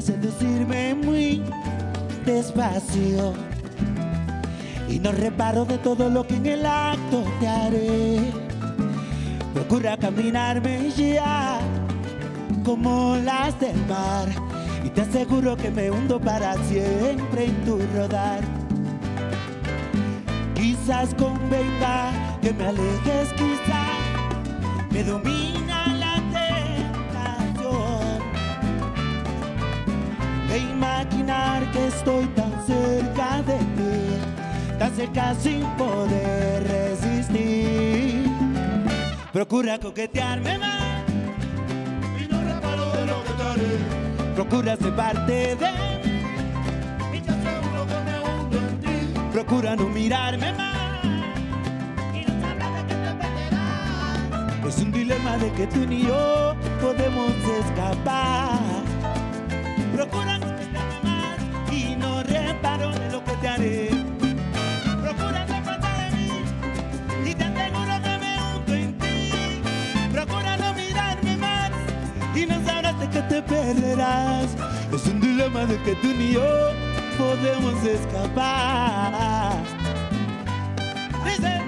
Seducirme muy despacio. Y no reparo de todo lo que en el acto te haré. Procura caminarme ya como las del mar. Y te aseguro que me hundo para siempre en tu rodar. Quizás convenga que me alejes, quizás me domina imaginar que estoy tan cerca de ti, tan cerca sin poder resistir. Procura coquetearme más y no reparo de lo que te haré. Procura ser parte de mí y te aseguro que me hundo en ti. Procura no mirarme más Es un dilema de que tú ni yo podemos escapar. Te perderás. Es un dilema de que tú ni yo podemos escapar. Dice.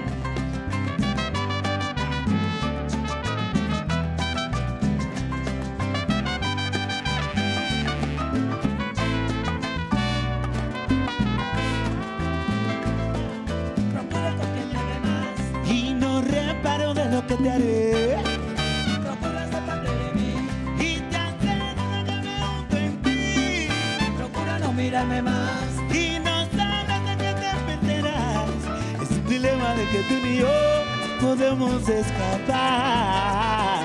que te haré. De que tú ni yo podemos escapar.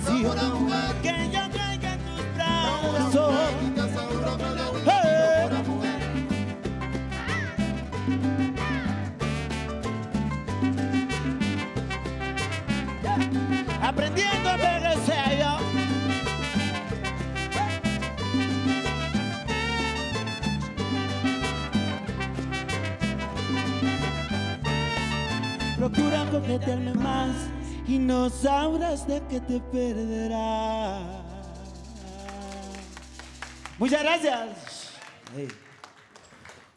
Despacio. De que te perderás. Muchas gracias.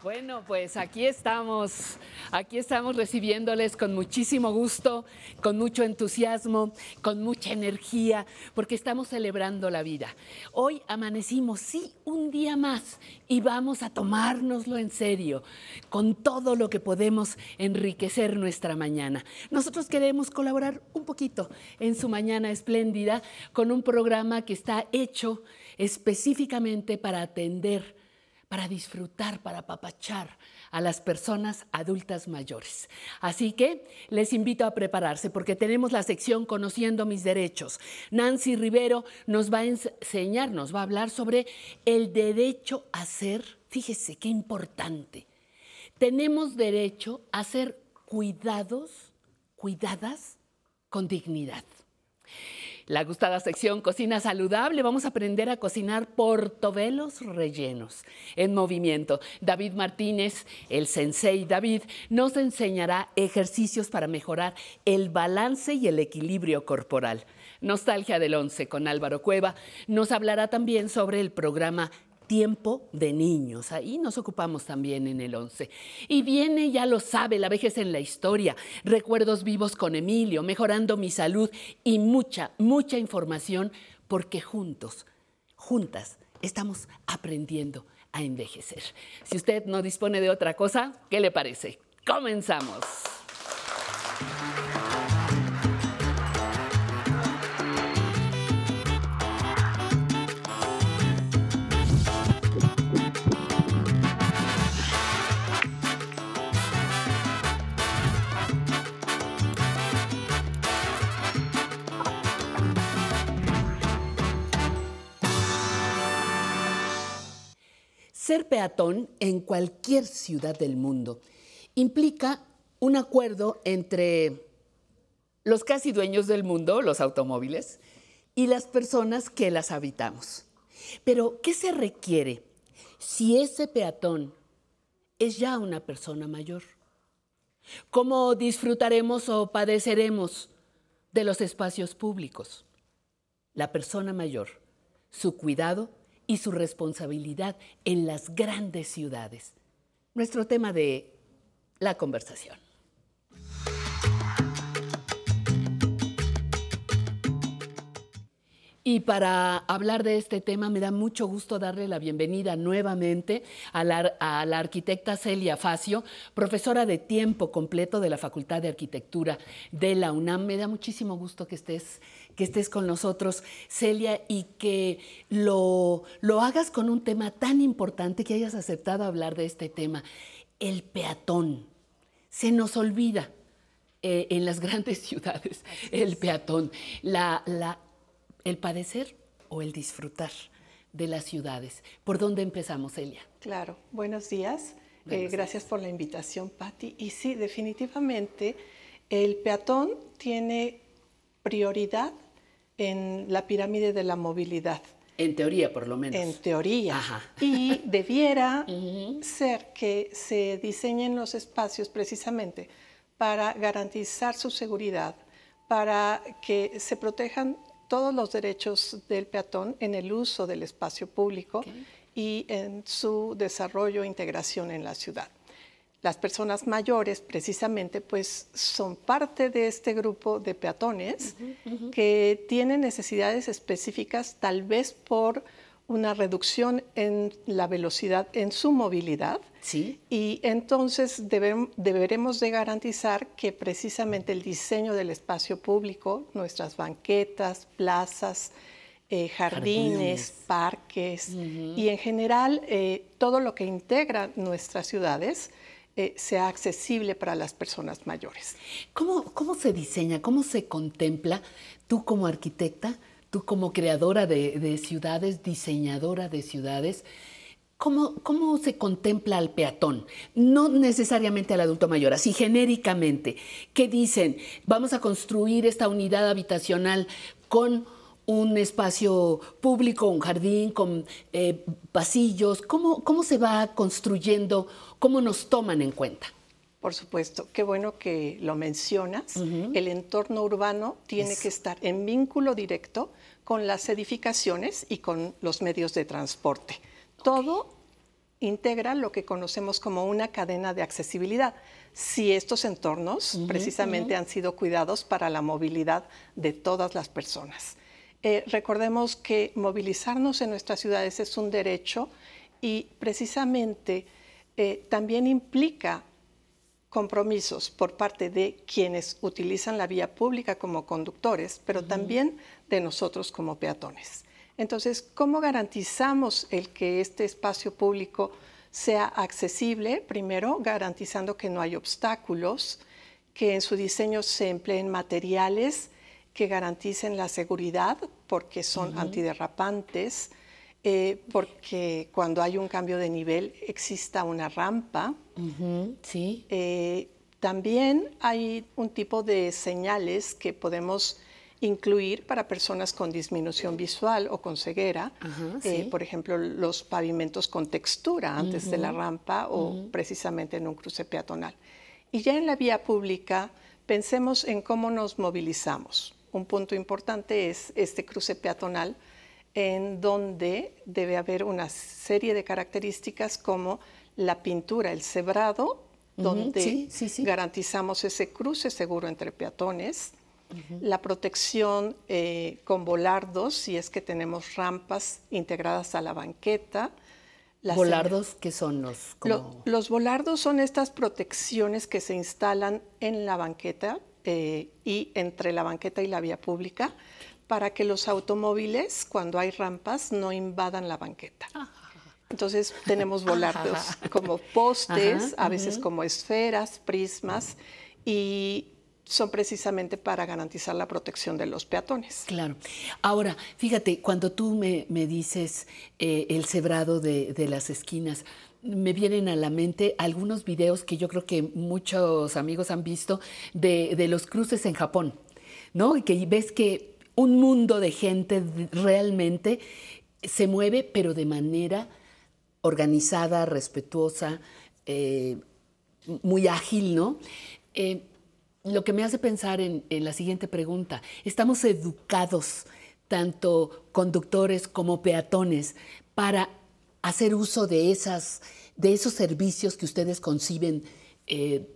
Bueno, pues aquí estamos, aquí estamos recibiéndoles con muchísimo gusto, con mucho entusiasmo, con mucha energía, porque estamos celebrando la vida. Hoy amanecimos, sí, un día más y vamos a tomárnoslo en serio, con todo lo que podemos enriquecer nuestra mañana. Nosotros queremos colaborar un poquito en su mañana espléndida con un programa que está hecho específicamente para atender para disfrutar, para apapachar a las personas adultas mayores. Así que les invito a prepararse porque tenemos la sección Conociendo mis derechos. Nancy Rivero nos va a enseñar, nos va a hablar sobre el derecho a ser, fíjese qué importante. Tenemos derecho a ser cuidados, cuidadas con dignidad. La gustada sección Cocina Saludable, vamos a aprender a cocinar portobelos rellenos en movimiento. David Martínez, el sensei David, nos enseñará ejercicios para mejorar el balance y el equilibrio corporal. Nostalgia del Once con Álvaro Cueva nos hablará también sobre el programa tiempo de niños. Ahí nos ocupamos también en el 11. Y viene, ya lo sabe, la vejez en la historia, recuerdos vivos con Emilio, mejorando mi salud y mucha, mucha información, porque juntos, juntas, estamos aprendiendo a envejecer. Si usted no dispone de otra cosa, ¿qué le parece? Comenzamos. Ser peatón en cualquier ciudad del mundo implica un acuerdo entre los casi dueños del mundo, los automóviles, y las personas que las habitamos. Pero, ¿qué se requiere si ese peatón es ya una persona mayor? ¿Cómo disfrutaremos o padeceremos de los espacios públicos? La persona mayor, su cuidado y su responsabilidad en las grandes ciudades. Nuestro tema de la conversación. Y para hablar de este tema me da mucho gusto darle la bienvenida nuevamente a la, arquitecta Celia Facio, profesora de tiempo completo de la Facultad de Arquitectura de la UNAM. Me da muchísimo gusto que estés, que estés con nosotros, Celia, y que lo, lo hagas con un tema tan importante, que hayas aceptado hablar de este tema, el peatón. Se nos olvida. Eh, en las grandes ciudades, el peatón, la, la el padecer o el disfrutar de las ciudades. ¿Por dónde empezamos, Elia? Claro, buenos días. Eh, gracias por la invitación, Patti. Y sí, definitivamente, el peatón tiene prioridad en la pirámide de la movilidad. En teoría, por lo menos. En teoría. Ajá. Y debiera ser que se diseñen los espacios precisamente para garantizar su seguridad, para que se protejan todos los derechos del peatón en el uso del espacio público okay. y en su desarrollo e integración en la ciudad. Las personas mayores, precisamente, pues son parte de este grupo de peatones uh -huh, uh -huh. que tienen necesidades específicas, tal vez por una reducción en la velocidad en su movilidad. Sí. Y entonces debe, deberemos de garantizar que precisamente el diseño del espacio público, nuestras banquetas, plazas, eh, jardines, jardines, parques uh -huh. y en general eh, todo lo que integra nuestras ciudades, eh, sea accesible para las personas mayores. ¿Cómo, ¿Cómo se diseña, cómo se contempla tú como arquitecta? tú como creadora de, de ciudades, diseñadora de ciudades, ¿cómo, ¿cómo, se contempla al peatón? No necesariamente al adulto mayor, así genéricamente. ¿Qué dicen? Vamos a construir esta unidad habitacional con un espacio público, un jardín, con eh, pasillos. ¿Cómo, ¿Cómo se va construyendo? ¿Cómo nos toman en cuenta? Por supuesto, qué bueno que lo mencionas. Uh -huh. El entorno urbano tiene que estar en vínculo directo con las edificaciones y con los medios de transporte. Okay. Todo integra lo que conocemos como una cadena de accesibilidad. Si estos entornos uh -huh, precisamente uh -huh. han sido cuidados para la movilidad de todas las personas. Eh, recordemos que movilizarnos en nuestras ciudades es un derecho y precisamente eh, también implica compromisos por parte de quienes utilizan la vía pública como conductores, pero uh -huh. también de nosotros como peatones. Entonces, ¿cómo garantizamos el que este espacio público sea accesible? Primero, garantizando que no hay obstáculos, que en su diseño se empleen materiales que garanticen la seguridad porque son uh -huh. antiderrapantes, eh, porque cuando hay un cambio de nivel exista una rampa. Uh -huh, sí. Eh, también hay un tipo de señales que podemos incluir para personas con disminución visual o con ceguera, eh, por ejemplo, los pavimentos con textura antes uh -huh. de la rampa o precisamente en un cruce peatonal. Y ya en la vía pública, pensemos en cómo nos movilizamos. Un punto importante es este cruce peatonal en donde debe haber una serie de características como la pintura, el cebrado, donde uh -huh, sí, sí, sí. garantizamos ese cruce seguro entre peatones, uh -huh. la protección eh, con volardos, si es que tenemos rampas integradas a la banqueta. ¿Volardos qué son los? Como... Lo, los volardos son estas protecciones que se instalan en la banqueta eh, y entre la banqueta y la vía pública para que los automóviles, cuando hay rampas, no invadan la banqueta. Entonces tenemos volardos como postes, a veces como esferas, prismas, y son precisamente para garantizar la protección de los peatones. Claro. Ahora, fíjate, cuando tú me, dices eh, el cebrado de, las esquinas, me vienen a la mente algunos videos que yo creo que muchos amigos han visto de, de los cruces en Japón, ¿no? Y que ves que un mundo de gente realmente se mueve, pero de manera organizada, respetuosa, eh, muy ágil, ¿no? Eh, lo que me hace pensar en, la siguiente pregunta, ¿estamos educados, tanto conductores como peatones, para hacer uso de, esas, de esos servicios que ustedes conciben, eh,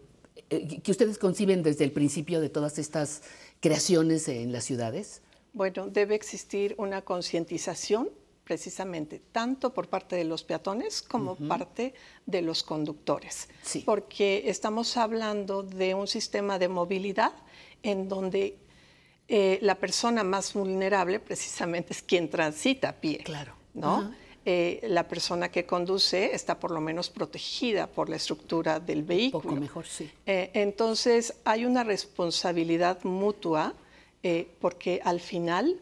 que ustedes conciben desde el principio de todas estas creaciones en las ciudades? Bueno, debe existir una concientización precisamente tanto por parte de los peatones como parte de los conductores, porque estamos hablando de un sistema de movilidad en donde eh, la persona más vulnerable precisamente es quien transita a pie. Claro. ¿no? Eh, la persona que conduce está por lo menos protegida por la estructura del vehículo. Poco mejor, sí. Eh, entonces hay una responsabilidad mutua porque al final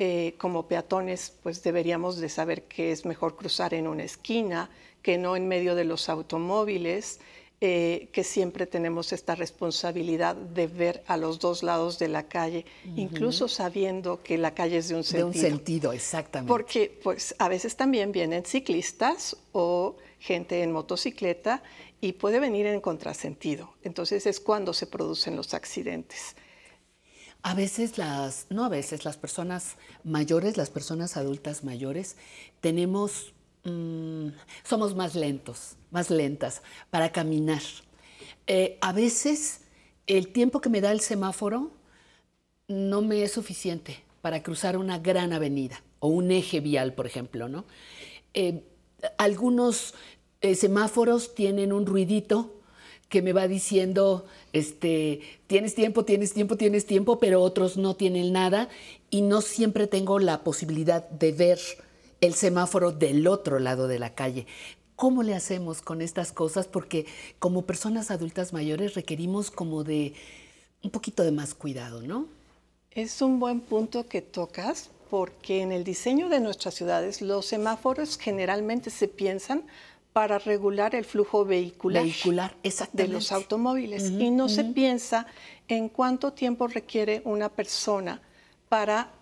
eh, como peatones, pues deberíamos de saber que es mejor cruzar en una esquina, que no en medio de los automóviles, eh, que siempre tenemos esta responsabilidad de ver a los dos lados de la calle, incluso sabiendo que la calle es de un sentido. De un sentido, exactamente. Porque pues a veces también vienen ciclistas o gente en motocicleta y puede venir en contrasentido. Entonces es cuando se producen los accidentes. A veces las, no a veces, las personas mayores, las personas adultas mayores, tenemos, mm, somos más lentos, más lentas para caminar. Eh, a veces el tiempo que me da el semáforo no me es suficiente para cruzar una gran avenida o un eje vial, por ejemplo, ¿no? Eh, algunos eh, semáforos tienen un ruidito que me va diciendo, este, tienes tiempo, tienes tiempo, tienes tiempo, pero otros no tienen nada y no siempre tengo la posibilidad de ver el semáforo del otro lado de la calle. ¿Cómo le hacemos con estas cosas? Porque como personas adultas mayores requerimos como de un poquito de más cuidado, ¿no? Es un buen punto que tocas porque en el diseño de nuestras ciudades los semáforos generalmente se piensan para regular el flujo vehicular, de los automóviles y no se piensa en cuánto tiempo requiere una persona para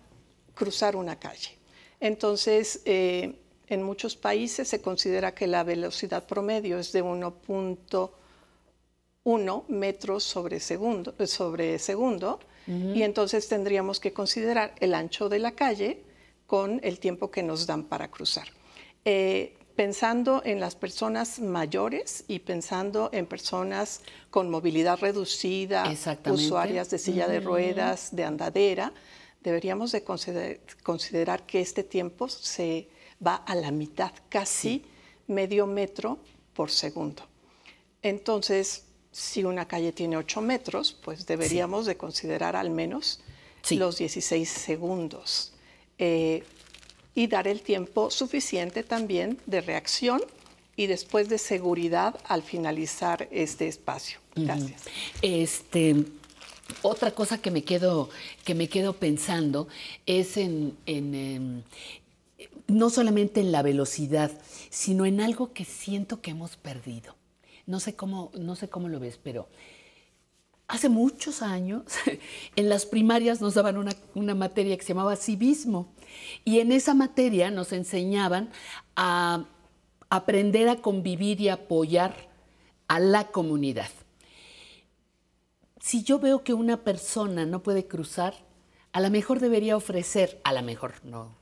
cruzar una calle. Entonces, eh, en muchos países se considera que la velocidad promedio es de 1.1 metros sobre segundo, sobre segundo y entonces tendríamos que considerar el ancho de la calle con el tiempo que nos dan para cruzar. Eh, pensando en las personas mayores y pensando en personas con movilidad reducida, usuarias de silla de ruedas, de andadera, deberíamos de considerar, que este tiempo se va a la mitad, casi medio metro por segundo. Entonces, si una calle tiene 8 metros, pues deberíamos de considerar al menos los 16 segundos. Eh, y dar el tiempo suficiente también de reacción y después de seguridad al finalizar este espacio. Gracias. Este, otra cosa que me quedo, que me quedo pensando es en, em, no solamente en la velocidad, sino en algo que siento que hemos perdido. No sé cómo, no sé cómo lo ves, pero hace muchos años en las primarias nos daban una, una materia que se llamaba civismo y en esa materia nos enseñaban a aprender a convivir y apoyar a la comunidad. Si yo veo que una persona no puede cruzar, a lo mejor debería ofrecer, a lo mejor no.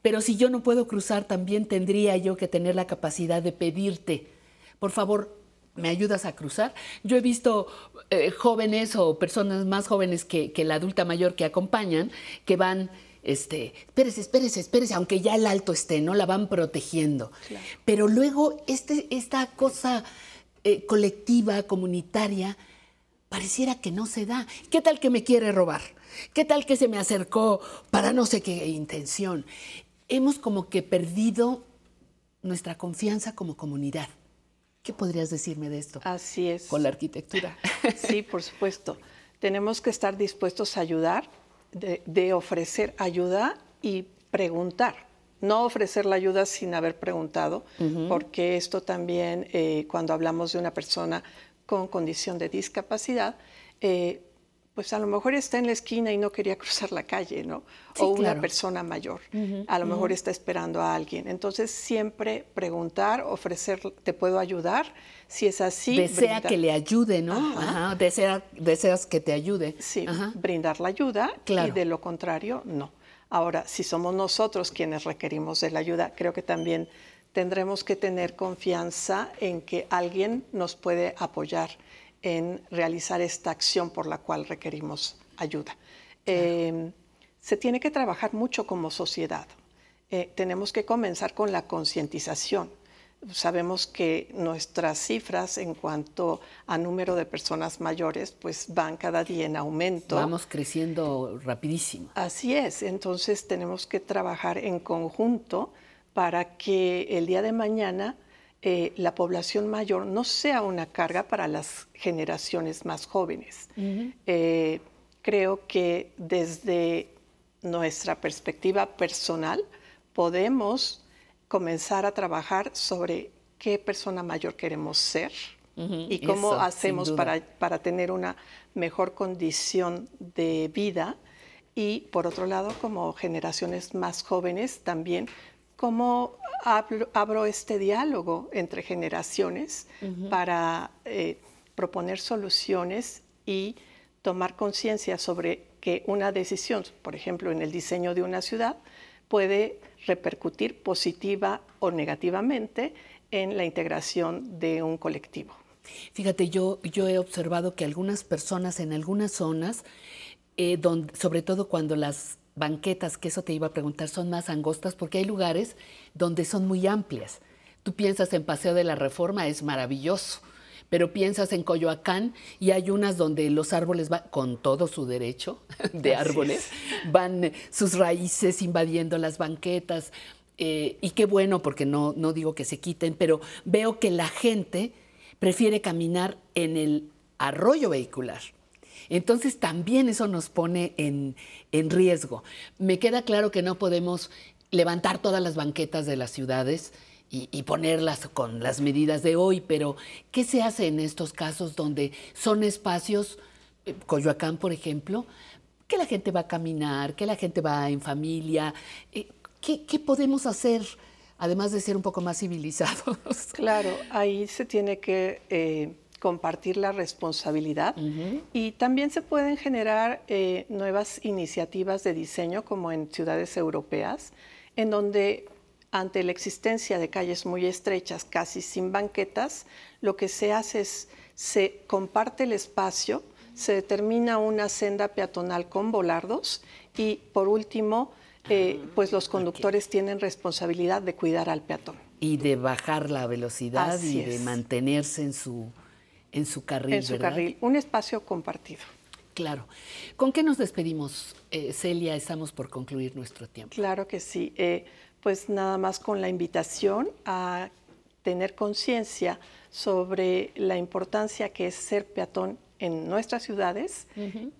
Pero si yo no puedo cruzar, también tendría yo que tener la capacidad de pedirte, por favor, ¿me ayudas a cruzar? Yo he visto eh, jóvenes o personas más jóvenes que, que la adulta mayor que acompañan, que van este, espérese, espérese, espérese, aunque ya el alto esté, ¿no? La van protegiendo. Pero luego este, esta cosa eh, colectiva, comunitaria, pareciera que no se da. ¿Qué tal que me quiere robar? ¿Qué tal que se me acercó para no sé qué intención? Hemos como que perdido nuestra confianza como comunidad. ¿Qué podrías decirme de esto? Así es. Con la arquitectura. Sí, por supuesto. tenemos que estar dispuestos a ayudar, de, de ofrecer ayuda y preguntar no ofrecer la ayuda sin haber preguntado, porque esto también, eh, cuando hablamos de una persona con condición de discapacidad, eh, pues a lo mejor está en la esquina y no quería cruzar la calle, ¿no? o una persona mayor, a lo mejor está esperando a alguien. Entonces, siempre preguntar, ofrecer, ¿te puedo ayudar? Si es así. Desea que le ayude, ¿no? Ajá. deseas que te ayude. Sí, brindar la ayuda y de lo contrario, no. Ahora, si somos nosotros quienes requerimos de la ayuda, creo que también tendremos que tener confianza en que alguien nos puede apoyar en realizar esta acción por la cual requerimos ayuda. Em, se tiene que trabajar mucho como sociedad. Eh, tenemos que comenzar con la concientización sabemos que nuestras cifras en cuanto a número de personas mayores pues van cada día en aumento. Vamos creciendo rapidísimo. Así es, entonces tenemos que trabajar en conjunto para que el día de mañana eh, la población mayor no sea una carga para las generaciones más jóvenes. Eh, creo que desde nuestra perspectiva personal podemos comenzar a trabajar sobre qué persona mayor queremos ser y cómo hacemos para, para tener una mejor condición de vida. Y por otro lado, como generaciones más jóvenes también, cómo abro, este diálogo entre generaciones para eh, proponer soluciones y tomar conciencia sobre que una decisión, por ejemplo, en el diseño de una ciudad, puede repercutir positiva o negativamente en la integración de un colectivo. Fíjate, yo, yo he observado que algunas personas en algunas zonas, eh, donde, sobre todo cuando las banquetas, que eso te iba a preguntar, son más angostas, porque hay lugares donde son muy amplias. Tú piensas en Paseo de la Reforma, es maravilloso pero piensas en Coyoacán y hay unas donde los árboles van, con todo su derecho de árboles, van sus raíces invadiendo las banquetas. Eh, y qué bueno, porque no, no digo que se quiten, pero veo que la gente prefiere caminar en el arroyo vehicular. Entonces también eso nos pone en, en, riesgo. Me queda claro que no podemos levantar todas las banquetas de las ciudades y, ponerlas con las medidas de hoy, pero ¿qué se hace en estos casos donde son espacios, eh, Coyoacán, por ejemplo, que la gente va a caminar, que la gente va en familia? Eh, ¿qué, podemos hacer? Además de ser un poco más civilizados. Claro, ahí se tiene que eh, compartir la responsabilidad y también se pueden generar nuevas iniciativas de diseño como en ciudades europeas, en donde ante la existencia de calles muy estrechas, casi sin banquetas, lo que se hace es se comparte el espacio, se determina una senda peatonal con volardos y por último, eh, pues los conductores tienen responsabilidad de cuidar al peatón. Y de bajar la velocidad y de mantenerse en su, en su carril. En su carril, un espacio compartido. Claro. ¿Con qué nos despedimos, eh, Celia? Estamos por concluir nuestro tiempo. Claro que sí. Eh, pues nada más con la invitación a tener conciencia sobre la importancia que es ser peatón en nuestras ciudades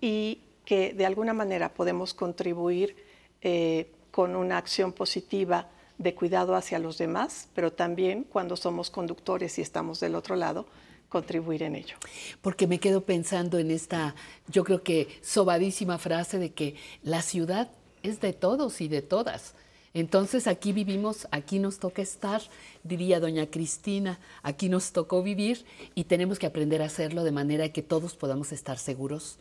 y que de alguna manera podemos contribuir eh, con una acción positiva de cuidado hacia los demás, pero también cuando somos conductores y estamos del otro lado, contribuir en ello. Porque me quedo pensando en esta, yo creo que sobadísima frase de que la ciudad es de todos y de todas. Entonces aquí vivimos, aquí nos toca estar, diría doña Cristina, aquí nos tocó vivir y tenemos que aprender a hacerlo de manera que todos podamos estar seguros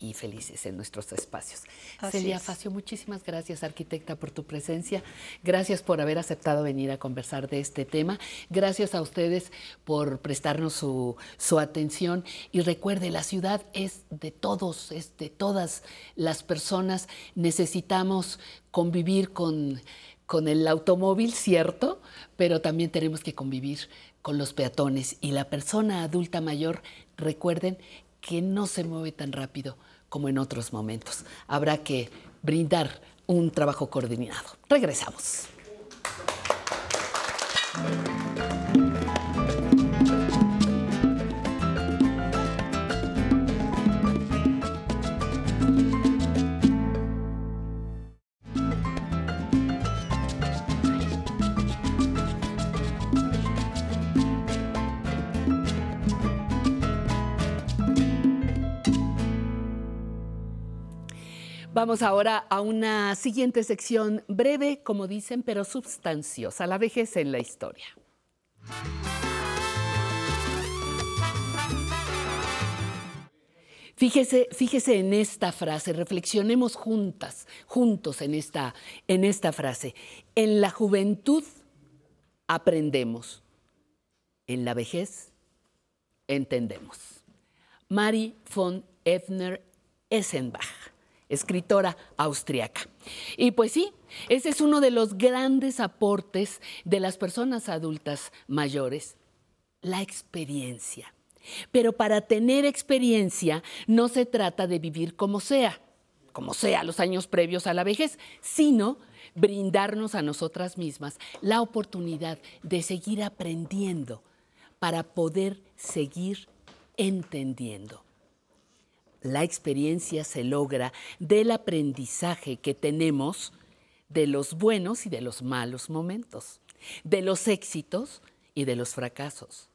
y felices en nuestros espacios. Celia Facio, muchísimas gracias, arquitecta, por tu presencia. Gracias por haber aceptado venir a conversar de este tema. Gracias a ustedes por prestarnos su, su atención. Y recuerde, la ciudad es de todos, es de todas las personas. Necesitamos convivir con, con el automóvil, cierto, pero también tenemos que convivir con los peatones. Y la persona adulta mayor, recuerden que no se mueve tan rápido como en otros momentos. Habrá que brindar un trabajo coordinado. Regresamos. Vamos ahora a una siguiente sección breve, como dicen, pero sustanciosa, la vejez en la historia. Fíjese, fíjese en esta frase, reflexionemos juntas, juntos en esta, en esta frase. En la juventud aprendemos, en la vejez entendemos. Mari von Ebner Essenbach, escritora austriaca. Y pues sí, ese es uno de los grandes aportes de las personas adultas mayores, la experiencia. Pero para tener experiencia no se trata de vivir como sea, como sea los años previos a la vejez, sino brindarnos a nosotras mismas la oportunidad de seguir aprendiendo para poder seguir entendiendo. La experiencia se logra del aprendizaje que tenemos de los buenos y de los malos momentos, de los éxitos y de los fracasos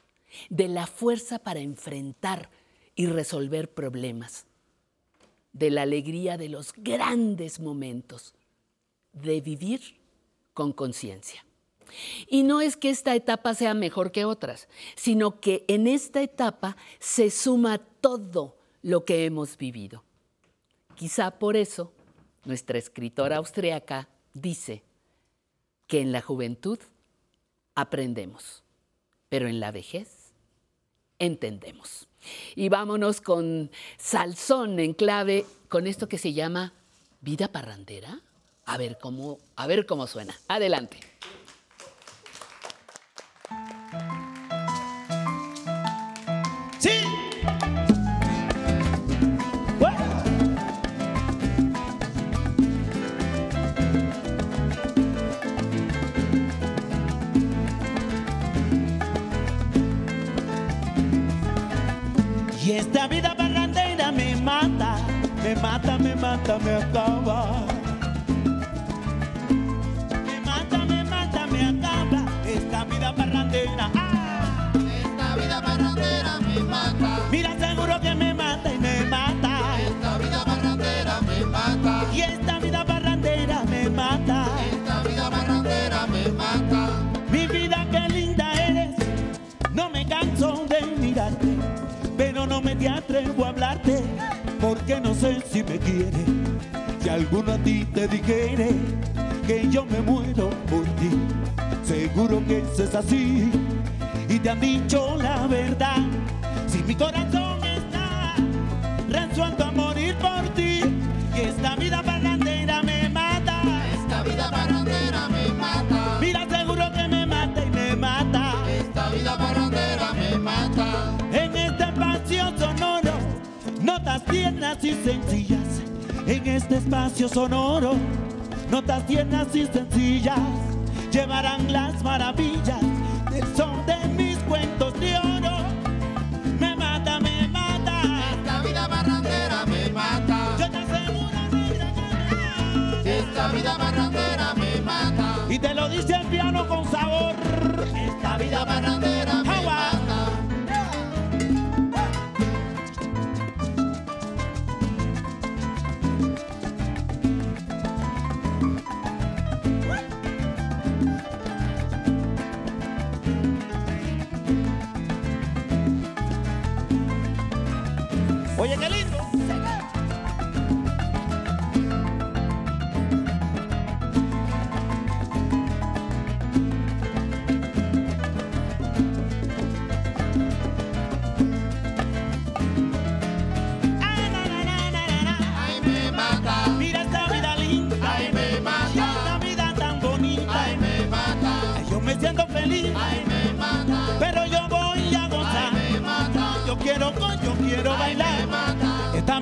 de la fuerza para enfrentar y resolver problemas, de la alegría de los grandes momentos, de vivir con conciencia. Y no es que esta etapa sea mejor que otras, sino que en esta etapa se suma todo lo que hemos vivido. Quizá por eso nuestra escritora austriaca dice que en la juventud aprendemos, pero en la vejez entendemos. Y vámonos con salsón en clave, con esto que se llama vida parrandera. A ver cómo, a ver cómo suena. Adelante. Esta vida barrandera me mata, me mata, me mata, me acaba. Si me quiere. Si alguno a ti te dijere que yo me muero por ti, seguro que eso es así. Y te han dicho la verdad, si mi corazón está resuelto tiernas y sencillas. En este espacio sonoro, notas tiernas y sencillas llevarán las maravillas del son de mis cuentos de oro. Me mata, me mata. Esta vida barrandera me mata. Yo te aseguro, negra, que Esta vida barrandera me mata. Y te lo dice el piano con sabor. Esta vida barrandera me mata.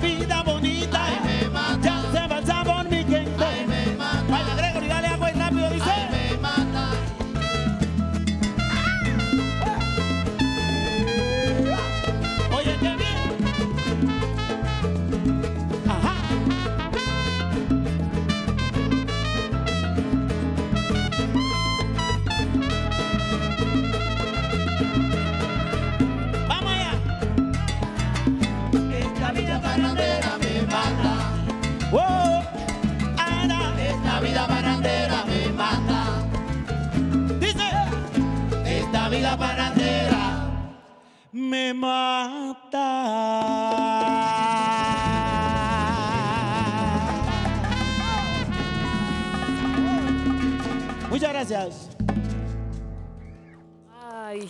Vida me mata. Muchas gracias. Ay,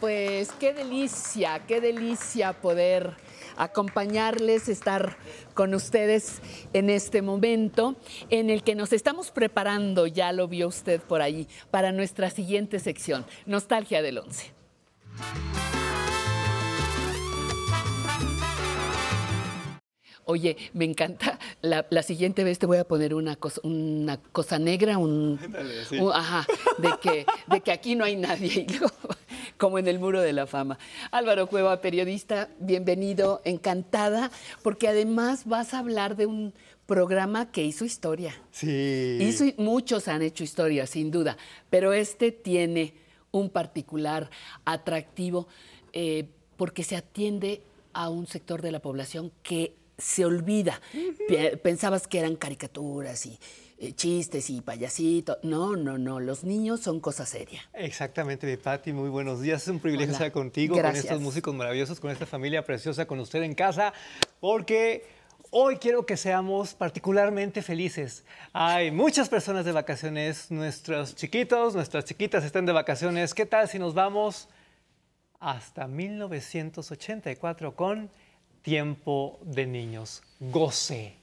pues qué delicia, qué delicia poder acompañarles, estar con ustedes en este momento en el que nos estamos preparando, ya lo vio usted por ahí, para nuestra siguiente sección, Nostalgia del Once. Oye, me encanta. La, la siguiente vez te voy a poner una cosa, una cosa negra, un, un- ajá, de que, de que aquí no hay nadie, como en el muro de la fama. Álvaro Cueva, periodista, bienvenido, encantada, porque además vas a hablar de un programa que hizo historia. Sí. Hizo, muchos han hecho historia, sin duda, pero este tiene un particular atractivo eh, porque se atiende a un sector de la población que se olvida. Pe- Pensabas que eran caricaturas y eh, chistes y payasitos. No, no, no. Los niños son cosa seria. Exactamente, mi Patti, muy buenos días. Es un privilegio Hola. estar contigo, Gracias. con estos músicos maravillosos, con esta familia preciosa, con usted en casa, porque hoy quiero que seamos particularmente felices. Hay muchas personas de vacaciones, nuestros chiquitos, nuestras chiquitas están de vacaciones. ¿Qué tal si nos vamos hasta 1984 con Tiempo de Niños? Goce.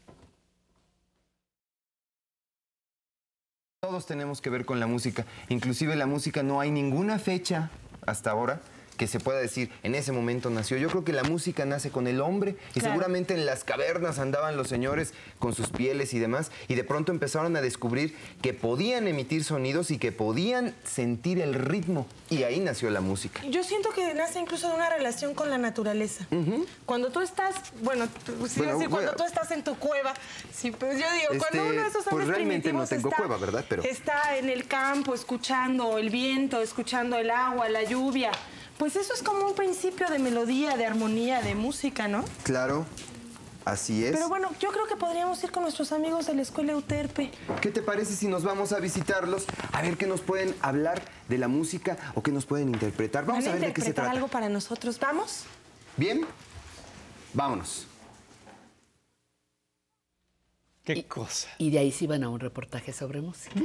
Todos tenemos que ver con la música. Inclusive la música no hay ninguna fecha hasta ahora que se pueda decir en ese momento nació. Yo creo que la música nace con el hombre y seguramente en las cavernas andaban los señores con sus pieles y demás y de pronto empezaron a descubrir que podían emitir sonidos y que podían sentir el ritmo y ahí nació la música. Yo siento que nace incluso de una relación con la naturaleza. Cuando tú estás, bueno, tú- sí, Bueno, decir, cuando tú estás en tu cueva, sí, pues yo digo, cuando Este, uno de esos pues hombres realmente no primitivos tengo está, cueva, ¿verdad? Pero- está en el campo escuchando el viento, escuchando el agua, la lluvia, pues eso es como un principio de melodía, de armonía, de música, ¿no? Claro, así es. Pero bueno, yo creo que podríamos ir con nuestros amigos de la escuela Euterpe. ¿Qué te parece si nos vamos a visitarlos a ver qué nos pueden hablar de la música o qué nos pueden interpretar? Vamos ¿Van a ver de qué se trata. algo para nosotros? ¿Vamos? ¿Bien? Vámonos. Qué cosa. Y de ahí sí van a un reportaje sobre música.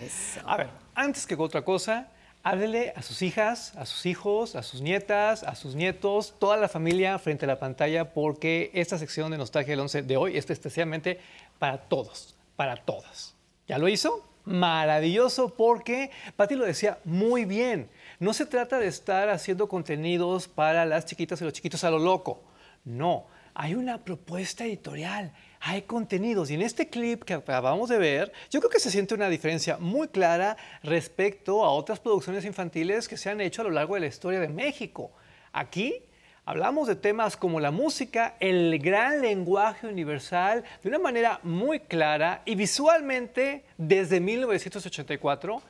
Eso. A ver, antes que otra cosa, háblele a sus hijas, a sus hijos, a sus nietas, a sus nietos, toda la familia frente a la pantalla, porque esta sección de Nostalgia del 11 de hoy es especialmente para todos, para todas. ¿Ya lo hizo? Maravilloso, porque Patti lo decía muy bien. No se trata de estar haciendo contenidos para las chiquitas y los chiquitos a lo loco. No, hay una propuesta editorial, hay contenidos. Y en este clip que acabamos de ver, yo creo que se siente una diferencia muy clara respecto a otras producciones infantiles que se han hecho a lo largo de la historia de México. Aquí hablamos de temas como la música, el gran lenguaje universal, de una manera muy clara y visualmente desde 1984,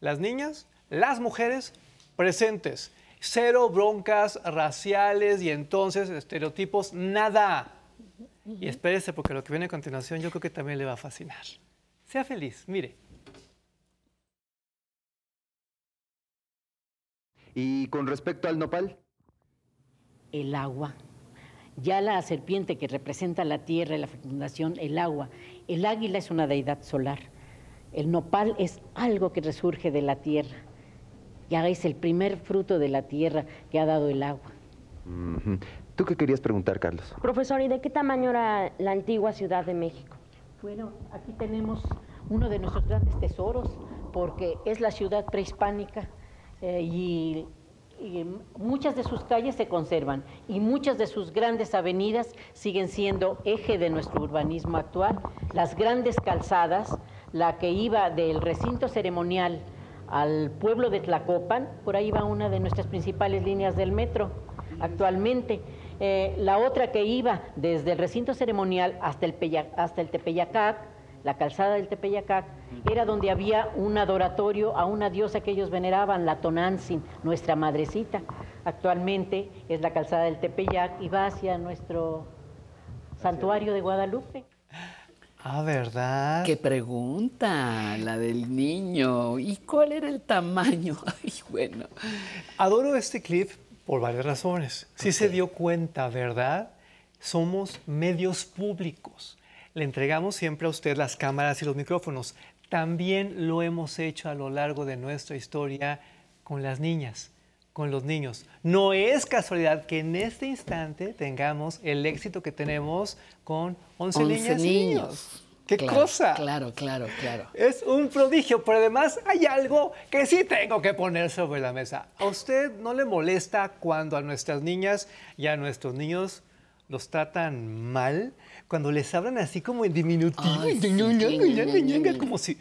las niñas, las mujeres presentes. Cero broncas raciales y entonces estereotipos, nada. Y espérese porque lo que viene a continuación yo creo que también le va a fascinar. Sea feliz, mire. Y con respecto al nopal, el agua. Ya la serpiente que representa la tierra y la fecundación, el agua. El águila es una deidad solar. El nopal es algo que resurge de la tierra. Ya es el primer fruto de la tierra que ha dado el agua. ¿Tú qué querías preguntar, Carlos? Profesor, ¿y de qué tamaño era la antigua Ciudad de México? Bueno, aquí tenemos uno de nuestros grandes tesoros, porque es la ciudad prehispánica eh, y, y muchas de sus calles se conservan y muchas de sus grandes avenidas siguen siendo eje de nuestro urbanismo actual. Las grandes calzadas, la que iba del recinto ceremonial al pueblo de Tlacopan, por ahí va una de nuestras principales líneas del metro actualmente. Eh, la otra que iba desde el recinto ceremonial hasta el, Peya- hasta el Tepeyacac, la calzada del Tepeyacac, era donde había un adoratorio a una diosa que ellos veneraban, la Tonantzin, nuestra madrecita. Actualmente es la calzada del Tepeyac y va hacia nuestro santuario de Guadalupe. Ah, ¿verdad? Qué pregunta, la del niño. ¿Y cuál era el tamaño? Ay, bueno. Adoro este clip por varias razones. Sí se dio cuenta, ¿verdad? Somos medios públicos. Le entregamos siempre a usted las cámaras y los micrófonos. También lo hemos hecho a lo largo de nuestra historia con las niñas, con los niños. No es casualidad que en este instante tengamos el éxito que tenemos con 11, 11 niñas y niños. niños. ¡Qué claro, cosa! Claro, claro, claro. Es un prodigio, pero además hay algo que sí tengo que poner sobre la mesa. ¿A usted no le molesta cuando a nuestras niñas y a nuestros niños los tratan mal? Cuando les hablan así como en diminutivo, como si...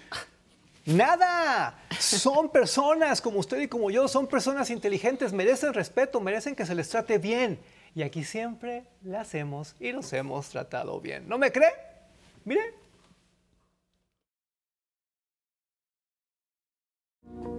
Nada, son personas como usted y como yo, son personas inteligentes, merecen respeto, merecen que se les trate bien. Y aquí siempre las hemos y los hemos tratado bien. ¿No me cree? Mire,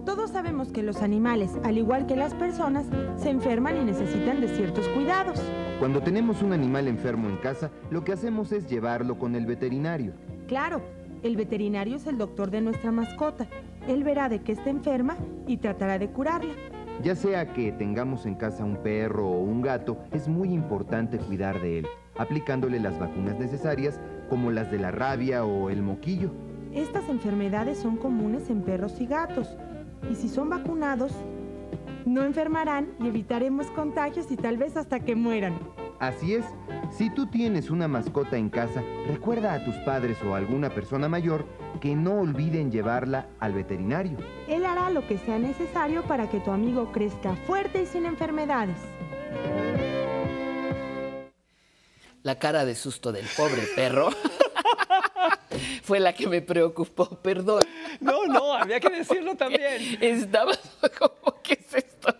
Todos sabemos que los animales, al igual que las personas, se enferman y necesitan de ciertos cuidados. Cuando tenemos un animal enfermo en casa, lo que hacemos es llevarlo con el veterinario. Claro, el veterinario es el doctor de nuestra mascota. Él verá de qué está enferma y tratará de curarla. Ya sea que tengamos en casa un perro o un gato, es muy importante cuidar de él, aplicándole las vacunas necesarias como las de la rabia o el moquillo. Estas enfermedades son comunes en perros y gatos. Y si son vacunados, no enfermarán y evitaremos contagios y tal vez hasta que mueran. Así es, si tú tienes una mascota en casa, recuerda a tus padres o a alguna persona mayor que no olviden llevarla al veterinario. Él hará lo que sea necesario para que tu amigo crezca fuerte y sin enfermedades. La cara de susto del pobre perro fue la que me preocupó, perdón. no, no, había que decirlo también. Estaba como, ¿qué es esto?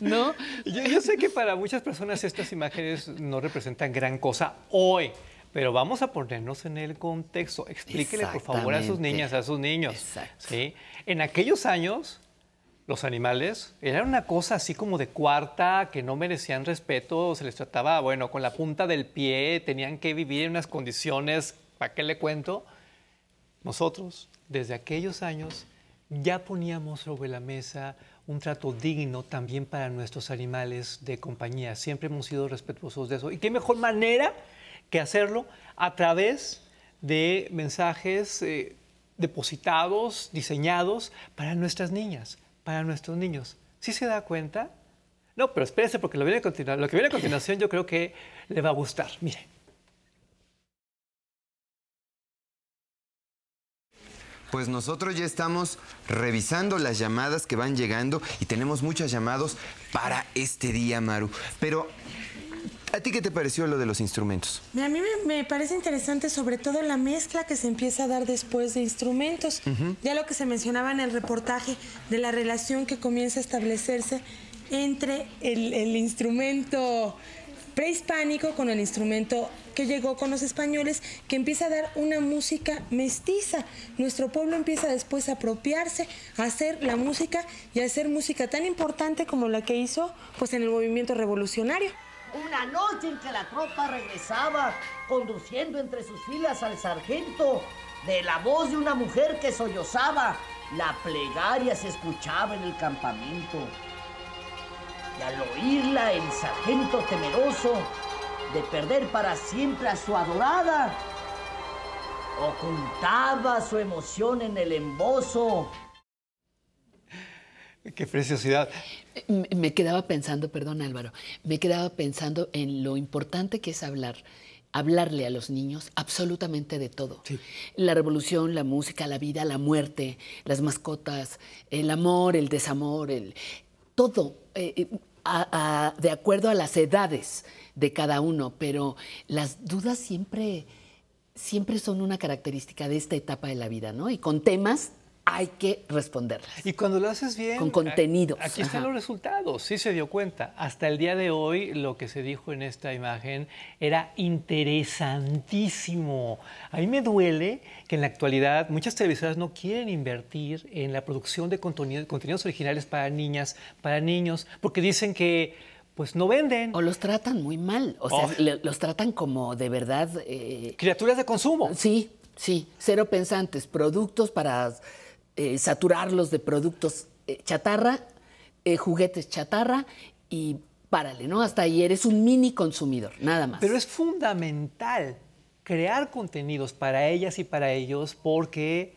¿No? Yo, yo sé que para muchas personas estas imágenes no representan gran cosa hoy, pero vamos a ponernos en el contexto. Explíquele, por favor, a sus niñas, a sus niños. Exacto. ¿sí? En aquellos años, los animales eran una cosa así como de cuarta, que no merecían respeto, se les trataba, bueno, con la punta del pie, tenían que vivir en unas condiciones, ¿para qué le cuento? Nosotros, desde aquellos años, ya poníamos sobre la mesa un trato digno también para nuestros animales de compañía. Siempre hemos sido respetuosos de eso. ¿Y qué mejor manera que hacerlo a través de mensajes eh, depositados, diseñados para nuestras niñas, para nuestros niños? ¿Sí se da cuenta? No, pero espérese porque lo, viene a lo que viene a continuación yo creo que le va a gustar. Mire. Pues nosotros ya estamos revisando las llamadas que van llegando y tenemos muchos llamados para este día, Maru. Pero, ¿a ti qué te pareció lo de los instrumentos? A mí me, me parece interesante sobre todo la mezcla que se empieza a dar después de instrumentos. Ya lo que se mencionaba en el reportaje de la relación que comienza a establecerse entre el, el instrumento prehispánico con el instrumento que llegó con los españoles, que empieza a dar una música mestiza. Nuestro pueblo empieza después a apropiarse, a hacer la música y a hacer música tan importante como la que hizo pues, en el movimiento revolucionario. Una noche en que la tropa regresaba, conduciendo entre sus filas al sargento, de la voz de una mujer que sollozaba, la plegaria se escuchaba en el campamento. Y al oírla, el sargento temeroso de perder para siempre a su adorada, ocultaba su emoción en el embozo. Qué preciosidad. Me- quedaba pensando, perdón Álvaro, me quedaba pensando en lo importante que es hablar, hablarle a los niños absolutamente de todo. La revolución, la música, la vida, la muerte, las mascotas, el amor, el desamor, el, todo, eh, eh, a- a- de acuerdo a las edades de cada uno, pero las dudas siempre, siempre son una característica de esta etapa de la vida, ¿no? Y con temas hay que responderlas. Y cuando lo haces bien... Con contenidos, a- Aquí están ajá. los resultados, sí se dio cuenta. Hasta el día de hoy lo que se dijo en esta imagen era interesantísimo. A mí me duele que en la actualidad muchas televisoras no quieren invertir en la producción de contenido- contenidos originales para niñas, para niños, porque dicen que pues no venden. O los tratan muy mal, o sea, Oh. le- los tratan como de verdad... eh, Criaturas de consumo. sí, Sí, cero pensantes, productos para eh, saturarlos de productos eh, chatarra, juguetes chatarra y párale, ¿no? Hasta ahí eres un mini consumidor, nada más. Pero es fundamental crear contenidos para ellas y para ellos porque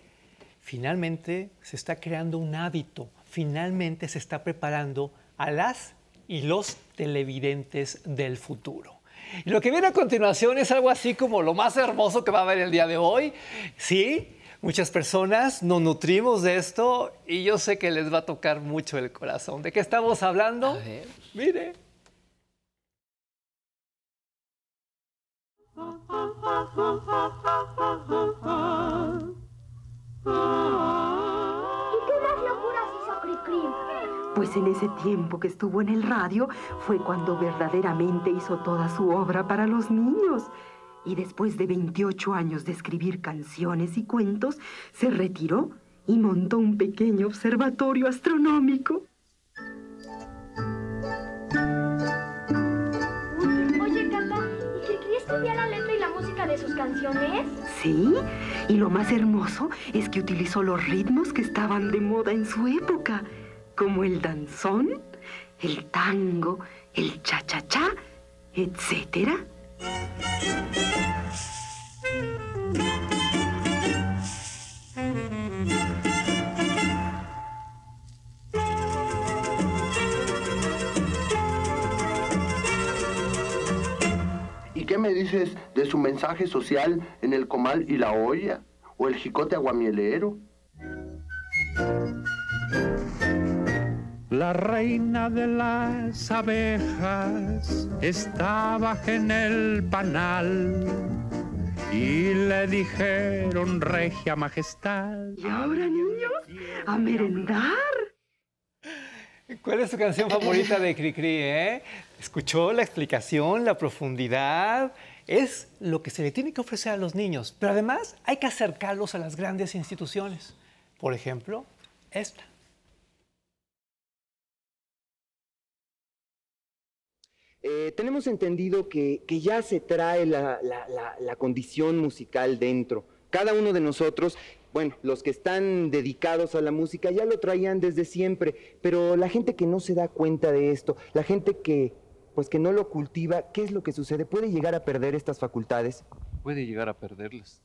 finalmente se está creando un hábito, finalmente se está preparando a las y los televidentes del futuro. Y lo que viene a continuación es algo así como lo más hermoso que va a haber el día de hoy. Sí, muchas personas nos nutrimos de esto y yo sé que les va a tocar mucho el corazón. ¿De qué estamos hablando? Mire. ¿Y qué Pues en ese tiempo que estuvo en el radio fue cuando verdaderamente hizo toda su obra para los niños. Y después de 28 años de escribir canciones y cuentos, se retiró y montó un pequeño observatorio astronómico. Canciones? Sí, y lo más hermoso es que utilizó los ritmos que estaban de moda en su época, como el danzón, el tango, el cha-cha-cha, etcétera. ¿Y qué me dices de su mensaje social en el comal y la olla? ¿O el jicote aguamielero? La reina de las abejas estaba en el panal y le dijeron regia majestad. Y ahora, niños, a merendar. ¿Cuál es su canción favorita de Cricri? Eh? ¿Escuchó la explicación, la profundidad? Es lo que se le tiene que ofrecer a los niños, pero además hay que acercarlos a las grandes instituciones. Por ejemplo, esta. Eh, tenemos entendido que, que ya se trae la, la- la- la condición musical dentro. Cada uno de nosotros, bueno, los que están dedicados a la música ya lo traían desde siempre, pero la gente que no se da cuenta de esto, la gente que, pues que no lo cultiva, ¿qué es lo que sucede? ¿Puede llegar a perder estas facultades? puede llegar a perderlas.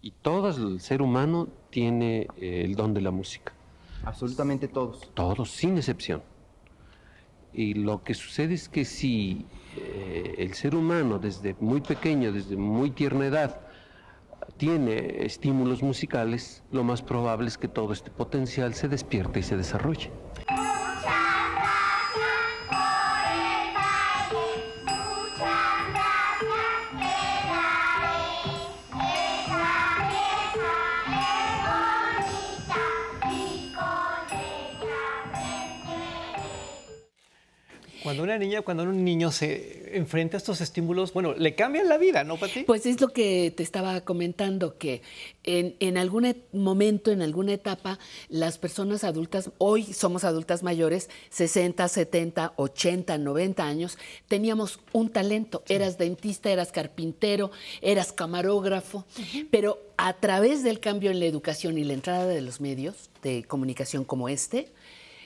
Y todo el ser humano tiene eh, el don de la música. Absolutamente todos. Todos, sin excepción. Y lo que sucede es que si eh, el ser humano desde muy pequeño, desde muy tierna edad, tiene estímulos musicales, lo más probable es que todo este potencial se despierte y se desarrolle. Cuando una niña, cuando un niño se enfrenta a estos estímulos, bueno, le cambian la vida, ¿no, Pati? Pues es lo que te estaba comentando, que en, en algún et- momento, en alguna etapa, las personas adultas, hoy somos adultas mayores, 60, 70, 80, 90 años, teníamos un talento. Eras dentista, eras carpintero, eras camarógrafo, pero a través del cambio en la educación y la entrada de los medios de comunicación como este,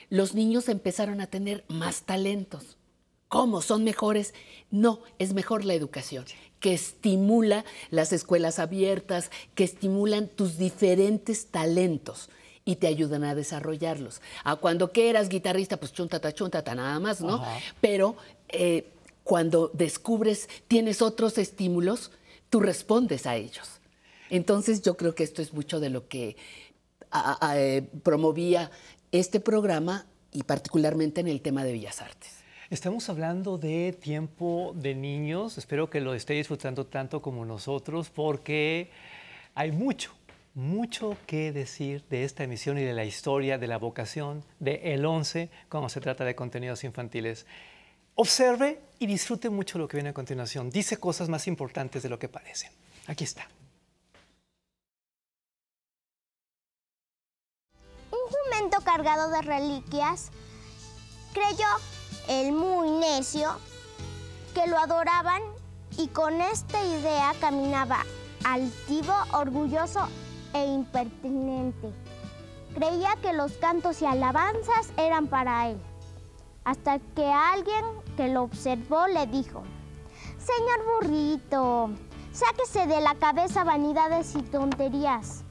los niños empezaron a tener más talentos. ¿Cómo? ¿Son mejores? No, es mejor la educación, que estimula las escuelas abiertas, que estimulan tus diferentes talentos y te ayudan a desarrollarlos. A cuando que eras guitarrista, pues chuntata, chuntata, nada más, ¿no? Ajá. Pero eh, cuando descubres, tienes otros estímulos, tú respondes a ellos. Entonces yo creo que esto es mucho de lo que a- a- eh, promovía este programa y particularmente en el tema de Bellas Artes. Estamos hablando de tiempo de niños. Espero que lo esté disfrutando tanto como nosotros porque hay mucho, mucho que decir de esta emisión y de la historia, de la vocación de El 11 cuando se trata de contenidos infantiles. Observe y disfrute mucho lo que viene a continuación. Dice cosas más importantes de lo que parecen. Aquí está. Un jumento cargado de reliquias creyó el muy necio que lo adoraban y con esta idea caminaba altivo, orgulloso e impertinente. Creía que los cantos y alabanzas eran para él, hasta que alguien que lo observó le dijo, Señor burrito, sáquese de la cabeza vanidades y tonterías.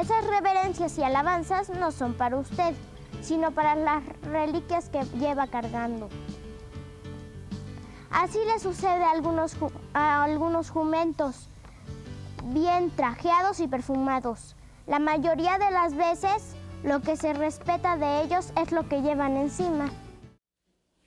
Esas reverencias y alabanzas no son para usted, sino para las reliquias que lleva cargando. Así le sucede a algunos, a algunos jumentos bien trajeados y perfumados. La mayoría de las veces lo que se respeta de ellos es lo que llevan encima.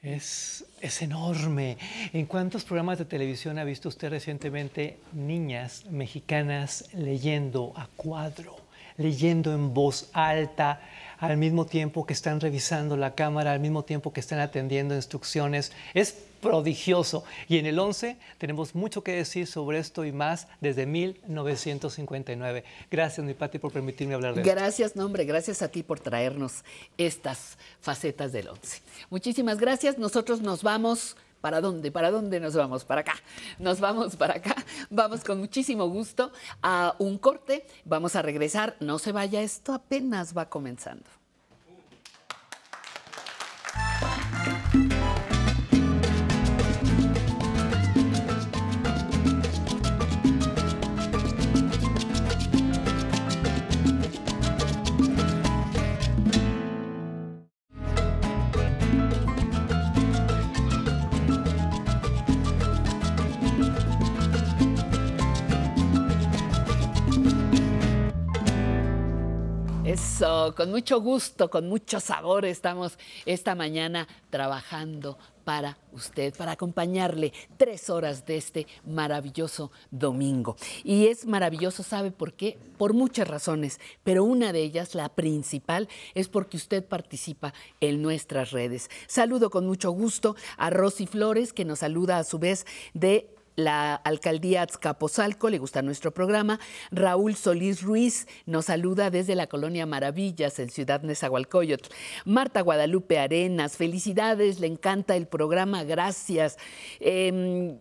Es, es enorme. ¿En cuántos programas de televisión ha visto usted recientemente niñas mexicanas leyendo a cuadro, leyendo en voz alta, al mismo tiempo que están revisando la cámara, al mismo tiempo que están atendiendo instrucciones? Es prodigioso. Y en el 11 tenemos mucho que decir sobre esto y más desde 1959. Gracias, mi Pati, por permitirme hablar de esto. Gracias, no, hombre, gracias a ti por traernos estas facetas del 11. Muchísimas gracias. Nosotros nos vamos. ¿Para dónde? ¿Para dónde nos vamos? Para acá. Nos vamos para acá. Vamos con muchísimo gusto a un corte. Vamos a regresar. No se vaya, esto apenas va comenzando. Con mucho gusto, con mucho sabor estamos esta mañana trabajando para usted, para acompañarle tres horas de este maravilloso domingo. Y es maravilloso, ¿sabe por qué? Por muchas razones, pero una de ellas, la principal, es porque usted participa en nuestras redes. Saludo con mucho gusto a Rosy Flores, que nos saluda a su vez de la alcaldía Azcapotzalco, le gusta nuestro programa. Raúl Solís Ruiz nos saluda desde la colonia Maravillas en Ciudad Nezahualcóyotl. Marta Guadalupe Arenas, felicidades, le encanta el programa, gracias. Em,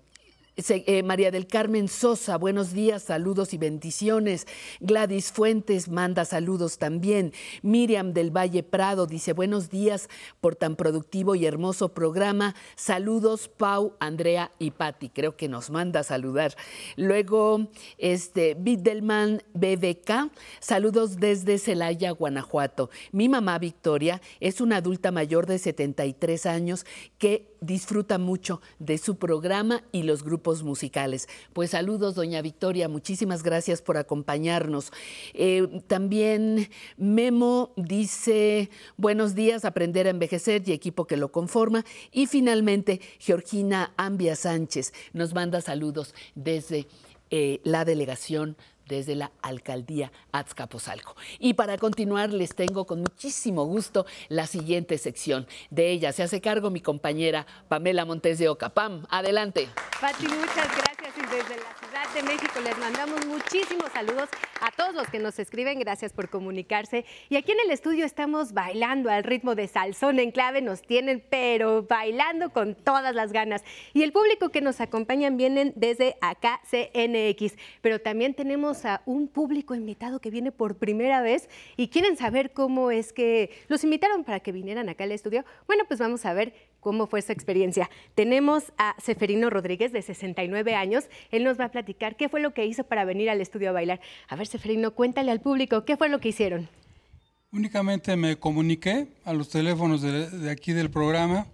eh, María del Carmen Sosa, buenos días, saludos y bendiciones. Gladys Fuentes manda saludos también. Miriam del Valle Prado dice buenos días por tan productivo y hermoso programa. Saludos, Pau, Andrea y Patti. Creo que nos manda a saludar. Luego, este, Bidelman BBK, saludos desde Celaya, Guanajuato. Mi mamá Victoria es una adulta mayor de 73 años que disfruta mucho de su programa y los grupos musicales. Pues saludos, doña Victoria, muchísimas gracias por acompañarnos. Eh, también Memo dice, buenos días, aprender a envejecer y equipo que lo conforma. Y finalmente, Georgina Ambia Sánchez nos manda saludos desde eh, la delegación desde la alcaldía Azcapotzalco. Y para continuar, les tengo con muchísimo gusto la siguiente sección. De ella se hace cargo mi compañera Pamela Montes de Oca. Pam, adelante. Pati, muchas gracias y desde la Ciudad de México les mandamos muchísimos saludos a todos los que nos escriben, gracias por comunicarse. Y aquí en el estudio estamos bailando al ritmo de Salsón en clave, nos tienen pero bailando con todas las ganas. Y el público que nos acompañan vienen desde acá CNX, pero también tenemos a un público invitado que viene por primera vez y quieren saber cómo es que los invitaron para que vinieran acá al estudio. Bueno, pues vamos a ver cómo fue su experiencia. Tenemos a Seferino Rodríguez, de 69 años. Él nos va a platicar qué fue lo que hizo para venir al estudio a bailar. A ver, Seferino, cuéntale al público qué fue lo que hicieron. Únicamente me comuniqué a los teléfonos de, de aquí del programa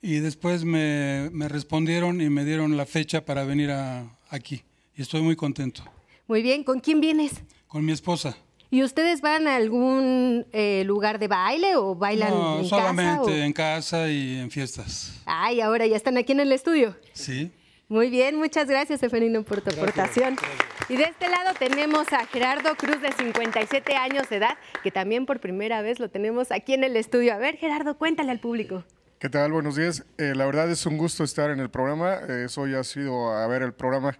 y después me, me respondieron y me dieron la fecha para venir a- aquí. Y estoy muy contento. Muy bien, ¿con quién vienes? Con mi esposa. ¿Y ustedes van a algún eh, lugar de baile o bailan No, en solamente casa? o- en casa y en fiestas. Ay, ahora ya están aquí en el estudio. Sí. Muy bien, muchas gracias, Seferino, por tu aportación. Y de este lado tenemos a Gerardo Cruz, de 57 años de edad, que también por primera vez lo tenemos aquí en el estudio. A ver, Gerardo, cuéntale al público. ¿Qué tal? Buenos días. Eh, la verdad es un gusto estar en el programa. Eh, hoy ha sido a ver el programa.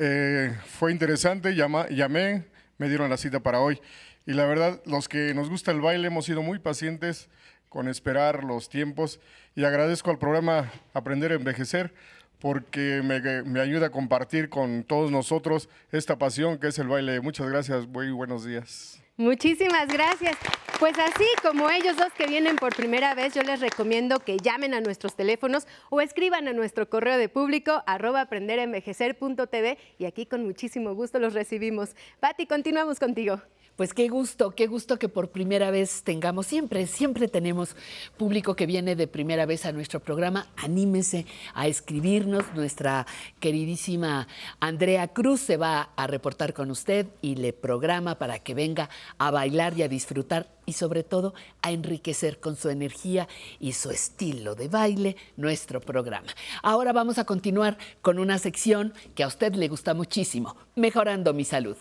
Eh, fue interesante, llama- llamé, me dieron la cita para hoy. Y la verdad, los que nos gusta el baile hemos sido muy pacientes con esperar los tiempos y agradezco al programa Aprender a Envejecer porque me, me ayuda a compartir con todos nosotros esta pasión que es el baile. Muchas gracias, muy buenos días. Muchísimas gracias. Pues así como ellos dos que vienen por primera vez, yo les recomiendo que llamen a nuestros teléfonos o escriban a nuestro correo de público arroba aprenderenvejecer.tv y aquí con muchísimo gusto los recibimos. Pati, continuamos contigo. Pues qué gusto, qué gusto que por primera vez tengamos, siempre, siempre tenemos público que viene de primera vez a nuestro programa. Anímese a escribirnos. Nuestra queridísima Andrea Cruz se va a reportar con usted y le programa para que venga a bailar y a disfrutar y sobre todo a enriquecer con su energía y su estilo de baile nuestro programa. Ahora vamos a continuar con una sección que a usted le gusta muchísimo, Mejorando mi salud.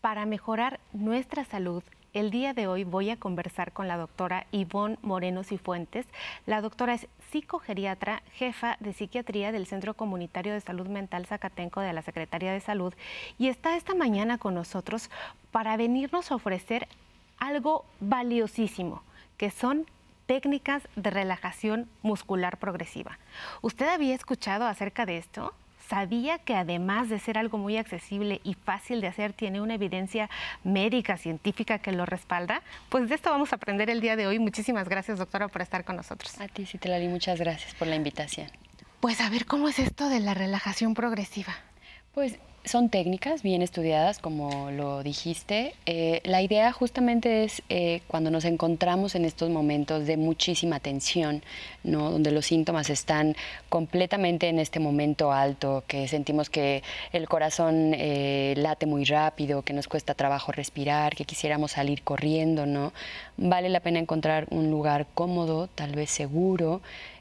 Para mejorar nuestra salud, el día de hoy voy a conversar con la doctora Ivonne Moreno Cifuentes. La doctora es psicogeriatra, jefa de psiquiatría del Centro Comunitario de Salud Mental Zacatenco de la Secretaría de Salud y está esta mañana con nosotros para venirnos a ofrecer algo valiosísimo, que son técnicas de relajación muscular progresiva. ¿Usted había escuchado acerca de esto? Sabía que además de ser algo muy accesible y fácil de hacer, tiene una evidencia médica, científica que lo respalda. Pues de esto vamos a aprender el día de hoy. Muchísimas gracias, doctora, por estar con nosotros. A ti, Citlali, muchas gracias por la invitación. Pues a ver, ¿cómo es esto de la relajación progresiva? Pues son técnicas bien estudiadas, como lo dijiste. Eh, la idea justamente es eh, cuando nos encontramos en estos momentos de muchísima tensión, ¿no? donde los síntomas están completamente en este momento alto, que sentimos que el corazón eh, late muy rápido, que nos cuesta trabajo respirar, que quisiéramos salir corriendo, ¿no? Vale la pena encontrar un lugar cómodo, tal vez seguro.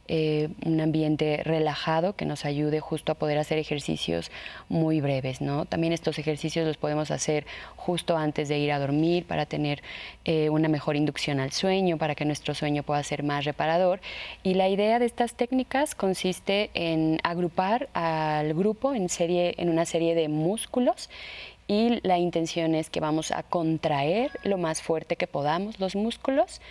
Eh, un ambiente relajado que nos ayude justo a poder hacer ejercicios muy breves. ¿no? También estos ejercicios los podemos hacer justo antes de ir a dormir para tener eh, una mejor inducción al sueño, para que nuestro sueño pueda ser más reparador. Y la idea de estas técnicas consiste en agrupar al grupo en, serie, en una serie de músculos y la intención es que vamos a contraer lo más fuerte que podamos los músculos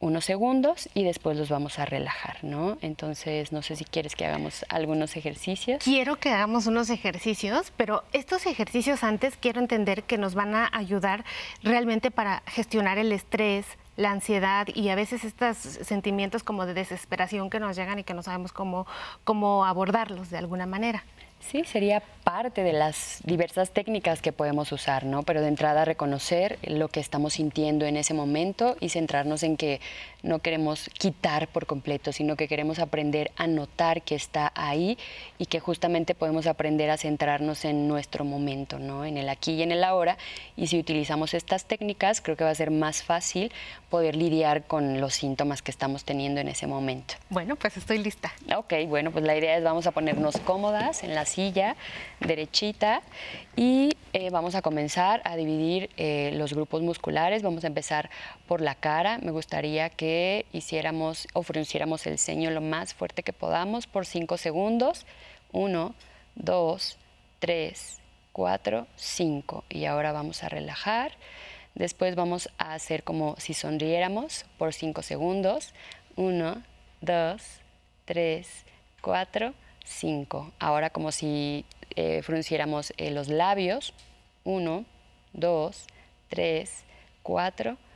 unos segundos y después los vamos a relajar, ¿no? Entonces, no sé si quieres que hagamos algunos ejercicios. Quiero que hagamos unos ejercicios, pero estos ejercicios antes quiero entender que nos van a ayudar realmente para gestionar el estrés, la ansiedad y a veces estos sentimientos como de desesperación que nos llegan y que no sabemos cómo, cómo abordarlos de alguna manera. Sí, sería parte de las diversas técnicas que podemos usar, ¿no? Pero de entrada reconocer lo que estamos sintiendo en ese momento y centrarnos en que no queremos quitar por completo, sino que queremos aprender a notar que está ahí y que justamente podemos aprender a centrarnos en nuestro momento, ¿no? En el aquí y en el ahora. Y si utilizamos estas técnicas, creo que va a ser más fácil poder lidiar con los síntomas que estamos teniendo en ese momento. Bueno, pues estoy lista. Ok, bueno, pues la idea es vamos a ponernos cómodas en la silla, derechita, y eh, vamos a comenzar a dividir eh, los grupos musculares. Vamos a empezar por la cara. Me gustaría que hiciéramos o frunciéramos el ceño lo más fuerte que podamos por cinco segundos. Uno, dos, tres, cuatro, cinco. Y ahora vamos a relajar. Después vamos a hacer como si sonriéramos por cinco segundos. Uno, dos, tres, cuatro, 5. Ahora como si eh, frunciéramos eh, los labios. 1, 2, 3, 4, 5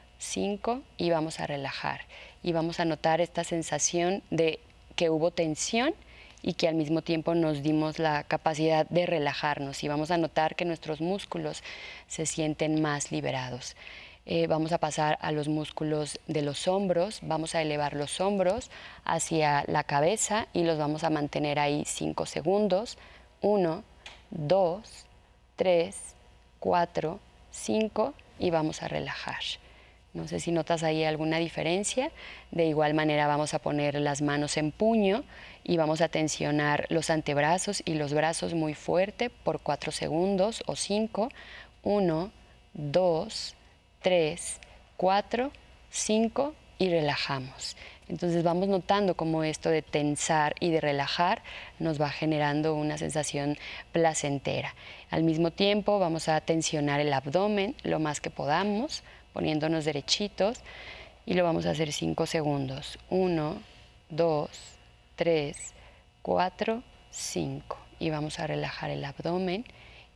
y vamos a relajar. Y vamos a notar esta sensación de que hubo tensión y que al mismo tiempo nos dimos la capacidad de relajarnos y vamos a notar que nuestros músculos se sienten más liberados. Eh, vamos a pasar a los músculos de los hombros, vamos a elevar los hombros hacia la cabeza y los vamos a mantener ahí 5 segundos. 1, 2, 3, 4, 5 y vamos a relajar. No sé si notas ahí alguna diferencia. De igual manera vamos a poner las manos en puño y vamos a tensionar los antebrazos y los brazos muy fuerte por 4 segundos o 5. 1, 2, 3, 4, 5 y relajamos. Entonces vamos notando cómo esto de tensar y de relajar nos va generando una sensación placentera. Al mismo tiempo vamos a tensionar el abdomen lo más que podamos, poniéndonos derechitos y lo vamos a hacer 5 segundos. 1, 2, 3, 4, 5. Y vamos a relajar el abdomen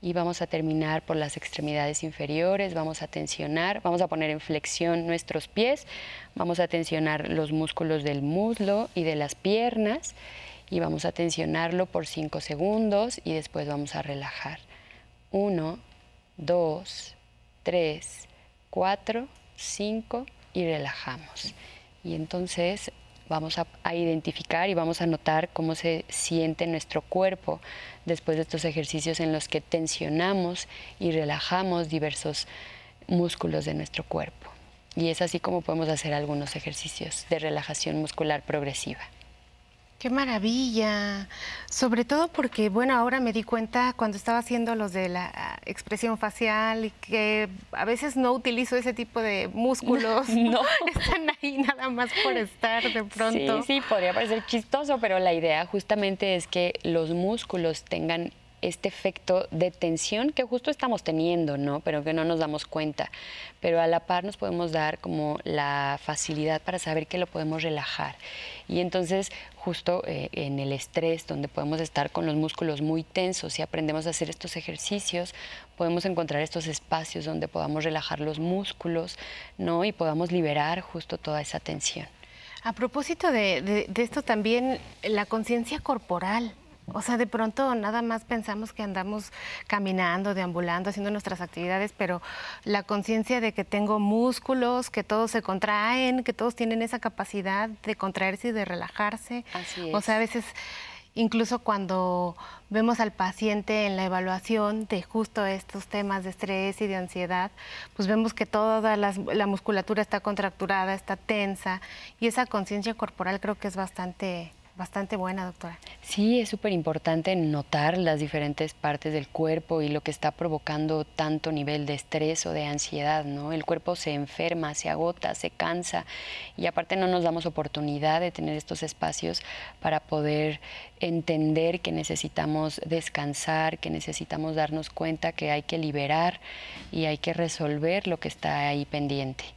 y vamos a terminar por las extremidades inferiores, vamos a tensionar, vamos a poner en flexión nuestros pies, vamos a tensionar los músculos del muslo y de las piernas y vamos a tensionarlo por 5 segundos y después vamos a relajar. 1, 2, 3, 4, 5 y relajamos. Y entonces vamos a, a, identificar y vamos a notar cómo se siente nuestro cuerpo después de estos ejercicios en los que tensionamos y relajamos diversos músculos de nuestro cuerpo. Y es así como podemos hacer algunos ejercicios de relajación muscular progresiva. Qué maravilla. Sobre todo porque, bueno, ahora me di cuenta cuando estaba haciendo los de la ah, expresión facial y que a veces no utilizo ese tipo de músculos. No. Están ahí nada más por estar de pronto. Sí, sí, podría parecer chistoso, pero la idea justamente es que los músculos tengan este efecto de tensión que justo estamos teniendo, ¿no? Pero que no nos damos cuenta. Pero a la par nos podemos dar como la facilidad para saber que lo podemos relajar. Y entonces, justo eh, en el estrés, donde podemos estar con los músculos muy tensos y aprendemos a hacer estos ejercicios, podemos encontrar estos espacios donde podamos relajar los músculos, ¿no? Y podamos liberar justo toda esa tensión. A propósito de, de esto también, la conciencia corporal. O sea, de pronto nada más pensamos que andamos caminando, deambulando, haciendo nuestras actividades, pero la conciencia de que tengo músculos, que todos se contraen, que todos tienen esa capacidad de contraerse y de relajarse. Así es. O sea, a veces incluso cuando vemos al paciente en la evaluación de justo estos temas de estrés y de ansiedad, pues vemos que toda las, la musculatura está contracturada, está tensa y esa conciencia corporal creo que es bastante bastante buena, doctora. Sí, es súper importante notar las diferentes partes del cuerpo y lo que está provocando tanto nivel de estrés o de ansiedad, ¿no? El cuerpo se enferma, se agota, se cansa y aparte no nos damos oportunidad de tener estos espacios para poder entender que necesitamos descansar, que necesitamos darnos cuenta que hay que liberar y hay que resolver lo que está ahí pendiente.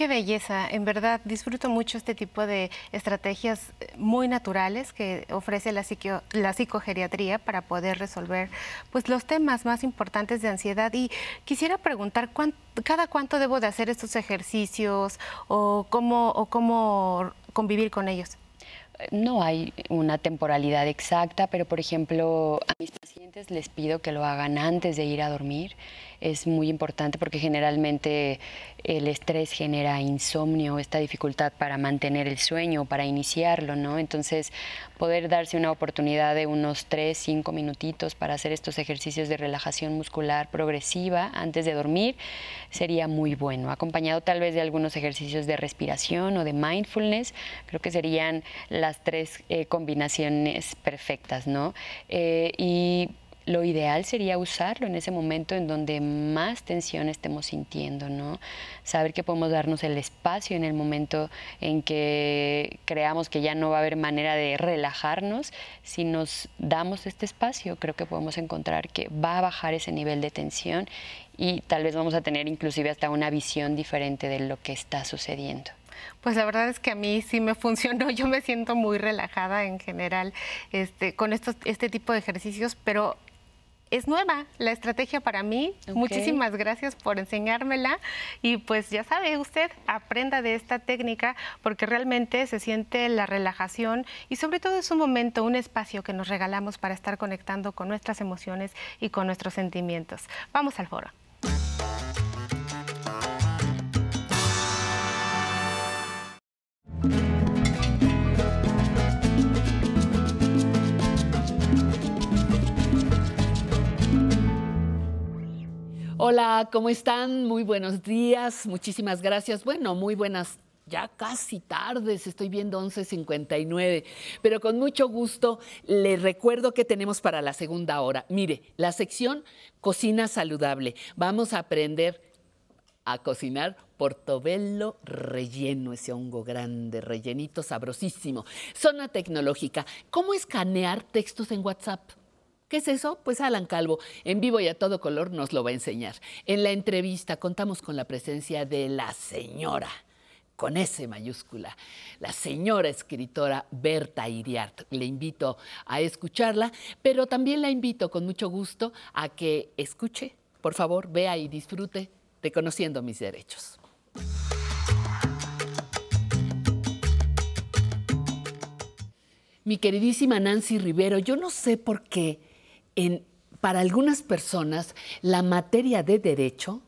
Qué belleza, en verdad disfruto mucho este tipo de estrategias muy naturales que ofrece la, psico, la psicogeriatría para poder resolver pues, los temas más importantes de ansiedad. Y quisiera preguntar, ¿cuánto, ¿cada cuánto debo de hacer estos ejercicios o cómo, o cómo convivir con ellos? No hay una temporalidad exacta, pero por ejemplo, a mis pacientes les pido que lo hagan antes de ir a dormir es muy importante porque generalmente el estrés genera insomnio, esta dificultad para mantener el sueño, para iniciarlo, ¿no? Entonces, poder darse una oportunidad de unos 3, 5 minutitos para hacer estos ejercicios de relajación muscular progresiva antes de dormir sería muy bueno, acompañado tal vez de algunos ejercicios de respiración o de mindfulness, creo que serían las tres eh, combinaciones perfectas, ¿no? Eh, y lo ideal sería usarlo en ese momento en donde más tensión estemos sintiendo, ¿no? Saber que podemos darnos el espacio en el momento en que creamos que ya no va a haber manera de relajarnos. Si nos damos este espacio, creo que podemos encontrar que va a bajar ese nivel de tensión y tal vez vamos a tener inclusive hasta una visión diferente de lo que está sucediendo. Pues la verdad es que a mí sí me funcionó. Yo me siento muy relajada en general este, con estos, este tipo de ejercicios, pero es nueva la estrategia para mí. Okay. Muchísimas gracias por enseñármela y pues ya sabe usted, aprenda de esta técnica porque realmente se siente la relajación y sobre todo es un momento, un espacio que nos regalamos para estar conectando con nuestras emociones y con nuestros sentimientos. Vamos al foro. Hola, ¿cómo están? Muy buenos días, muchísimas gracias. Bueno, muy buenas ya casi tardes, estoy viendo 11.59, pero con mucho gusto le recuerdo que tenemos para la segunda hora. Mire, la sección Cocina Saludable. Vamos a aprender a cocinar portobello relleno, ese hongo grande, rellenito sabrosísimo. Zona tecnológica. ¿Cómo escanear textos en WhatsApp? ¿Qué es eso? Pues Alan Calvo, en vivo y a todo color, nos lo va a enseñar. En la entrevista contamos con la presencia de la señora con S mayúscula, la señora escritora Berta Iriart. Le invito a escucharla, pero también la invito con mucho gusto a que escuche, por favor, vea y disfrute de Conociendo mis derechos. Mi queridísima Nancy Rivero, yo no sé por qué en, para algunas personas la materia de derecho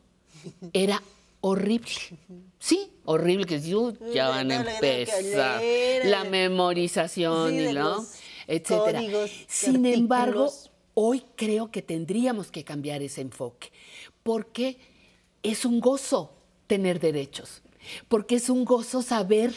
era horrible. Sí, horrible, que yo ya van a empezar la memorización Sí, y ¿no? etcétera. códigos, Sin embargo, hoy creo que tendríamos que cambiar ese enfoque, porque es un gozo tener derechos, porque es un gozo saber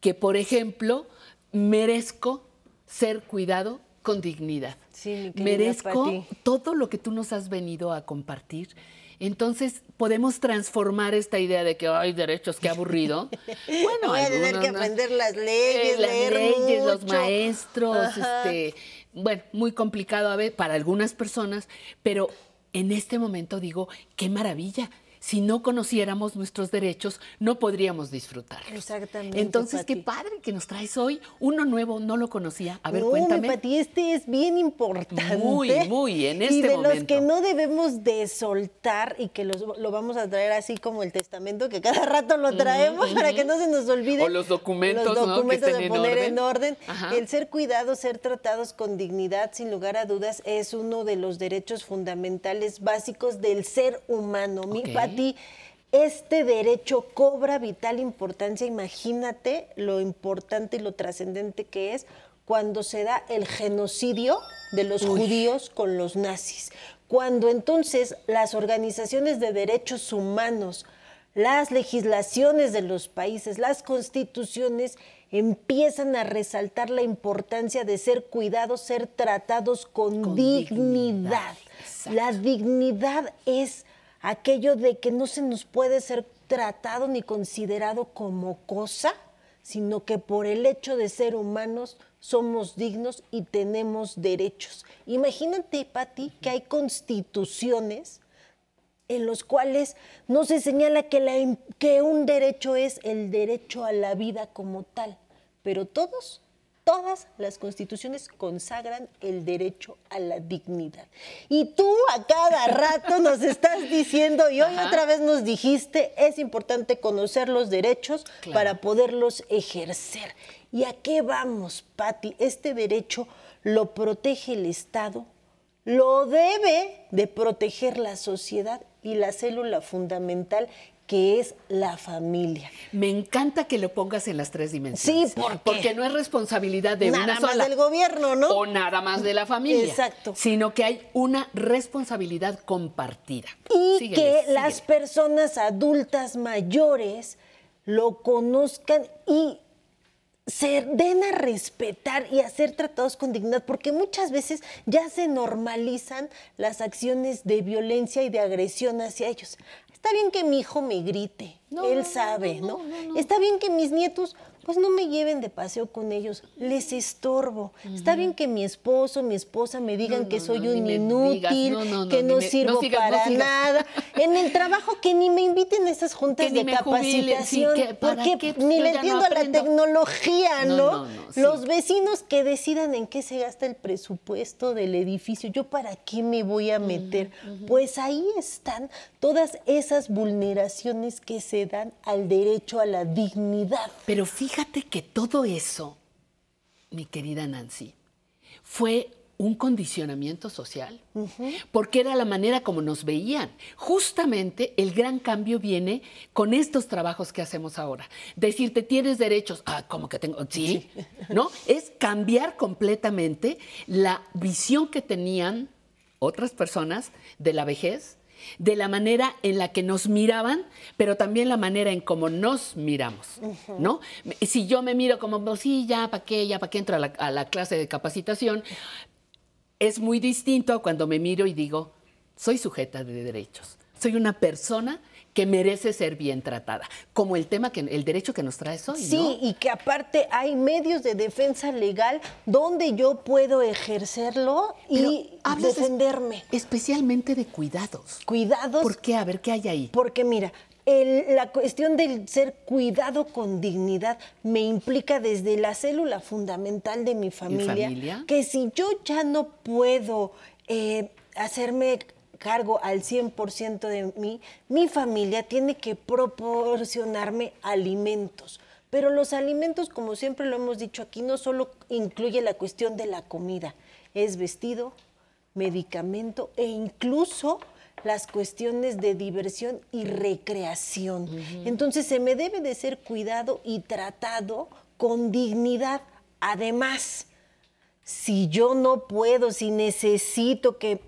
que, por ejemplo, merezco ser cuidado con dignidad. querida merezco todo lo que tú nos has venido a compartir. Entonces, podemos transformar esta idea de que hay derechos, qué aburrido. Bueno, Voy a tener que aprender las Eh, leyes, las leer leyes, los maestros, este, bueno, muy complicado a ver para algunas personas, pero en este momento digo, qué maravilla. Si no conociéramos nuestros derechos, no podríamos disfrutarlos. Exactamente. Entonces, qué padre que nos traes hoy. Uno nuevo, no lo conocía. A ver, no, cuéntame. mi Pati, este es bien importante. Muy, muy, en y este de los momento. que no debemos de soltar y que los- lo vamos a traer así como el testamento, que cada rato lo traemos para que no se nos olvide. O los documentos, Los ¿no? Que documentos de en poner orden. en orden. El ser cuidados, ser tratados con dignidad, sin lugar a dudas, es uno de los derechos fundamentales básicos del ser humano. Mi Pati, este derecho cobra vital importancia. Imagínate lo importante y lo trascendente que es cuando se da el genocidio de los Uy. judíos con los nazis. Cuando entonces las organizaciones de derechos humanos, las legislaciones de los países, las constituciones empiezan a resaltar la importancia de ser cuidados, ser tratados con, dignidad. La dignidad es aquello de que no se nos puede ser tratado ni considerado como cosa, sino que por el hecho de ser humanos somos dignos y tenemos derechos. Imagínate, Patti, que hay constituciones en los cuales no se señala que, un derecho es el derecho a la vida como tal, pero todos, todas las constituciones consagran el derecho a la dignidad. Y tú a cada rato nos estás diciendo, y hoy Ajá. otra vez nos dijiste, es importante conocer los derechos Claro. para poderlos ejercer. ¿Y a qué vamos, Patti? Este derecho lo protege el Estado, lo debe de proteger la sociedad y la célula fundamental que es la familia. Me encanta que lo pongas en las tres dimensiones. Sí, ¿por qué? Porque no es responsabilidad de Nada una más sola. del gobierno, ¿no? O nada más de la familia. Exacto. Sino que hay una responsabilidad compartida. Y Síguele, que síguele. las personas adultas mayores lo conozcan y se den a respetar y a ser tratados con dignidad, porque muchas veces ya se normalizan las acciones de violencia y de agresión hacia ellos. Está bien que mi hijo me grite, él sabe, ¿no? Está bien que mis nietos pues no me lleven de paseo con ellos, les estorbo. Está bien que mi esposo, mi esposa me digan No, que soy no, un digas, inútil, que no sirvo sigas, para nada. En el trabajo que ni me inviten a esas juntas de sí, capacitación, que ¿para porque qué? Pues ni le entiendo a la tecnología, No. Los vecinos que decidan en qué se gasta el presupuesto del edificio, ¿yo para qué me voy a meter? Pues ahí están todas esas vulneraciones que se dan al derecho a la dignidad. Pero fíjate que todo eso, mi querida Nancy, fue un condicionamiento social, porque era la manera como nos veían. Justamente el gran cambio viene con estos trabajos que hacemos ahora. Decirte, tienes derechos, ah, ¿cómo que tengo? Sí, ¿no? Es cambiar completamente la visión que tenían otras personas de la vejez, de la manera en la que nos miraban, pero también la manera en cómo nos miramos, ¿no? Si yo me miro como, pues, sí, ya, ¿para qué? Ya, ¿para qué entro a la, a la clase de capacitación? Es muy distinto a cuando me miro y digo, soy sujeta de derechos, soy una persona que merece ser bien tratada, como el tema, que el derecho que nos traes hoy, Sí, ¿no? y que aparte hay medios de defensa legal donde yo puedo ejercerlo Pero y es- defenderme. Especialmente de cuidados. Cuidados. ¿Por qué? A ver, ¿qué hay ahí? Porque mira, el- la cuestión del ser cuidado con dignidad me implica desde la célula fundamental de mi familia, familia? que si yo ya no puedo eh, hacerme cargo al 100% de mí, mi familia tiene que proporcionarme alimentos. Pero los alimentos, como siempre lo hemos dicho aquí, no solo incluye la cuestión de la comida, es vestido, medicamento e incluso las cuestiones de diversión y recreación. Entonces se me debe de ser cuidado y tratado con dignidad. Además, si yo no puedo, si necesito que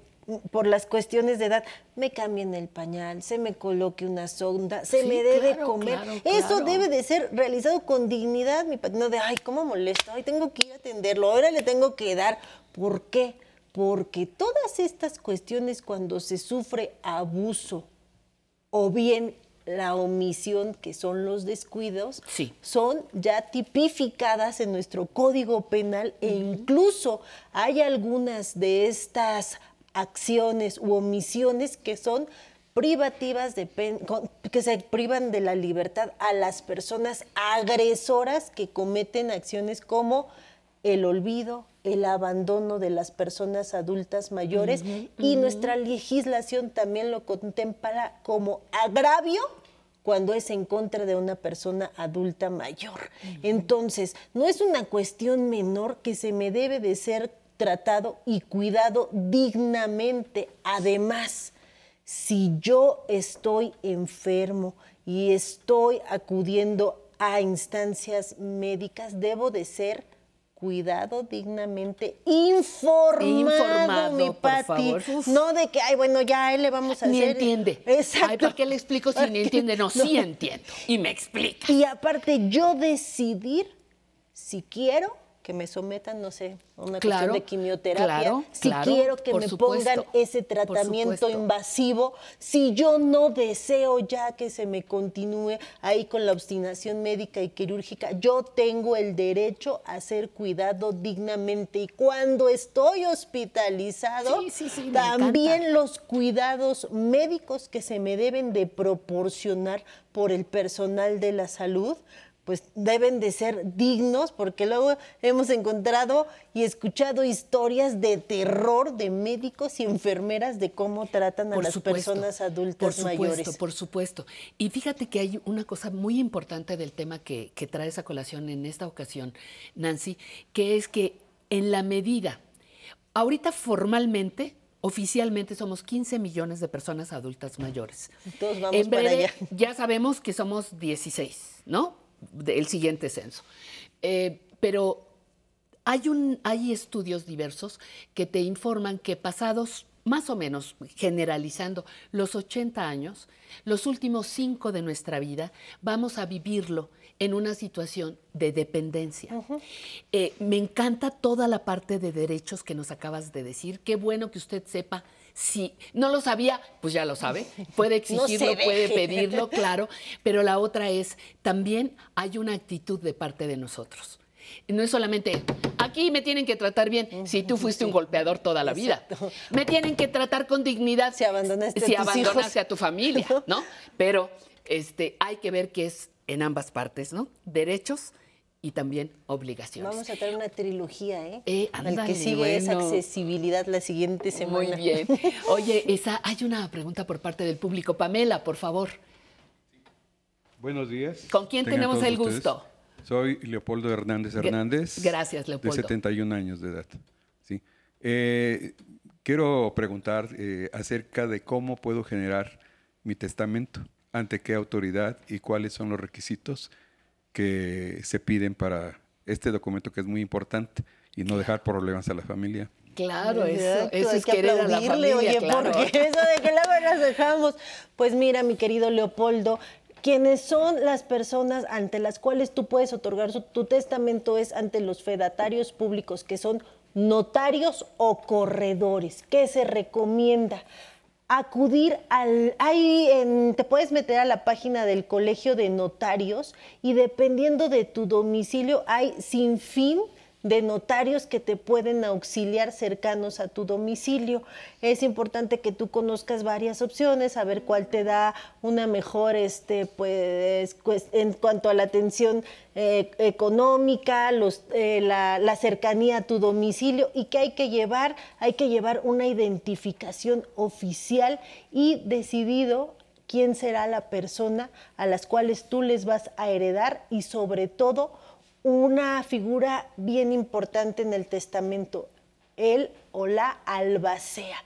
por las cuestiones de edad me cambien el pañal, se me coloque una sonda, se Sí, me debe claro, comer. claro, Eso debe de ser realizado con dignidad, mi no de ay, cómo molesto, ay, tengo que ir a atenderlo, ahora le tengo que dar. ¿Por qué? Porque todas estas cuestiones cuando se sufre abuso o bien la omisión, que son los descuidos, son ya tipificadas en nuestro código penal e incluso hay algunas de estas acciones u omisiones que son privativas de que se privan de la libertad a las personas agresoras que cometen acciones como el olvido, el abandono de las personas adultas mayores y nuestra legislación también lo contempla como agravio cuando es en contra de una persona adulta mayor. Entonces, no es una cuestión menor que se me debe de ser tratado y cuidado dignamente. Además, si yo estoy enfermo y estoy acudiendo a instancias médicas, debo de ser cuidado dignamente, informado, Informado, mi Pati. No de que, ay, bueno, ya a él le vamos a Ni hacer. entiende. Exacto. Ay, ¿para qué le explico si ni entiende? No, sí entiendo. Y me explica. Y aparte, yo decidir si quiero que me sometan, no sé, a una Claro, cuestión de quimioterapia, claro, si claro, quiero que me supuesto, pongan ese tratamiento invasivo, si yo no deseo ya que se me continúe ahí con la obstinación médica y quirúrgica, yo tengo el derecho a ser cuidado dignamente. Y cuando estoy hospitalizado, Sí, sí, sí, me también los cuidados médicos que se me deben de proporcionar por el personal de la salud, pues deben de ser dignos, porque luego hemos encontrado y escuchado historias de terror de médicos y enfermeras de cómo tratan a Por las supuesto, personas adultas por supuesto, mayores. Por supuesto. Y fíjate que hay una cosa muy importante del tema que, que traes a colación en esta ocasión, Nancy, que es que en la medida, ahorita formalmente, oficialmente somos 15 millones de personas adultas mayores. Todos vamos en para allá. ya sabemos que somos 16, ¿no? Del siguiente censo. Eh, pero hay, un, hay estudios diversos que te informan que pasados más o menos, generalizando, los 80 años, los últimos cinco de nuestra vida, vamos a vivirlo en una situación de dependencia. Eh, me encanta toda la parte de derechos que nos acabas de decir. Qué bueno que usted sepa. Si no lo sabía, pues ya lo sabe. Puede No exigirlo, puede pedirlo, claro. Pero la otra es, también hay una actitud de parte de nosotros. No es solamente, aquí me tienen que tratar bien si tú fuiste un golpeador toda la vida. Me tienen que tratar con dignidad si abandonaste a si tus abandonaste hijos. a tu familia, ¿no? Pero este, hay que ver que es en ambas partes, ¿no? Derechos y también obligaciones. Vamos a traer una trilogía, ¿eh? Eh, El ándale, que sigue es accesibilidad la siguiente semana. Muy bien. Oye, esa, hay una pregunta por parte del público. Pamela, por favor. Buenos días. ¿Con quién Tengan tenemos el ustedes. gusto? Soy Leopoldo Hernández Hernández. gracias, Leopoldo. De 71 años de edad. Sí. Eh, quiero preguntar eh, acerca de cómo puedo generar mi testamento, ante qué autoridad y cuáles son los requisitos que se piden para este documento que es muy importante y no dejar problemas a la familia. Claro, eso, Exacto, eso hay es que querer a la aplaudirle, familia, oye, claro. porque eso de que luego nos dejamos. Pues mira, mi querido Leopoldo, quienes son las personas ante las cuales tú puedes otorgar su- tu testamento es ante los fedatarios públicos, que son notarios o corredores. ¿Qué se recomienda? Acudir al... Ahí en- te puedes meter a la página del Colegio de Notarios y dependiendo de tu domicilio hay sin fin de notarios que te pueden auxiliar cercanos a tu domicilio. Es importante que tú conozcas varias opciones, a ver cuál te da una mejor, este, pues, en cuanto a la atención eh, económica, los, eh, la, la cercanía a tu domicilio y que hay que llevar, hay que llevar una identificación oficial y decidido quién será la persona a las cuales tú les vas a heredar y sobre todo una figura bien importante en el testamento, él o la albacea,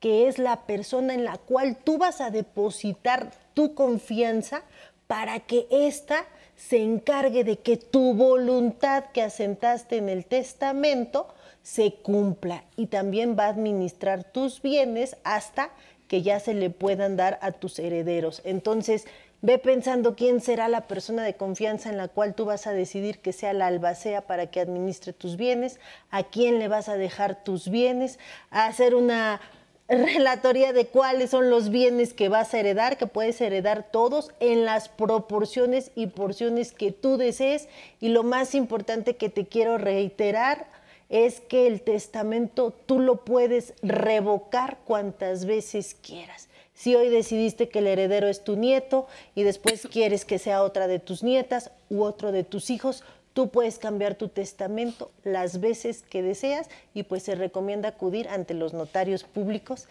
que es la persona en la cual tú vas a depositar tu confianza para que ésta se encargue de que tu voluntad que asentaste en el testamento se cumpla y también va a administrar tus bienes hasta que ya se le puedan dar a tus herederos. Entonces, Ve pensando quién será la persona de confianza en la cual tú vas a decidir que sea la albacea para que administre tus bienes, a quién le vas a dejar tus bienes, a hacer una relatoría de cuáles son los bienes que vas a heredar, que puedes heredar todos en las proporciones y porciones que tú desees. Y lo más importante que te quiero reiterar es que el testamento tú lo puedes revocar cuantas veces quieras. Si hoy decidiste que el heredero es tu nieto y después quieres que sea otra de tus nietas u otro de tus hijos, tú puedes cambiar tu testamento las veces que deseas y pues se recomienda acudir ante los notarios públicos.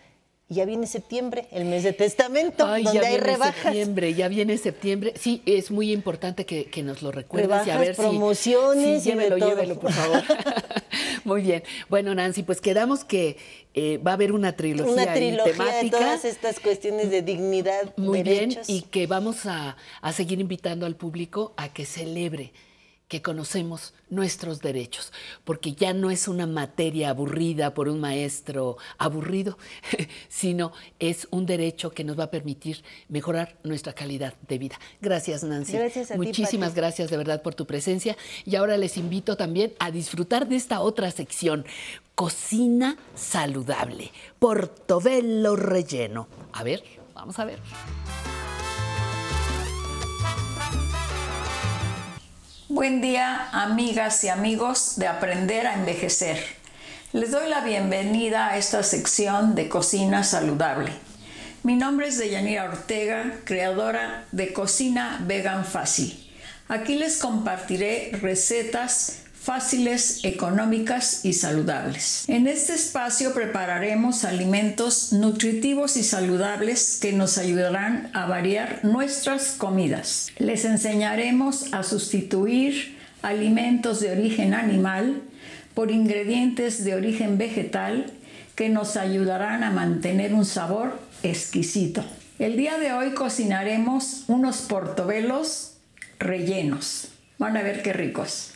Ya viene septiembre, el mes de testamento, Ay, donde ya hay viene rebajas. septiembre, ya viene septiembre. Sí, es muy importante que, que nos lo recuerdes y a Rebajas, ver si- promociones sí, y de llévelo, todo. llévelo, por favor. muy bien. Bueno, Nancy, pues quedamos que eh, va a haber una trilogía, Una trilogía de temática. todas estas cuestiones de dignidad, Muy derechos. bien, y que vamos a, a seguir invitando al público a que celebre que conocemos nuestros derechos, porque ya no es una materia aburrida por un maestro aburrido, sino es un derecho que nos va a permitir mejorar nuestra calidad de vida. Gracias, Nancy. Gracias a Muchísimas gracias de verdad por tu presencia. Y ahora les invito también a disfrutar de esta otra sección, Cocina Saludable, Portobello Relleno. A ver, vamos a ver. Buen día, amigas y amigos de Aprender a Envejecer. Les doy la bienvenida a esta sección de Cocina Saludable. Mi nombre es Deyanira Ortega, creadora de Cocina Vegan Fácil. Aquí les compartiré recetas fáciles, económicas y saludables. En este espacio prepararemos alimentos nutritivos y saludables que nos ayudarán a variar nuestras comidas. Les enseñaremos a sustituir alimentos de origen animal por ingredientes de origen vegetal que nos ayudarán a mantener un sabor exquisito. El día de hoy cocinaremos unos portobelos rellenos. Van a ver qué ricos.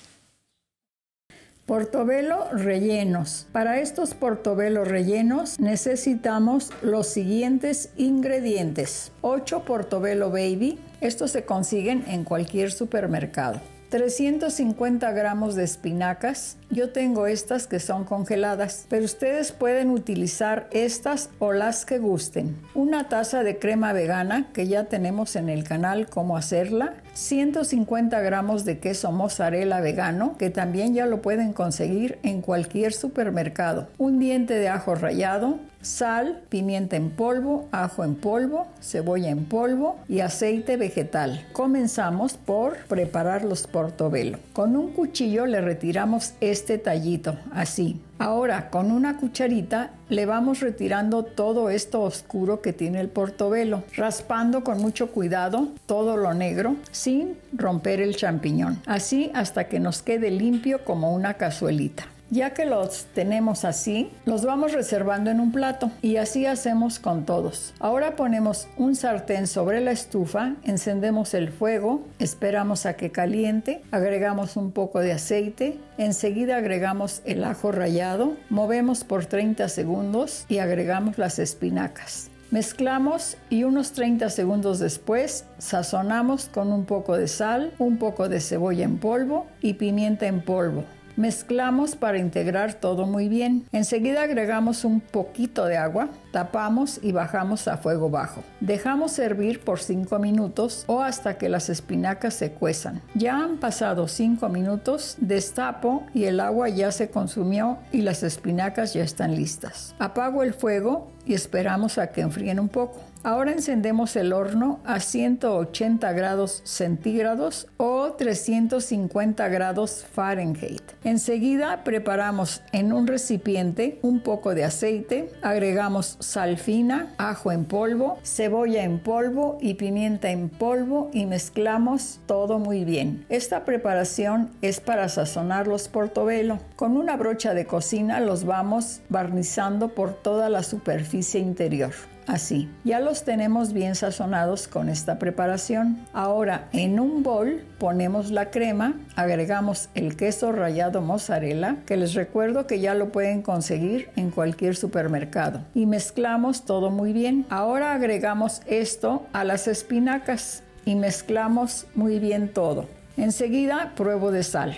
Portobelo rellenos. Para estos portobelos rellenos necesitamos los siguientes ingredientes. 8 portobelo baby. Estos se consiguen en cualquier supermercado. 350 gramos de espinacas. Yo tengo estas que son congeladas, pero ustedes pueden utilizar estas o las que gusten. Una taza de crema vegana que ya tenemos en el canal cómo hacerla. 150 gramos de queso mozzarella vegano que también ya lo pueden conseguir en cualquier supermercado. Un diente de ajo rallado, sal, pimienta en polvo, ajo en polvo, cebolla en polvo y aceite vegetal. Comenzamos por preparar los portobelo. Con un cuchillo le retiramos este tallito, así. Ahora con una cucharita le vamos retirando todo esto oscuro que tiene el portobelo, raspando con mucho cuidado todo lo negro sin romper el champiñón. Así hasta que nos quede limpio como una cazuelita. Ya que los tenemos así, los vamos reservando en un plato y así hacemos con todos. Ahora ponemos un sartén sobre la estufa, encendemos el fuego, esperamos a que caliente, agregamos un poco de aceite, enseguida agregamos el ajo rallado, movemos por 30 segundos y agregamos las espinacas. Mezclamos y unos 30 segundos después sazonamos con un poco de sal, un poco de cebolla en polvo y pimienta en polvo. Mezclamos para integrar todo muy bien. Enseguida agregamos un poquito de agua, tapamos y bajamos a fuego bajo. Dejamos hervir por 5 minutos o hasta que las espinacas se cuezan. Ya han pasado 5 minutos, destapo y el agua ya se consumió y las espinacas ya están listas. Apago el fuego y esperamos a que enfríen un poco. Ahora encendemos el horno a 180 grados centígrados o 350 grados Fahrenheit. Enseguida preparamos en un recipiente un poco de aceite, agregamos sal fina, ajo en polvo, cebolla en polvo y pimienta en polvo y mezclamos todo muy bien. Esta preparación es para sazonar los portobelo. Con una brocha de cocina los vamos barnizando por toda la superficie interior así. Ya los tenemos bien sazonados con esta preparación. Ahora en un bol ponemos la crema, agregamos el queso rallado mozzarella, que les recuerdo que ya lo pueden conseguir en cualquier supermercado. Y mezclamos todo muy bien. Ahora agregamos esto a las espinacas y mezclamos muy bien todo. Enseguida pruebo de sal.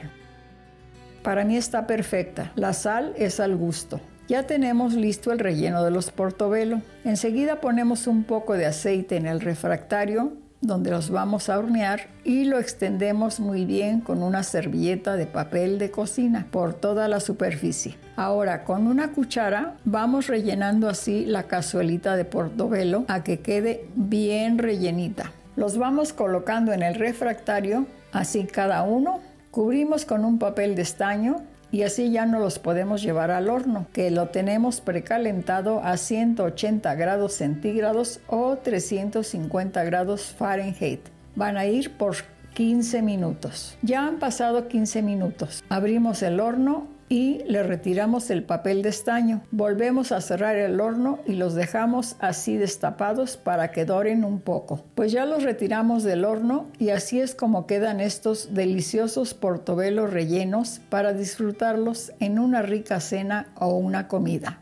Para mí está perfecta. La sal es al gusto. Ya tenemos listo el relleno de los portobelo. Enseguida ponemos un poco de aceite en el refractario donde los vamos a hornear y lo extendemos muy bien con una servilleta de papel de cocina por toda la superficie. Ahora con una cuchara vamos rellenando así la cazuelita de portobelo a que quede bien rellenita. Los vamos colocando en el refractario, así cada uno. Cubrimos con un papel de estaño y así ya no los podemos llevar al horno, que lo tenemos precalentado a 180 grados centígrados o 350 grados Fahrenheit. Van a ir por 15 minutos. Ya han pasado 15 minutos. Abrimos el horno y le retiramos el papel de estaño. Volvemos a cerrar el horno y los dejamos así destapados para que doren un poco. Pues ya los retiramos del horno y así es como quedan estos deliciosos portobelos rellenos para disfrutarlos en una rica cena o una comida.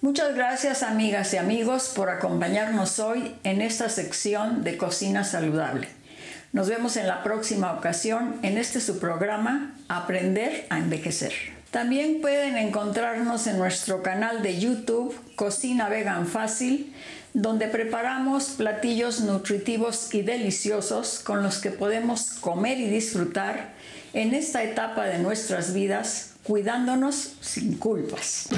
Muchas gracias amigas y amigos por acompañarnos hoy en esta sección de Cocina Saludable. Nos vemos en la próxima ocasión en este su programa Aprender a Envejecer. También pueden encontrarnos en nuestro canal de YouTube Cocina Vegan Fácil, donde preparamos platillos nutritivos y deliciosos con los que podemos comer y disfrutar en esta etapa de nuestras vidas, cuidándonos sin culpas.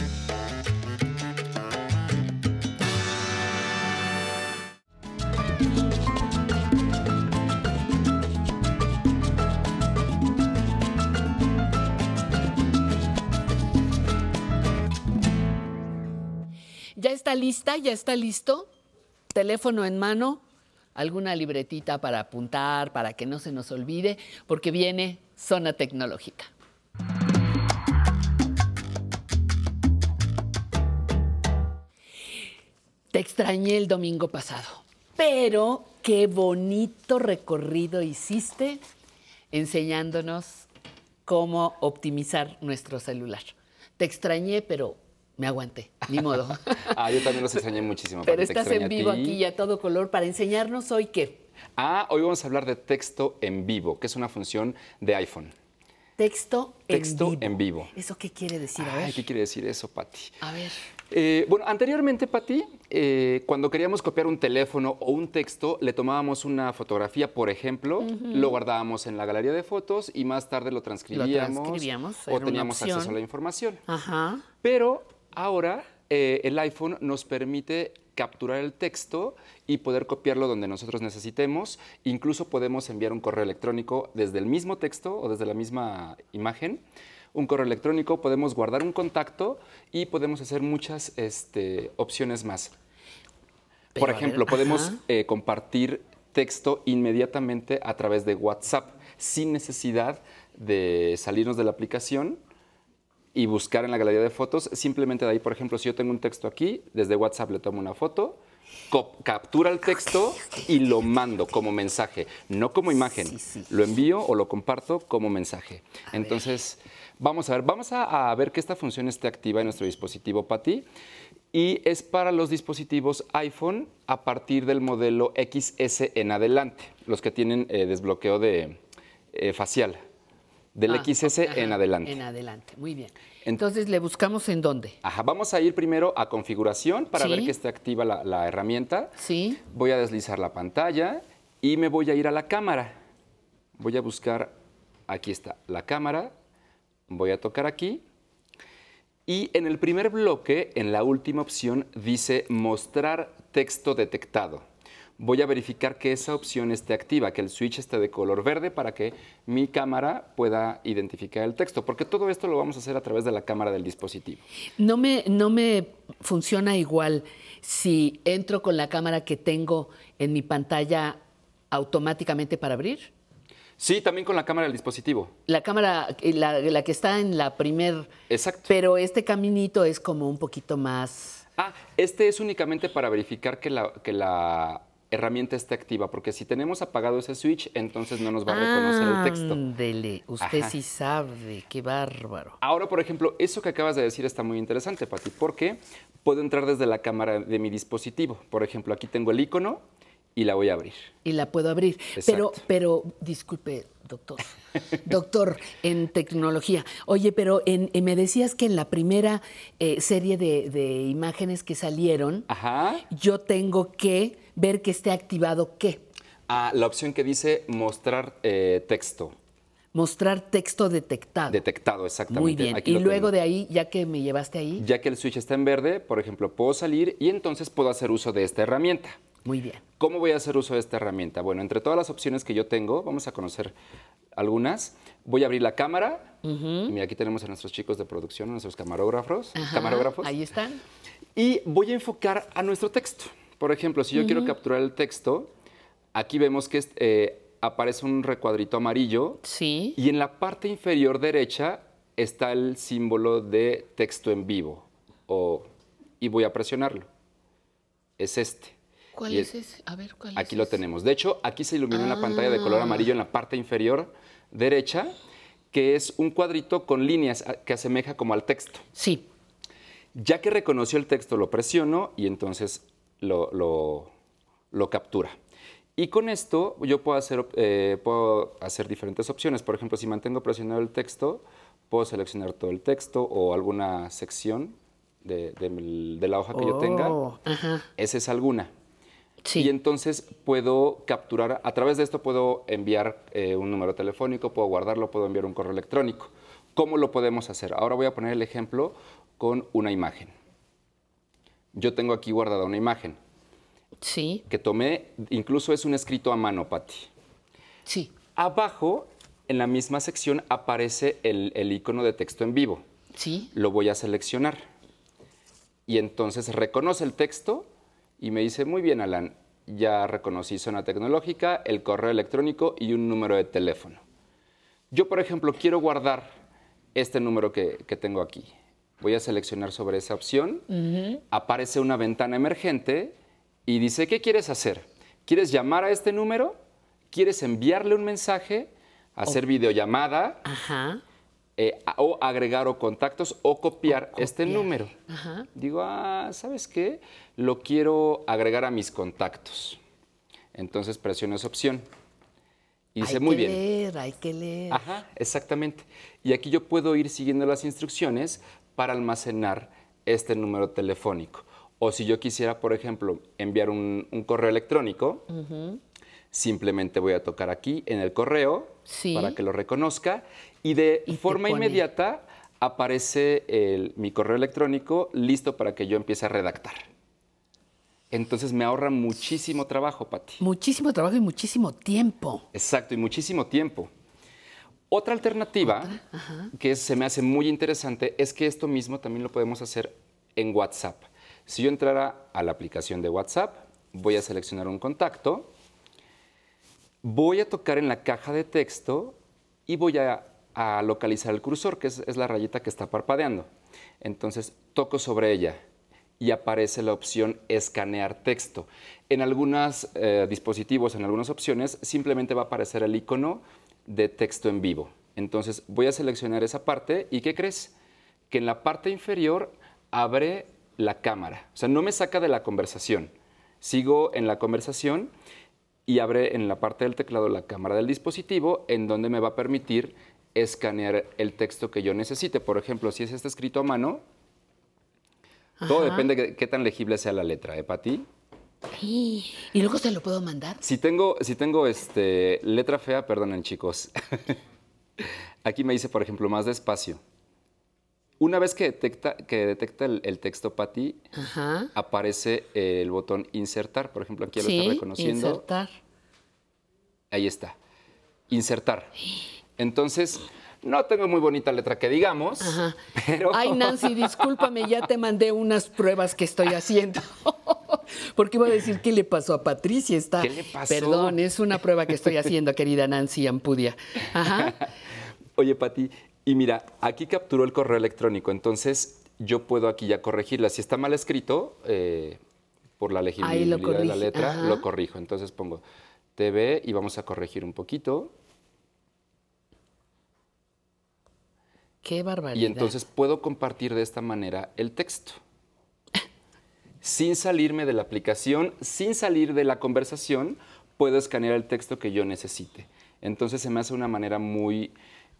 Lista? ¿Ya está listo? Teléfono en mano, alguna libretita para apuntar, para que no se nos olvide, porque viene Zona Tecnológica. Te extrañé el domingo pasado, pero qué bonito recorrido hiciste enseñándonos cómo optimizar nuestro celular. Te extrañé, pero me aguanté, ni modo. ah, yo también los extrañé muchísimo. Pero estás en vivo aquí y a todo color para enseñarnos hoy qué. Ah, hoy vamos a hablar de texto en vivo, que es una función de iPhone. Texto, Texto en vivo. en vivo. ¿Eso qué quiere decir? A Ay, ver. ¿qué quiere decir eso, Pati? A ver. Eh, bueno, anteriormente, Pati, eh, cuando queríamos copiar un teléfono o un texto, le tomábamos una fotografía, por ejemplo, lo guardábamos en la galería de fotos y más tarde lo transcribíamos, transcribíamos, o teníamos acceso a la información. Ajá. Pero ahora eh, el iPhone nos permite capturar el texto y poder copiarlo donde nosotros necesitemos. Incluso podemos enviar un correo electrónico desde el mismo texto o desde la misma imagen. Un correo electrónico, podemos guardar un contacto y podemos hacer muchas este, opciones más. Pero, Por ver, ejemplo, podemos eh, compartir texto inmediatamente a través de WhatsApp sin necesidad de salirnos de la aplicación y buscar en la galería de fotos. Simplemente de ahí, por ejemplo, si yo tengo un texto aquí, desde WhatsApp le tomo una foto, captura el texto y lo mando como mensaje, no como imagen. Lo envío o lo comparto como mensaje. Entonces, vamos a ver, vamos a, a ver que esta función esté activa en nuestro dispositivo PATI y es para los dispositivos iPhone a partir del modelo XS en adelante, los que tienen eh, desbloqueo de eh, facial. Del Ah, XS ajá, en adelante. En adelante, muy bien. Entonces, ¿le buscamos en dónde? Ajá, vamos a ir primero a configuración para Sí. ver que esté activa la, la herramienta. Sí. Voy a deslizar la pantalla y me voy a ir a la cámara. Voy a buscar, aquí está, la cámara. Voy a tocar aquí. Y en el primer bloque, en la última opción, dice mostrar texto detectado. Voy a verificar que esa opción esté activa, que el switch esté de color verde para que mi cámara pueda identificar el texto, porque todo esto lo vamos a hacer a través de la cámara del dispositivo. No me, no me funciona igual si entro con la cámara que tengo en mi pantalla automáticamente para abrir. Sí, también con la cámara del dispositivo. La cámara, eh, la, la que está en la primer... Exacto. Pero este caminito es como un poquito más... Ah, este es únicamente para verificar que la, que la herramienta esté activa, porque si tenemos apagado ese switch, entonces no nos va a reconocer el texto. Ándele, usted Ajá. sí sabe, qué bárbaro. Ahora, por ejemplo, eso que acabas de decir está muy interesante, Pati, porque puedo entrar desde la cámara de mi dispositivo. Por ejemplo, aquí tengo el icono y la voy a abrir. Y la puedo abrir. Pero, pero, disculpe, doctor. Doctor, en tecnología. Oye, pero en, en- me decías que en la primera eh, serie de, de imágenes que salieron, Ajá. yo tengo que ver que esté activado qué. Ah, la opción que dice mostrar eh, texto. Mostrar texto detectado. Detectado, exactamente. Muy bien. Aquí Y luego tengo. de ahí, ya que me llevaste ahí, Ya que el switch está en verde, por ejemplo, puedo salir y entonces puedo hacer uso de esta herramienta. muy bien. ¿Cómo voy a hacer uso de esta herramienta? Bueno, entre todas las opciones que yo tengo, vamos a conocer algunas. Voy a abrir la cámara. Mira, aquí tenemos a nuestros chicos de producción, a nuestros camarógrafos. Ajá, camarógrafos. Ahí están. Y voy a enfocar a nuestro texto. Por ejemplo, si yo quiero capturar el texto, aquí vemos que eh, aparece un recuadrito amarillo. Sí. Y en la parte inferior derecha está el símbolo de texto en vivo. O- y voy a presionarlo. Es este. ¿Cuál Y es ese? A ver, ¿cuál Aquí es lo ese? tenemos. De hecho, aquí se ilumina una pantalla de color Ah. amarillo en la parte inferior derecha, que es un cuadrito con líneas que asemeja como al texto. Sí. Ya que reconoció el texto, lo presiono y entonces lo, lo- lo captura. Y con esto yo puedo hacer, eh, puedo hacer diferentes opciones. Por ejemplo, si mantengo presionado el texto, puedo seleccionar todo el texto o alguna sección de, de la hoja que yo tenga. Oh, ajá. Esa es alguna. Y entonces puedo capturar, a través de esto puedo enviar eh, un número telefónico, puedo guardarlo, puedo enviar un correo electrónico. ¿Cómo lo podemos hacer? Ahora voy a poner el ejemplo con una imagen. Yo tengo aquí guardada una imagen. Sí. Que tomé, incluso es un escrito a mano, Patti. Sí. Abajo, en la misma sección, aparece el, el icono de texto en vivo. Sí. Lo voy a seleccionar. Y entonces reconoce el texto y me dice, muy bien, Alan, ya reconocí zona tecnológica, el correo electrónico y un número de teléfono. Yo, por ejemplo, quiero guardar este número que, que tengo aquí. Voy a seleccionar sobre esa opción. Aparece una ventana emergente y dice, ¿qué quieres hacer? ¿Quieres llamar a este número? ¿Quieres enviarle un mensaje? ¿Hacer videollamada? eh, a- o agregar o contactos o copiar, este número. Ajá. Digo, ah, ¿sabes qué? Lo quiero agregar a mis contactos. Entonces presiono esa opción. Y dice, hay muy que bien. leer, hay que leer. Ajá, exactamente. Y aquí yo puedo ir siguiendo las instrucciones para almacenar este número telefónico. O si yo quisiera, por ejemplo, enviar un, un correo electrónico, simplemente voy a tocar aquí en el correo Sí. para que lo reconozca y de Y forma inmediata aparece el- mi correo electrónico listo para que yo empiece a redactar. Entonces me ahorra muchísimo trabajo, Pati. Muchísimo trabajo y muchísimo tiempo. Exacto, y muchísimo tiempo. Otra alternativa que se me hace muy interesante es que esto mismo también lo podemos hacer en WhatsApp. Si yo entrara a la aplicación de WhatsApp, voy a seleccionar un contacto, voy a tocar en la caja de texto y voy a, a localizar el cursor, que es, es la rayita que está parpadeando. Entonces toco sobre ella y aparece la opción escanear texto. En algunos dispositivos, en algunas opciones, simplemente va a aparecer el icono de texto en vivo. Entonces voy a seleccionar esa parte y ¿qué crees? Que en la parte inferior abre la cámara. O sea, no me saca de la conversación. Sigo en la conversación y abre en la parte del teclado la cámara del dispositivo en donde me va a permitir escanear el texto que yo necesite. Por ejemplo, si es este escrito a mano, todo depende de qué tan legible sea la letra, ¿eh, Pati? Y luego se lo puedo mandar. Si tengo, si tengo este, letra fea, perdonen chicos. Aquí me dice, por ejemplo, más despacio. Una vez que detecta, que detecta el, el texto Ajá. aparece el botón insertar. Por ejemplo, aquí ya lo Sí, está reconociendo. insertar. Ahí está. Insertar. Entonces, no tengo muy bonita letra que digamos, Ajá. pero... Ay, Nancy, discúlpame, ya te mandé unas pruebas que estoy haciendo. Porque iba a decir qué le pasó a Patricia. Está, ¿Qué le pasó? Perdón, es una prueba que estoy haciendo, querida Nancy Ampudia. Ajá. Oye, Pati, y mira, aquí capturó el correo electrónico, entonces yo puedo aquí ya corregirla. Si está mal escrito, eh, por la legibilidad de la letra, ajá. lo corrijo. Entonces pongo TV y vamos a corregir un poquito. Qué barbaridad. Y entonces puedo compartir de esta manera el texto. Sin salirme de la aplicación, sin salir de la conversación, puedo escanear el texto que yo necesite. Entonces se me hace una manera muy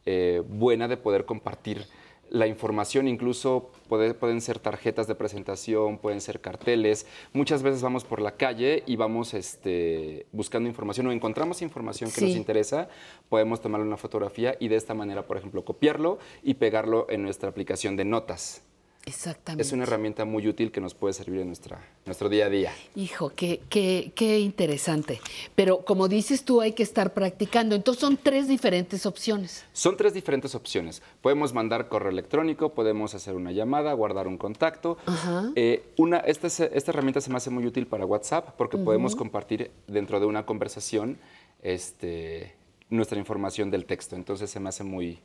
eh, buena de poder compartir la información, incluso puede- pueden ser tarjetas de presentación, pueden ser carteles. Muchas veces vamos por la calle y vamos este, buscando información o encontramos información que Sí. nos interesa, podemos tomarle una fotografía y de esta manera, por ejemplo, copiarlo y pegarlo en nuestra aplicación de notas. Exactamente. Es una herramienta muy útil que nos puede servir en nuestra, nuestro día a día. Hijo, qué, qué, qué interesante. Pero como dices tú, hay que estar practicando. Entonces son tres diferentes opciones. Son tres diferentes opciones. Podemos mandar correo electrónico, podemos hacer una llamada, guardar un contacto. Ajá. Eh, una, esta, herramienta se me hace muy útil para WhatsApp porque podemos compartir dentro de una conversación este, nuestra información del texto. Entonces se me hace muy,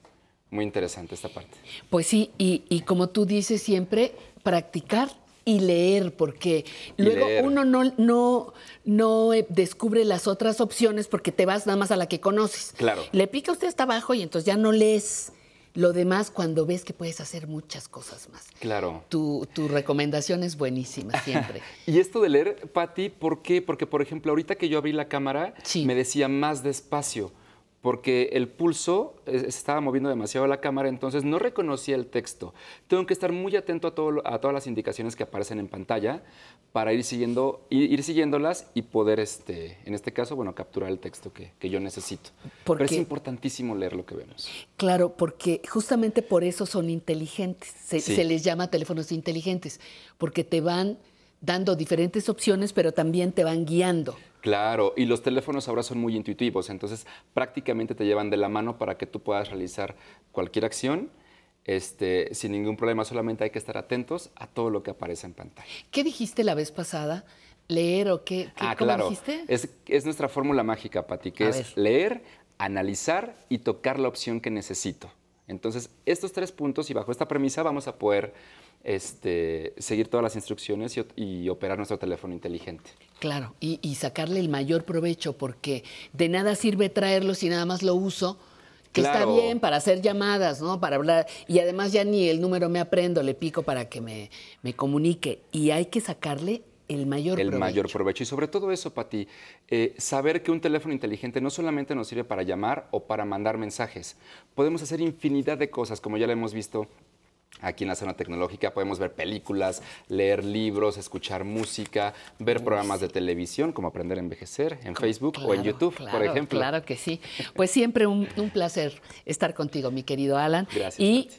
muy interesante esta parte. Pues sí, y, y como tú dices siempre, practicar y leer, porque Y luego leer. uno no, no, no descubre las otras opciones porque te vas nada más a la que conoces. Claro. Le pica usted hasta abajo y entonces ya no lees lo demás cuando ves que puedes hacer muchas cosas más. Claro. Tu, tu recomendación es buenísima siempre. Y esto de leer, Patti, ¿por qué? Porque, por ejemplo, ahorita que yo abrí la cámara, me decía más despacio, porque el pulso eh, se estaba moviendo demasiado la cámara, entonces no reconocía el texto. Tengo que estar muy atento a, todo lo- a todas las indicaciones que aparecen en pantalla para ir, siguiendo, ir, ir siguiéndolas y poder, este, en este caso, bueno, capturar el texto que, que yo necesito. Pero es Porque- importantísimo leer lo que vemos. Claro, porque justamente por eso son inteligentes. Se, Sí. se les llama teléfonos inteligentes, porque te van dando diferentes opciones, pero también te van guiando. Claro, y los teléfonos ahora son muy intuitivos, entonces prácticamente te llevan de la mano para que tú puedas realizar cualquier acción este, sin ningún problema, solamente hay que estar atentos a todo lo que aparece en pantalla. ¿Qué dijiste la vez pasada? ¿Leer o qué? qué- Ah, ¿Cómo claro, dijiste? es, es nuestra fórmula mágica, Pati, que A es ver. leer, analizar y tocar la opción que necesito. Entonces, estos tres puntos y bajo esta premisa vamos a poder este, seguir todas las instrucciones y, y operar nuestro teléfono inteligente. Claro, y, y sacarle el mayor provecho, porque de nada sirve traerlo si nada más lo uso. Que Claro. está bien para hacer llamadas, ¿no? Para hablar. Y además ya ni el número me aprendo, le pico para que me, me comunique. Y hay que sacarle el mayor el provecho. mayor provecho. Y sobre todo eso, Pati, eh, saber que un teléfono inteligente no solamente nos sirve para llamar o para mandar mensajes, podemos hacer infinidad de cosas, como ya lo hemos visto. Aquí en la zona tecnológica podemos ver películas, leer libros, escuchar música, ver programas de televisión, como Aprender a Envejecer, en Facebook o en Claro, YouTube, por ejemplo. Claro que sí. Pues siempre un, un placer estar contigo, mi querido Alan. Gracias, Y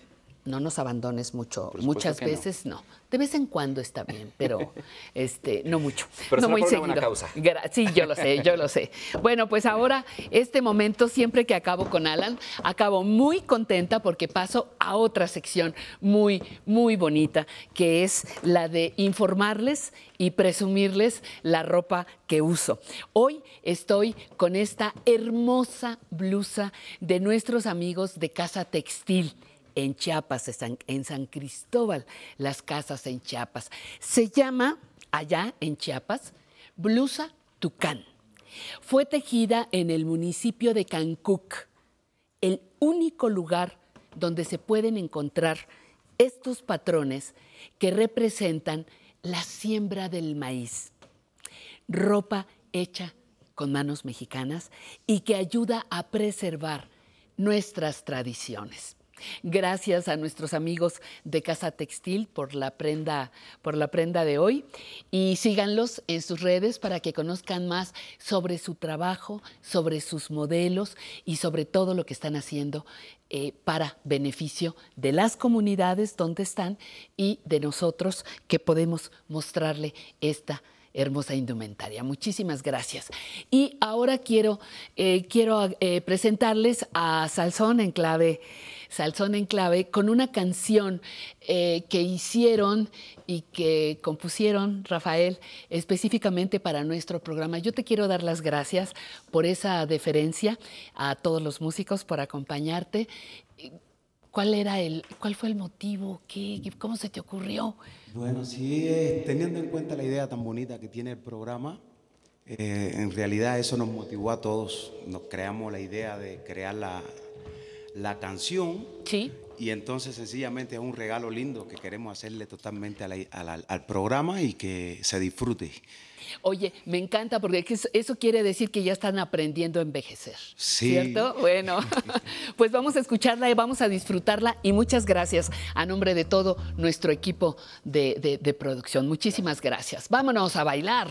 no nos abandones mucho. Muchas no. veces no. De vez en cuando está bien, pero este, no mucho. Pero no muy por una buena seguido. causa. Sí, yo lo sé, yo lo sé. Bueno, pues ahora, este momento, siempre que acabo con Alan, acabo muy contenta porque paso a otra sección muy, muy bonita, que es la de informarles y presumirles la ropa que uso. Hoy estoy con esta hermosa blusa de nuestros amigos de Casa Textil en Chiapas, en San, Cristóbal, las casas en Chiapas. Se llama, allá en Chiapas, blusa Tucán. Fue tejida en el municipio de Cancuc, el único lugar donde se pueden encontrar estos patrones que representan la siembra del maíz. Ropa hecha con manos mexicanas y que ayuda a preservar nuestras tradiciones. Gracias a nuestros amigos de Casa Textil por la prenda, por la prenda de hoy y síganlos en sus redes para que conozcan más sobre su trabajo, sobre sus modelos y sobre todo lo que están haciendo eh, para beneficio de las comunidades donde están y de nosotros que podemos mostrarle esta hermosa indumentaria. Muchísimas gracias. Y ahora quiero, eh, quiero eh, presentarles a Salsón en clave, Salsón en clave, con una canción eh, que hicieron y que compusieron Rafael específicamente para nuestro programa. Yo te quiero dar las gracias por esa deferencia a todos los músicos por acompañarte. ¿Cuál era el, cuál fue el motivo? ¿Qué, ¿Cómo se te ocurrió? Bueno, sí, eh, teniendo en cuenta la idea tan bonita que tiene el programa, eh, en realidad eso nos motivó a todos. Nos creamos la idea de crear la, la canción. Sí. Y entonces sencillamente es un regalo lindo que queremos hacerle totalmente a la- a la- al programa y que se disfrute. Oye, me encanta porque es- eso quiere decir que ya están aprendiendo a envejecer. Sí. ¿Cierto? Bueno, pues vamos a escucharla y vamos a disfrutarla y muchas gracias a nombre de todo nuestro equipo de, de- de producción. Muchísimas gracias. Vámonos a bailar.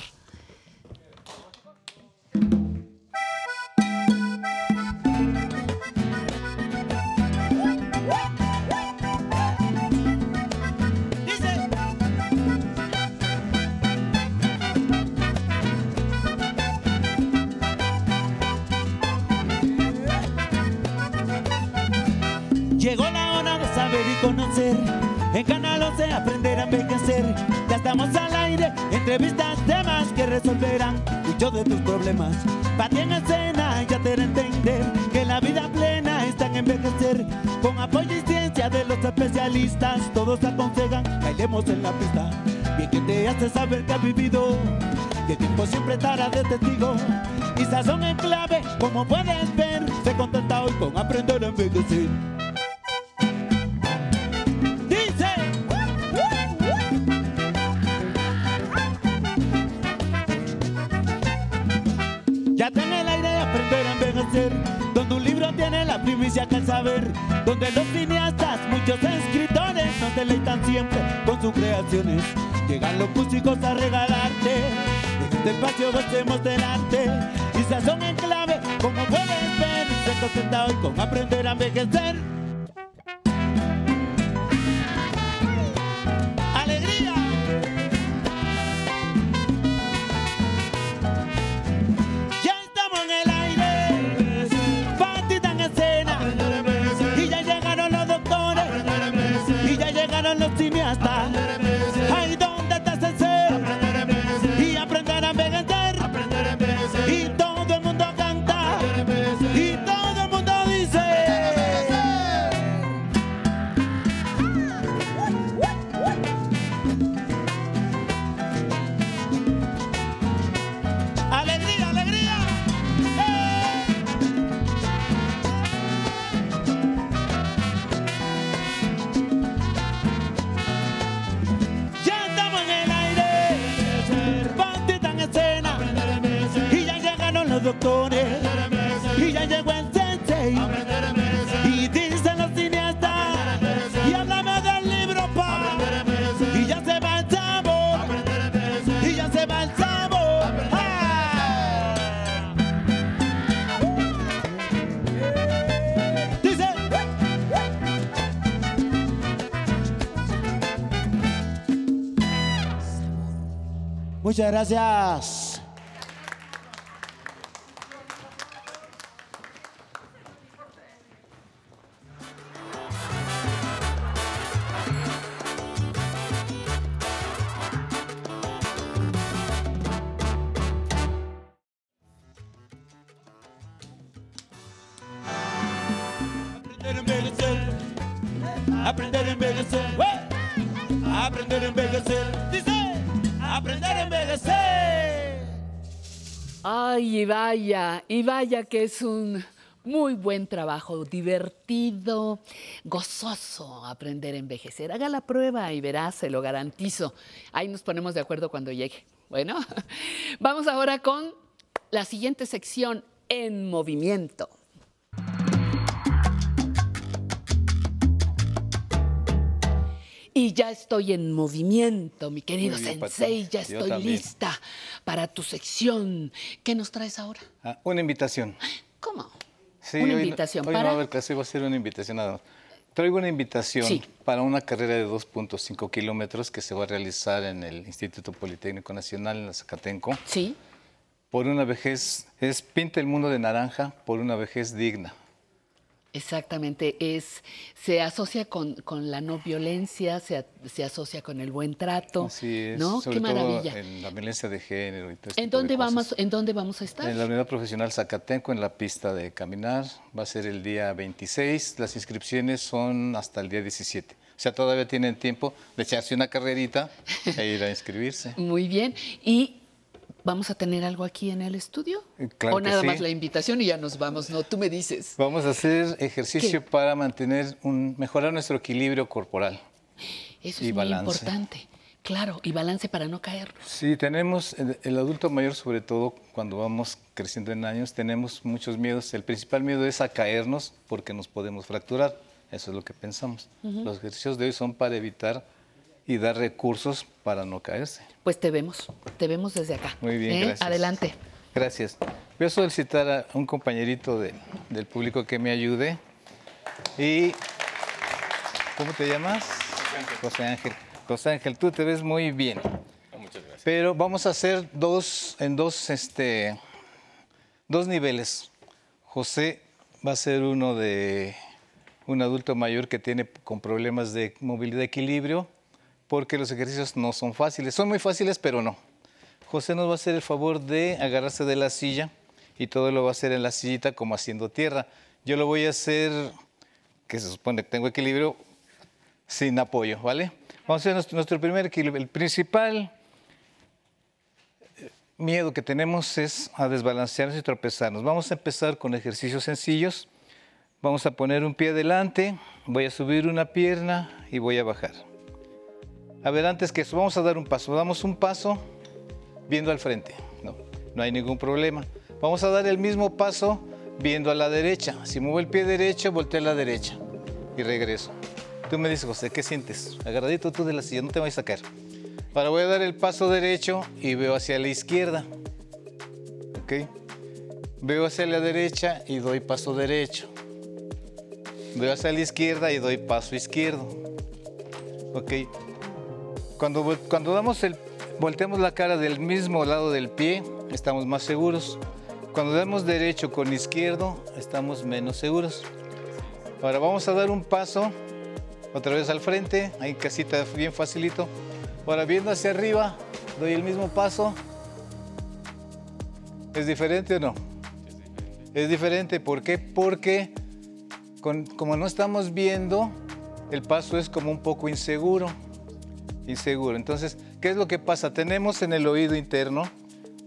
Conocer. En Canal 11 aprender a envejecer. Ya estamos al aire, entrevistas, temas que resolverán muchos de tus problemas. Para ti en escena ya te entender que la vida plena está en envejecer. Con apoyo y ciencia de los especialistas, todos aconsejan, bailemos en la pista. Bien que te hace saber que has vivido, que el tiempo siempre estará de testigo. Y sazón en clave, como puedes ver, se contenta hoy con aprender a envejecer. Tiene la primicia que al saber, donde los cineastas, muchos escritores nos deleitan siempre con sus creaciones. Llegan los músicos a regalarte, en este espacio gocemos del arte, y sazón en clave, como puedes ver, se contenta hoy con aprender a envejecer. Muchas gracias. Vaya, y vaya que es un muy buen trabajo, divertido, gozoso aprender a envejecer. Haga la prueba y verá, se lo garantizo. Ahí nos ponemos de acuerdo cuando llegue. Bueno, vamos ahora con la siguiente sección en movimiento. Y ya estoy en movimiento, mi querido bien. Sensei, ya Yo estoy también. lista para tu sección. ¿Qué nos traes ahora? Ah, una invitación. ¿Cómo? Sí, Una hoy no- invitación hoy para- no va a haber clase, va a ser una invitación nada. Traigo una invitación Sí. para una carrera de 2.5 kilómetros que se va a realizar en el Instituto Politécnico Nacional en la Zacatenco. Sí. Por una vejez, es Pinta el mundo de naranja por una vejez digna. Exactamente, es, se asocia con, con la no violencia, se, a- se asocia con el buen trato, Así es, ¿no? sobre Qué todo maravilla. en la violencia de género y todo este ¿En dónde vamos, en dónde vamos a estar? En la Unidad Profesional Zacatenco, en la pista de caminar, va a ser el día 26. Las inscripciones son hasta el día 17. O sea, todavía tienen tiempo de echarse una carrerita e ir a inscribirse. Muy bien. ¿Y vamos a tener algo aquí en el estudio? claro ¿O que nada sí. más la invitación y ya nos vamos? No, tú me dices. Vamos a hacer ejercicio para mantener un, mejorar nuestro equilibrio corporal. Eso y es balance. muy importante. Claro, y balance para no caer. Sí, tenemos, el, el adulto mayor sobre todo, cuando vamos creciendo en años, tenemos muchos miedos. El principal miedo es a caernos porque nos podemos fracturar. Eso es lo que pensamos. Ujú. Los ejercicios de hoy son para evitar y dar recursos para no caerse. Pues te vemos, te vemos desde acá. Muy bien, ¿eh? gracias. Adelante. Gracias. Voy a solicitar a un compañerito de- del público que me ayude. Y, ¿cómo te llamas? José Ángel. José Ángel, tú te ves muy bien. Muchas gracias. Pero vamos a hacer dos, en dos, este, dos niveles. José va a ser uno de un adulto mayor que tiene con problemas de movilidad y equilibrio, porque los ejercicios no son fáciles. Son muy fáciles, pero no. José nos va a hacer el favor de agarrarse de la silla y todo lo va a hacer en la sillita como haciendo tierra. Yo lo voy a hacer, que se supone que tengo equilibrio, sin apoyo, ¿vale? Vamos a hacer nuestro, primer equilibrio. El principal eh, miedo que tenemos es a desbalancearnos y tropezarnos. Vamos a empezar con ejercicios sencillos. Vamos a poner un pie adelante, voy a subir una pierna y voy a bajar. A ver, antes que eso, vamos a dar un paso. Damos un paso viendo al frente. No, no hay ningún problema. Vamos a dar el mismo paso viendo a la derecha. Si muevo el pie derecho, volteo a la derecha y regreso. Tú me dices, José, ¿qué sientes? Agarradito tú de la silla, no te vayas a caer. Ahora voy a dar el paso derecho y veo hacia la izquierda. ¿Ok? Veo hacia la derecha y doy paso derecho. Veo hacia la izquierda y doy paso izquierdo. ¿Ok? Cuando, cuando damos el, volteamos la cara del mismo lado del pie, estamos más seguros. Cuando damos derecho con izquierdo, estamos menos seguros. Ahora vamos a dar un paso otra vez al frente, ahí casita bien facilito. Ahora viendo hacia arriba, doy el mismo paso. ¿Es diferente o no? Es diferente, ¿por qué? Porque como no estamos viendo, el paso es como un poco inseguro. Inseguro. Entonces, ¿qué es lo que pasa? Tenemos en el oído interno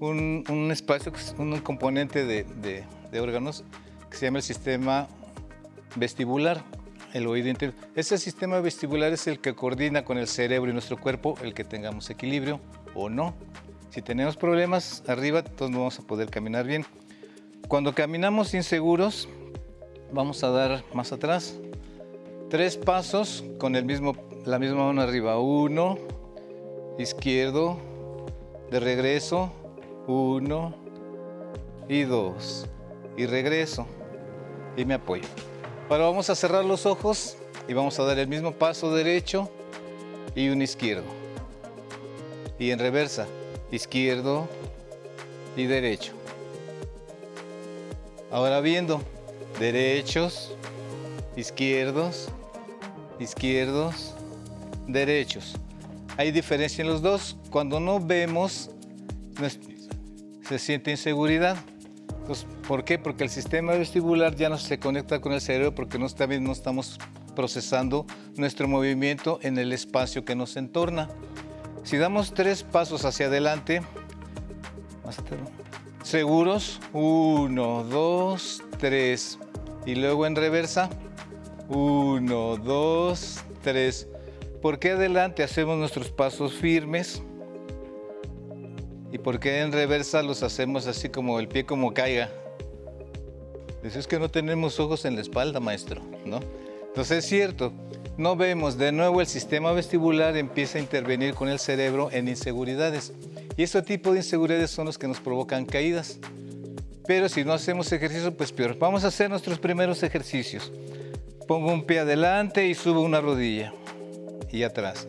un, un espacio, un componente de, de- de órganos que se llama el sistema vestibular, el oído interno. Ese sistema vestibular es el que coordina con el cerebro y nuestro cuerpo el que tengamos equilibrio o no. Si tenemos problemas arriba, entonces no vamos a poder caminar bien. Cuando caminamos inseguros, vamos a dar más atrás. Tres pasos con el mismo, la misma mano arriba. Uno, izquierdo, de regreso. Uno y dos. Y regreso. Y me apoyo. Ahora vamos a cerrar los ojos y vamos a dar el mismo paso derecho y un izquierdo. Y en reversa, izquierdo y derecho. Ahora viendo, derechos, izquierdos, izquierdos, derechos. Hay diferencia en los dos. Cuando no vemos, se siente inseguridad. Entonces, ¿Por qué? Porque el sistema vestibular ya no se conecta con el cerebro porque no, está no estamos procesando nuestro movimiento en el espacio que nos entorna. Si damos tres pasos hacia adelante, seguros, uno, dos, tres, y luego en reversa, uno, dos, tres. ¿Por qué adelante hacemos nuestros pasos firmes? Y por qué en reversa los hacemos así como el pie como caiga? Dice, es que no tenemos ojos en la espalda, maestro, ¿no? Entonces es cierto, no vemos. De nuevo el sistema vestibular empieza a intervenir con el cerebro en inseguridades. Y este tipo de inseguridades son los que nos provocan caídas. Pero si no hacemos ejercicio, pues peor. Vamos a hacer nuestros primeros ejercicios. Pongo un pie adelante y subo una rodilla. Y atrás.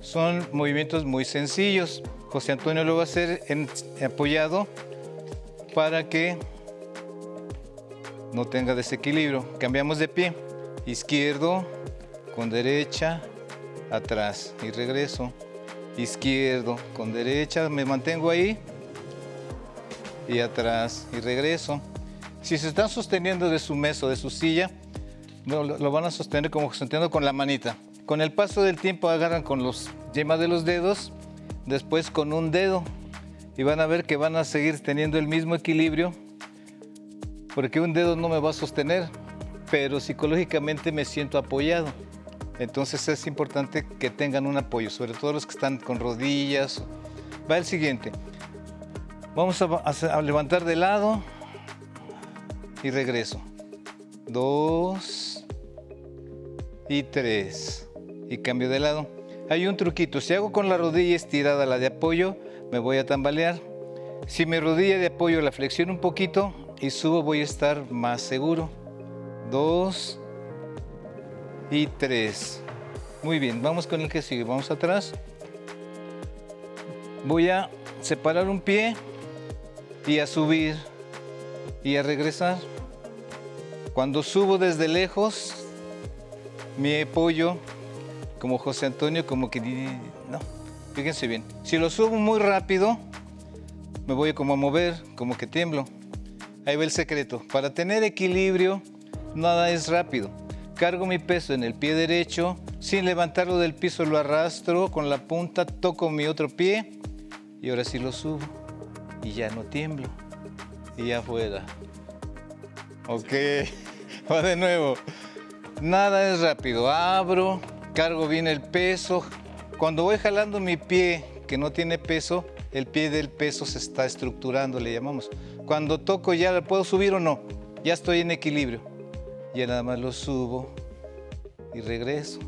Son movimientos muy sencillos. José Antonio lo va a hacer en- apoyado para que no tenga desequilibrio. Cambiamos de pie. Izquierdo, con derecha, atrás y regreso. Izquierdo, con derecha, me mantengo ahí y atrás y regreso. Si se están sosteniendo de su mesa o de su silla, lo, lo van a sostener como sosteniendo con la manita. Con el paso del tiempo agarran con los yemas de los dedos, después con un dedo y van a ver que van a seguir teniendo el mismo equilibrio porque un dedo no me va a sostener, pero psicológicamente me siento apoyado. Entonces es importante que tengan un apoyo, sobre todo los que están con rodillas. Va el siguiente. Vamos a, a- levantar de lado y regreso. Dos y tres. Y cambio de lado. Hay un truquito. Si hago con la rodilla estirada la de apoyo, me voy a tambalear. Si mi rodilla de apoyo la flexiono un poquito y subo, voy a estar más seguro. Dos y tres. Muy bien, vamos con el que sigue. Vamos atrás. Voy a separar un pie y a subir y a regresar. Cuando subo desde lejos, mi apoyo, como José Antonio, como que... No, fíjense bien. Si lo subo muy rápido, me voy como a mover, como que tiemblo. Ahí va el secreto. Para tener equilibrio, nada es rápido. Cargo mi peso en el pie derecho, sin levantarlo del piso lo arrastro, con la punta toco mi otro pie y ahora sí lo subo. Y ya no tiemblo. Y ya afuera. Ok, va de nuevo. Nada es rápido. Abro, cargo bien el peso. Cuando voy jalando mi pie que no tiene peso, el pie del peso se está estructurando, le llamamos. Cuando toco ya, ¿puedo subir o no? Ya estoy en equilibrio. Ya nada más lo subo y regreso.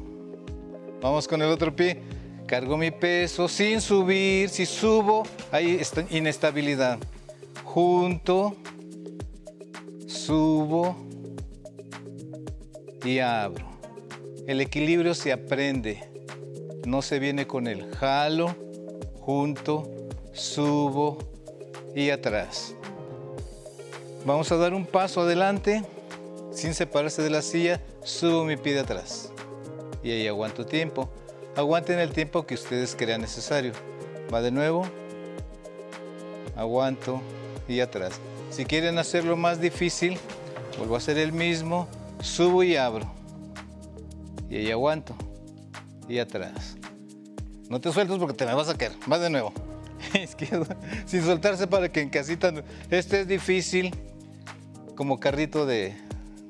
Vamos con el otro pie. Cargo mi peso sin subir. Si subo, hay esta inestabilidad. Junto, subo y abro. El equilibrio se aprende, no se viene con el jalo, junto, subo y atrás. Vamos a dar un paso adelante, sin separarse de la silla, subo mi pie de atrás. Y ahí aguanto tiempo. Aguanten el tiempo que ustedes crean necesario. Va de nuevo, aguanto y atrás. Si quieren hacerlo más difícil, vuelvo a hacer el mismo, subo y abro. Y ahí aguanto y atrás. No te sueltes porque te me vas a caer. Va de nuevo. Izquierdo, sin soltarse para que en casita. Este es difícil, como carrito de,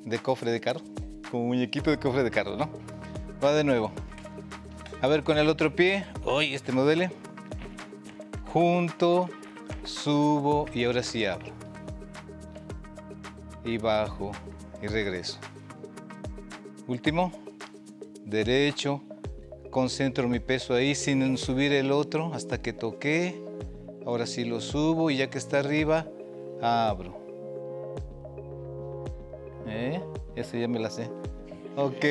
de cofre de carro, como muñequito de cofre de carro, ¿no? Va de nuevo. A ver, con el otro pie. Uy, este me. Junto, subo y ahora sí abro. Y bajo y regreso. Último, derecho. Concentro mi peso ahí sin subir el otro hasta que toqué. Ahora sí lo subo y ya que está arriba, abro. ¿Eh? Esa ya me la sé. Ok.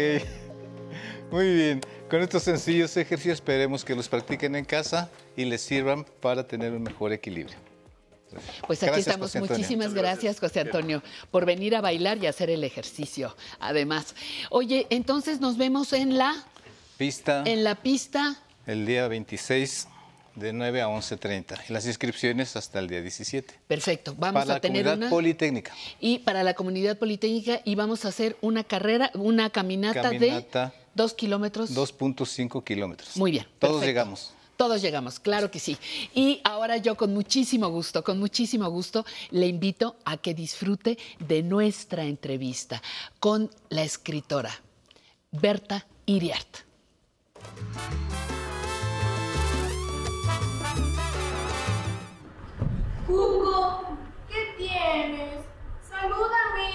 Muy bien. Con estos sencillos ejercicios esperemos que los practiquen en casa y les sirvan para tener un mejor equilibrio. Pues aquí Gracias, estamos. Muchísimas gracias, José Antonio, por venir a bailar y hacer el ejercicio. Además, oye, entonces nos vemos en la Pista en la pista. el día 26 de 9 a 11.30 y las inscripciones hasta el día 17. Perfecto. Vamos para a tener la comunidad una politécnica. y para la comunidad politécnica y vamos a hacer una carrera, una caminata, Caminata. de dos kilómetros. 2.5 kilómetros. Muy bien. Todos perfecto. llegamos. Todos llegamos, claro que sí. Y ahora yo con muchísimo gusto, con muchísimo gusto, le invito a que disfrute de nuestra entrevista con la escritora Berta Iriart. tienes? Salúdame.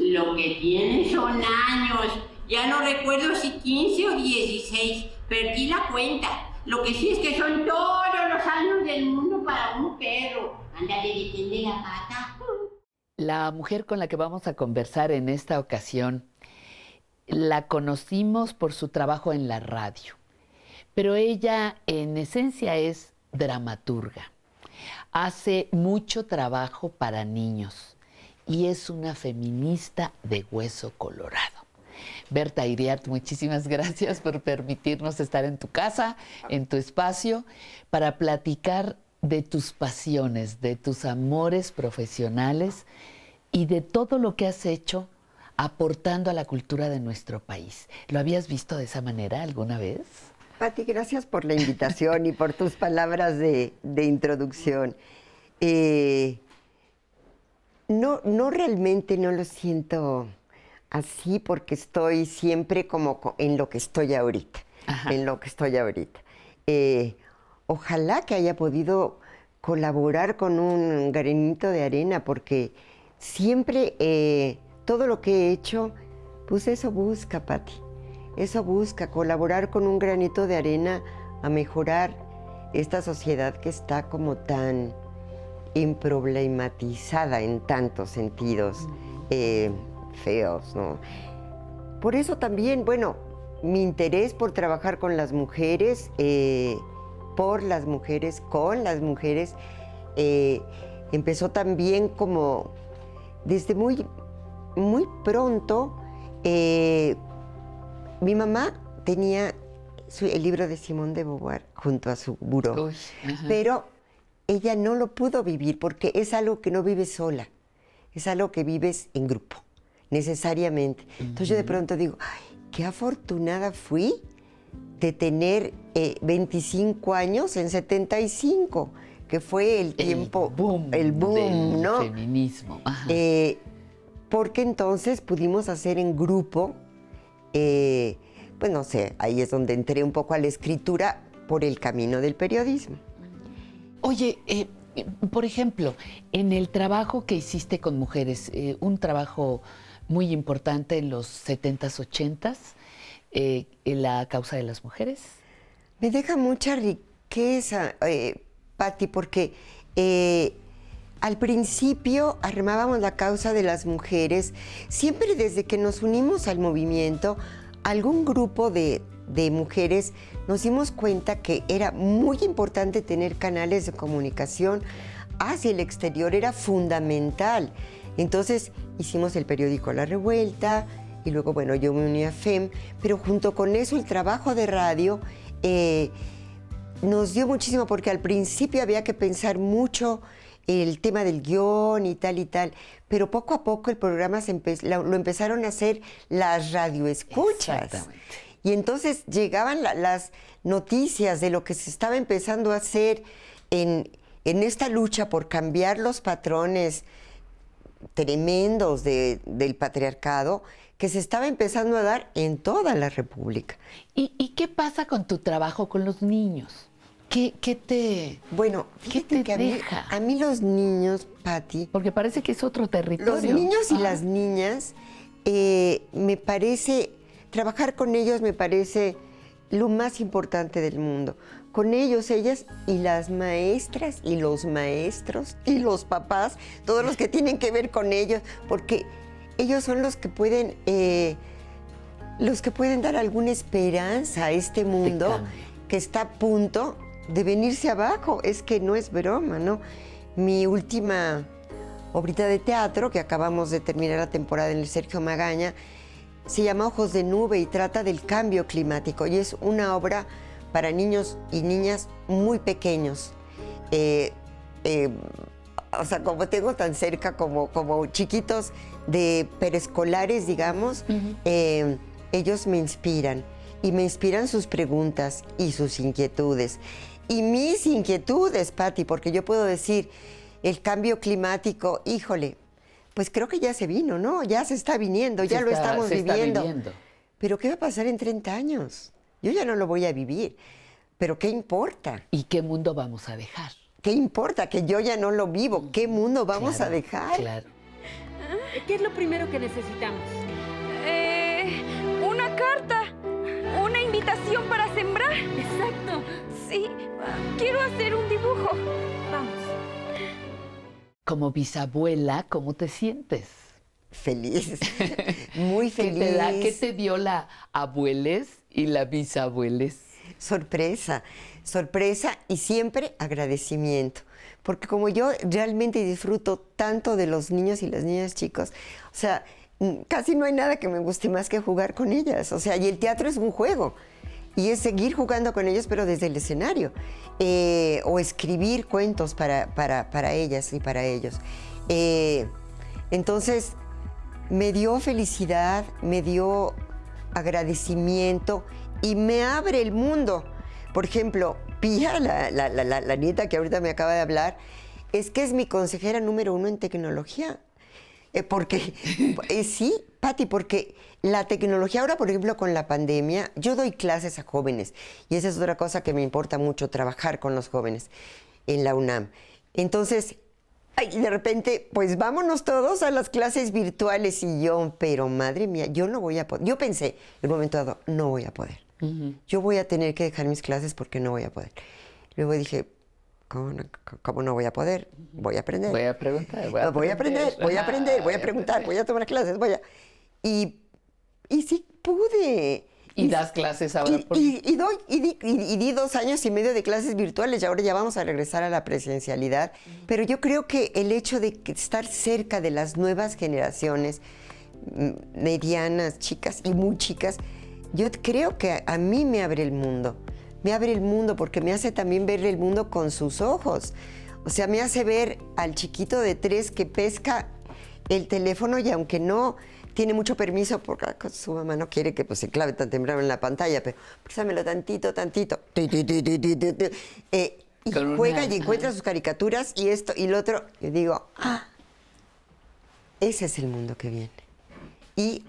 Lo que tiene son años. Ya no recuerdo si 15 o 16. Perdí la cuenta. Lo que sí es que son todos los años del mundo para un perro. Ándale, detende la pata. La mujer con la que vamos a conversar en esta ocasión la conocimos por su trabajo en la radio, pero ella en esencia es dramaturga. Hace mucho trabajo para niños y es una feminista de hueso colorado. Berta Iriart, muchísimas gracias por permitirnos estar en tu casa, en tu espacio, para platicar de tus pasiones, de tus amores profesionales y de todo lo que has hecho aportando a la cultura de nuestro país. ¿Lo habías visto de esa manera alguna vez? Pati, gracias por la invitación y por tus palabras de, introducción. Eh, no, no realmente no lo siento así porque estoy siempre como co- en lo que estoy ahorita, en lo que estoy ahorita. Eh, ojalá que haya podido colaborar con un granito de arena porque siempre eh, todo lo que he hecho, pues eso busca, Pati. Eso busca colaborar con un granito de arena a mejorar esta sociedad que está como tan improblematizada en tantos sentidos eh, feos, ¿no? Por eso también, bueno, mi interés por trabajar con las mujeres, eh, por las mujeres, con las mujeres, eh, empezó también como desde muy, muy pronto. eh, mi mamá tenía su- el libro de Simón de Beauvoir junto a su buró, pero ella no lo pudo vivir porque es algo que no vives sola, es algo que vives en grupo, necesariamente. Entonces yo de pronto digo, "Ay, qué afortunada fui de tener eh, 25 años en 75, que fue el tiempo, el boom, del ¿no? feminismo. Eh, porque entonces pudimos hacer en grupo, eh, pues no sé, ahí es donde entré un poco a la escritura por el camino del periodismo. Oye, eh, por ejemplo, en el trabajo que hiciste con mujeres, un trabajo muy importante en los 70s, 80s, eh, la causa de las mujeres. Me deja mucha riqueza, eh, Patti, porque eh, al principio armábamos la causa de las mujeres, siempre desde que nos unimos al movimiento, algún grupo de, de mujeres nos dimos cuenta que era muy importante tener canales de comunicación hacia el exterior, era fundamental. Entonces hicimos el periódico La Revuelta y luego, bueno, yo me uní a FEM, pero junto con eso el trabajo de radio eh, nos dio muchísimo porque al principio había que pensar mucho el tema del guion y tal y tal, pero poco a poco el programa se empe- lo empezaron a hacer las radioescuchas. Y entonces llegaban la- las noticias de lo que se estaba empezando a hacer en, en esta lucha por cambiar los patrones tremendos de- del patriarcado que se estaba empezando a dar en toda la República. ¿Y, y qué pasa con tu trabajo con los niños? ¿Qué, qué te, bueno, ¿qué te que a mí- deja? A mí los niños, Patti. Porque parece que es otro territorio. Los niños y Ah. las niñas, eh, me parece, trabajar con ellos me parece lo más importante del mundo. Con ellos, ellas y las maestras y los maestros y los papás, todos los que tienen que ver con ellos, porque ellos son los que pueden, eh, los que pueden dar alguna esperanza a este mundo que está a punto de venirse abajo. Es que no es broma, ¿no? Mi última obrita de teatro, que acabamos de terminar la temporada en el Sergio Magaña, se llama Ojos de Nube y trata del cambio climático. Y es una obra para niños y niñas muy pequeños. Eh, eh, o sea, como tengo tan cerca como, como chiquitos de preescolares, digamos, eh, ellos me inspiran. Y me inspiran sus preguntas y sus inquietudes. Y mis inquietudes, Patti, porque yo puedo decir, el cambio climático, híjole, pues creo que ya se vino, ¿no? Ya se está viniendo, Se ya lo está- estamos se está viviendo. viviendo. Pero ¿qué va a pasar en 30 años? Yo ya no lo voy a vivir. Pero ¿qué importa? ¿Y qué mundo vamos a dejar? ¿qué importa? Que yo ya no lo vivo. ¿Qué mundo vamos a dejar? Claro. ¿Qué es lo primero que necesitamos? Eh, una carta. Una invitación para sembrar. Exacto. Sí, quiero hacer un dibujo. Vamos. Como bisabuela, ¿cómo te sientes? Feliz. Muy ¿Qué feliz. te, da- qué te dio la abueles y la bisabueles? Sorpresa, sorpresa y siempre agradecimiento. Porque como yo realmente disfruto tanto de los niños y las niñas chicos, o sea, casi no hay nada que me guste más que jugar con ellas. O sea, y el teatro es un juego. Y es seguir jugando con ellos, pero desde el escenario. Eh, o escribir cuentos para, para- para ellas y para ellos. Eh, entonces, me dio felicidad, me dio agradecimiento y me abre el mundo. Por ejemplo, Pía, la, la- la- nieta que ahorita me acaba de hablar, es que es mi consejera número uno en tecnología. Eh, porque, eh, sí, Patti, porque la tecnología ahora, por ejemplo, con la pandemia, yo doy clases a jóvenes y esa es otra cosa que me importa mucho, trabajar con los jóvenes en la UNAM. Entonces, ay, de repente, pues vámonos todos a las clases virtuales y yo, pero madre mía, yo no voy a poder. Yo pensé en un momento dado, no voy a poder. Yo voy a tener que dejar mis clases porque no voy a poder. Luego dije, ¿cómo no, cómo no voy a poder? Voy a aprender. Voy a preguntar, voy a voy aprender, aprender. voy a aprender, voy a Voy a preguntar, voy a tomar clases, voy a... Y, y sí pude. Y das clases ahora Y, por- y- y doy, y di, y- y dos años y medio de clases virtuales y ahora ya vamos a regresar a la presencialidad. Pero yo creo que el hecho de estar cerca de las nuevas generaciones, mm, medianas, chicas y muy chicas, yo creo que a, a mí me abre el mundo. Me abre el mundo porque me hace también ver el mundo con sus ojos. O sea, me hace ver al chiquito de tres que pesca el teléfono y aunque no tiene mucho permiso porque su mamá no quiere que pues, se clave tan temprano en la pantalla, pero préstamelo tantito, tantito. Eh, y Con una- juega y encuentra sus caricaturas y esto y lo otro. Y digo, ah, ese es el mundo que viene. Y,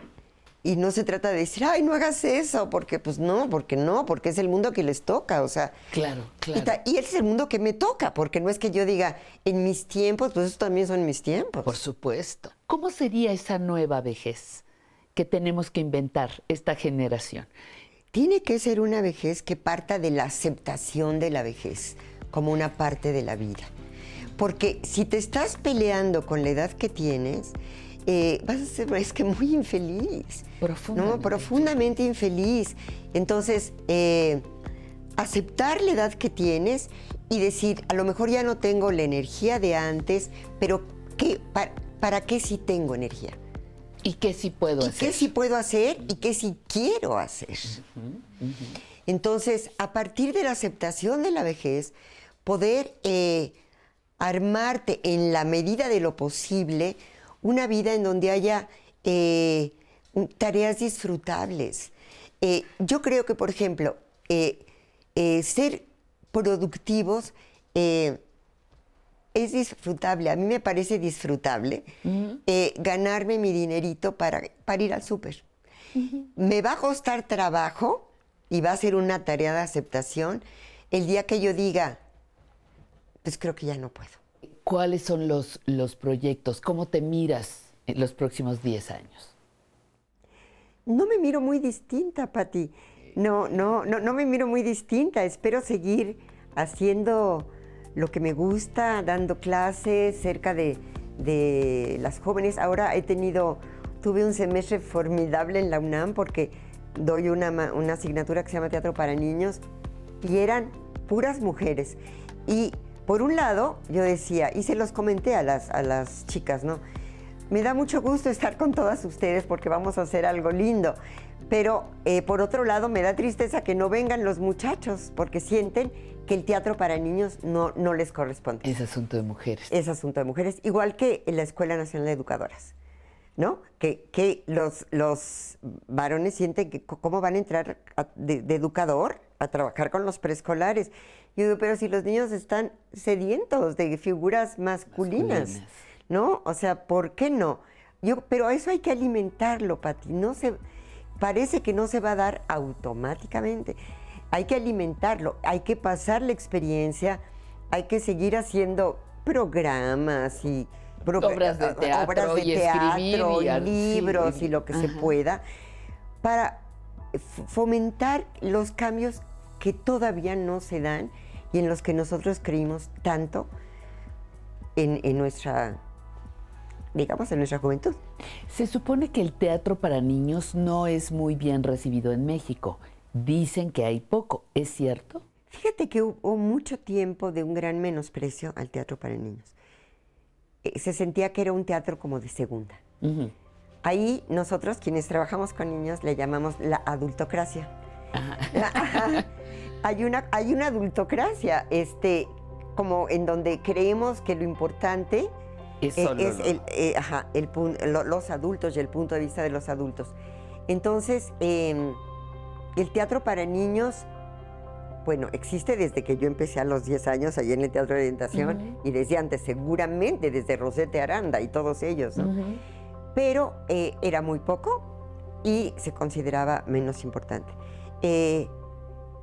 y no se trata de decir, ay, no hagas eso, porque pues no, porque no, porque es el mundo que les toca, o sea. Claro, Y, claro. ta- y es el mundo que me toca, porque no es que yo diga, en mis tiempos, pues eso también son mis tiempos. Por supuesto. ¿Cómo sería esa nueva vejez que tenemos que inventar esta generación? Tiene que ser una vejez que parta de la aceptación de la vejez como una parte de la vida. Porque si te estás peleando con la edad que tienes, eh, vas a ser es que muy infeliz. Profundamente. ¿no? Profundamente infeliz. Entonces, eh, aceptar la edad que tienes y decir, a lo mejor ya no tengo la energía de antes, pero ¿qué, para, ¿para qué sí tengo energía? ¿Y qué sí puedo ¿Y qué sí puedo hacer y qué sí quiero hacer? Entonces, a partir de la aceptación de la vejez, poder eh, armarte en la medida de lo posible una vida en donde haya eh, tareas disfrutables. Eh, yo creo que, por ejemplo, eh, ser productivos es disfrutable. A mí me parece disfrutable ganarme mi dinerito para, para ir al súper. Me va a costar trabajo y va a ser una tarea de aceptación el día que yo diga, pues creo que ya no puedo. ¿Cuáles son los, los proyectos? ¿Cómo te miras en los próximos 10 años? No me miro muy distinta, Pati. No, no, no, no me miro muy distinta. Espero seguir haciendo lo que me gusta, dando clases cerca de, de las jóvenes. Ahora he tenido, tuve un semestre formidable en la UNAM porque doy una, una asignatura que se llama Teatro para Niños y eran puras mujeres. Y por un lado, yo decía, y se los comenté a las, a las chicas, ¿no? Me da mucho gusto estar con todas ustedes porque vamos a hacer algo lindo. Pero eh, por otro lado, me da tristeza que no vengan los muchachos porque sienten que el teatro para niños no, no les corresponde. Es asunto de mujeres. Es asunto de mujeres, igual que en la Escuela Nacional de Educadoras, ¿no? Que, que los, los varones sienten que cómo van a entrar a- de, de educador a trabajar con los preescolares. Yo digo, pero si los niños están sedientos de figuras masculinas, Masculinas. ¿no? O sea, ¿por qué no? Yo, pero eso hay que alimentarlo, Pati. No se, parece que no se va a dar automáticamente. Hay que alimentarlo, hay que pasar la experiencia hay que seguir haciendo programas y pro- Obras de teatro obras de y teatro, libros sí, y lo que se pueda para fomentar los cambios que todavía no se dan y en los que nosotros creímos tanto en, en nuestra, digamos, en nuestra juventud. Se supone que el teatro para niños no es muy bien recibido en México. Dicen que hay poco. ¿Es cierto? Fíjate que hubo mucho tiempo de un gran menosprecio al teatro para niños. Eh, Se sentía que era un teatro como de segunda. Ahí nosotros, quienes trabajamos con niños, le llamamos la adultocracia. hay, una, hay una adultocracia, este, como en donde creemos que lo importante Es eh, lo- el, eh, ajá, el los adultos y el punto de vista de los adultos. Entonces, em, el teatro para niños, bueno, existe desde que yo empecé a los 10 años allí en el Teatro de Orientación Ujú. y desde antes, seguramente desde Rosete Aranda y todos ellos, ¿no? Pero eh, era muy poco y se consideraba menos importante. Eh,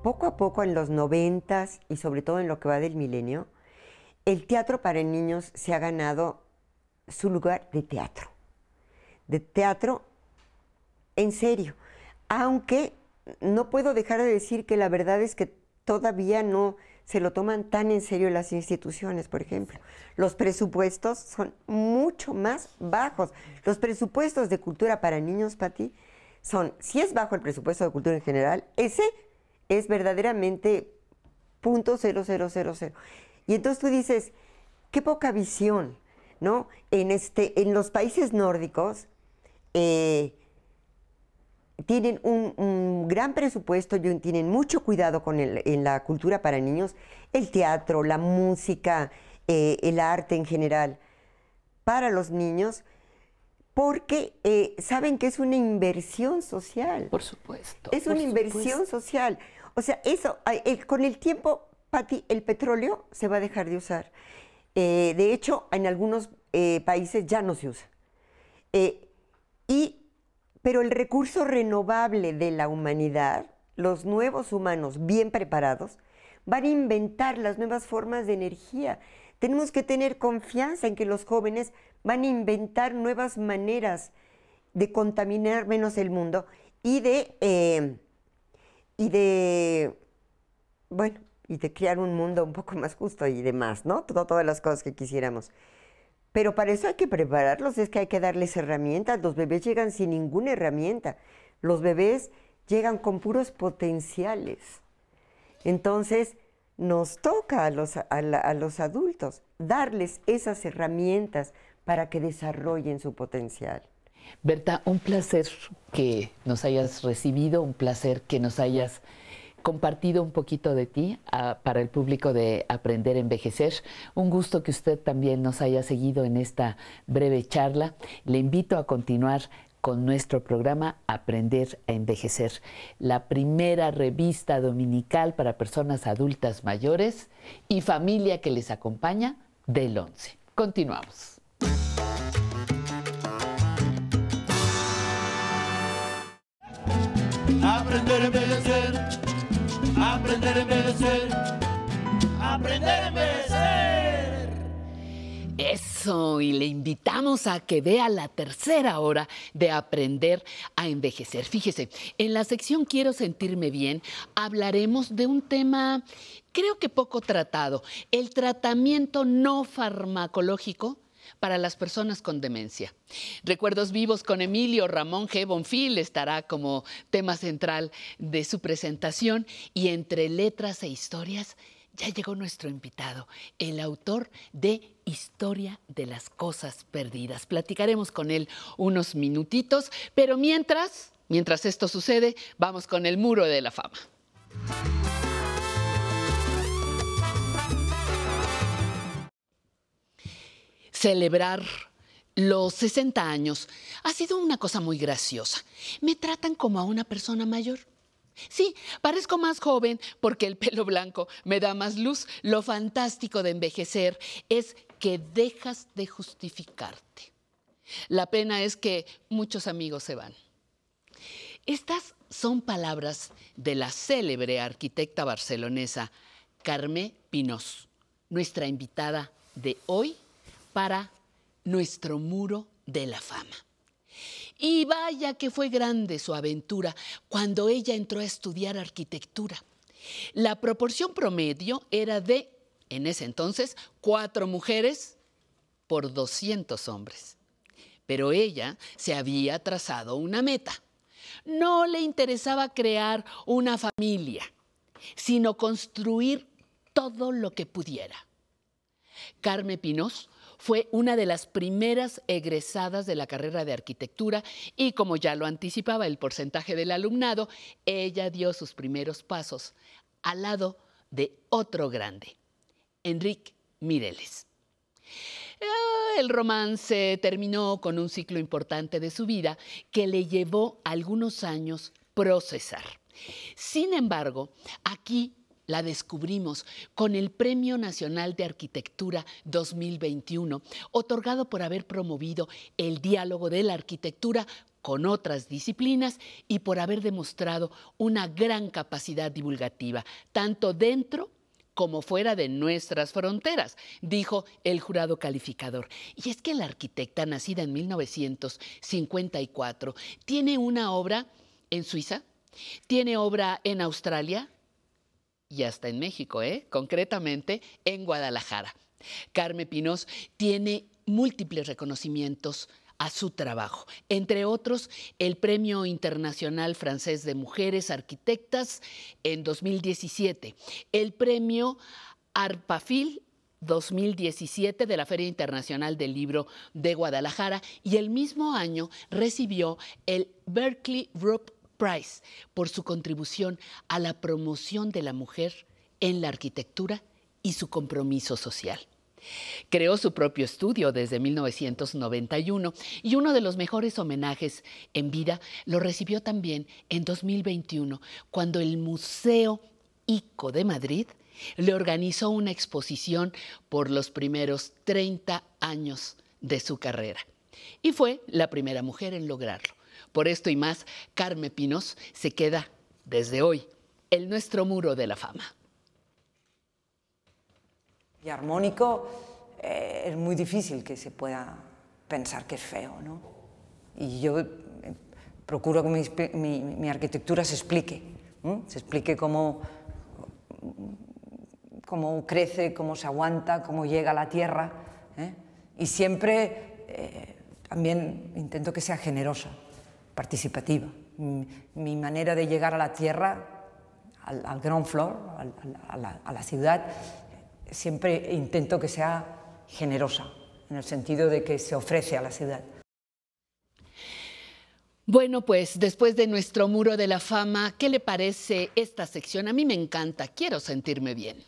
poco a poco en los noventas y sobre todo en lo que va del milenio, el teatro para niños se ha ganado su lugar de teatro. De teatro en serio. Aunque no puedo dejar de decir que la verdad es que todavía no se lo toman tan en serio las instituciones, por ejemplo. Los presupuestos son mucho más bajos. Los presupuestos de cultura para niños, Pati, son, si es bajo el presupuesto de cultura en general, ese es verdaderamente punto cero, cero, cero, cero. Y entonces tú dices, qué poca visión, ¿no? En, este, en los países nórdicos, eh, tienen un, un gran presupuesto tienen mucho cuidado con el- en la cultura para niños, el teatro, la música, eh, el arte en general, para los niños, porque eh, saben que es una inversión social. Por supuesto. Es por una inversión social. O sea, eso, con el tiempo, Pati, el petróleo se va a dejar de usar. Eh, de hecho, en algunos eh, países ya no se usa. Eh, y, pero el recurso renovable de la humanidad, los nuevos humanos bien preparados, van a inventar las nuevas formas de energía. Tenemos que tener confianza en que los jóvenes van a inventar nuevas maneras de contaminar menos el mundo y de, y de, bueno, y de crear un mundo un poco más justo y demás, ¿no? Todo- todas las cosas que quisiéramos. Pero para eso hay que prepararlos, es que hay que darles herramientas. Los bebés llegan sin ninguna herramienta. Los bebés llegan con puros potenciales. Entonces, nos toca a los, a los adultos darles esas herramientas para que desarrollen su potencial. Berta, un placer que nos hayas recibido, un placer que nos hayas compartido un poquito de ti ah, para el público de Aprender a Envejecer. Un gusto que usted también nos haya seguido en esta breve charla. Le invito a continuar con nuestro programa Aprender a Envejecer, la primera revista dominical para personas adultas mayores y familia que les acompaña del 11. Continuamos. Aprender a envejecer, aprender a envejecer, aprender a envejecer. Eso, y le invitamos a que vea la tercera hora de Aprender a Envejecer. Fíjese, en la sección Quiero sentirme bien hablaremos de un tema creo que poco tratado, el tratamiento no farmacológico para las personas con demencia. Recuerdos vivos con Emilio Ramón G. Bonfil estará como tema central de su presentación y entre letras e historias ya llegó nuestro invitado, el autor de Historia de las Cosas Perdidas. Platicaremos con él unos minutitos, pero mientras, mientras esto sucede, vamos con el muro de la fama. Celebrar los 60 años ha sido una cosa muy graciosa. Me tratan como a una persona mayor. Sí, parezco más joven porque el pelo blanco me da más luz. Lo fantástico de envejecer es que dejas de justificarte. La pena es que muchos amigos se van. Estas son palabras de la célebre arquitecta barcelonesa Carmé Pinós, nuestra invitada de hoy para nuestro muro de la fama. Y vaya que fue grande su aventura cuando ella entró a estudiar arquitectura. La proporción promedio era de, en ese entonces, cuatro mujeres por 200 hombres. Pero ella se había trazado una meta. No le interesaba crear una familia, sino construir todo lo que pudiera. Carmen Pinos fue una de las primeras egresadas de la carrera de arquitectura y como ya lo anticipaba el porcentaje del alumnado, ella dio sus primeros pasos al lado de otro grande, Enrique Mireles. Ah, el romance terminó con un ciclo importante de su vida que le llevó algunos años procesar. Sin embargo, aquí la descubrimos con el Premio Nacional de Arquitectura 2021, otorgado por haber promovido el diálogo de la arquitectura con otras disciplinas y por haber demostrado una gran capacidad divulgativa, tanto dentro como fuera de nuestras fronteras, dijo el jurado calificador. Y es que la arquitecta, nacida en 1954, tiene una obra en Suiza, tiene obra en Australia, y hasta en México, ¿eh? concretamente en Guadalajara. Carmen Pinos tiene múltiples reconocimientos a su trabajo, entre otros el Premio Internacional Francés de Mujeres Arquitectas en 2017, el Premio Arpafil 2017 de la Feria Internacional del Libro de Guadalajara y el mismo año recibió el Berkeley Group Price por su contribución a la promoción de la mujer en la arquitectura y su compromiso social. Creó su propio estudio desde 1991 y uno de los mejores homenajes en vida lo recibió también en 2021 cuando el Museo ICO de Madrid le organizó una exposición por los primeros 30 años de su carrera. Y fue la primera mujer en lograrlo. Por esto y más, Carme Pinos se queda desde hoy en nuestro muro de la fama. Y armónico eh, es muy difícil que se pueda pensar que es feo, ¿no? Y yo eh, procuro que mi, arquitectura se explique, se explique cómo, cómo crece, cómo se aguanta, cómo llega a la tierra. ¿eh? Y siempre también intento que sea generosa participativa. Mi manera de llegar a la tierra, al, ground floor, a, la, a la ciudad, siempre intento que sea generosa, en el sentido de que se ofrece a la ciudad. Bueno, pues después de nuestro muro de la fama, ¿qué le parece esta sección? A mí me encanta, quiero sentirme bien.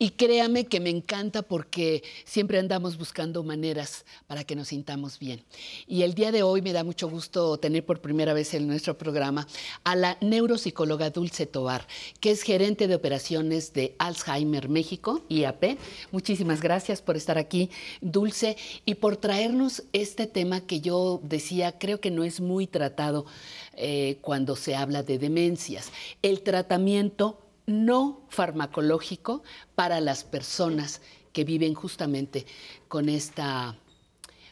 Y créame que me encanta porque siempre andamos buscando maneras para que nos sintamos bien. Y el día de hoy me da mucho gusto tener por primera vez en nuestro programa a la neuropsicóloga Dulce Tobar, que es gerente de operaciones de Alzheimer México, IAP. Muchísimas gracias por estar aquí, Dulce, y por traernos este tema que yo decía, creo que no es muy tratado eh, cuando se habla de demencias, el tratamiento no farmacológico para las personas que viven justamente con esta,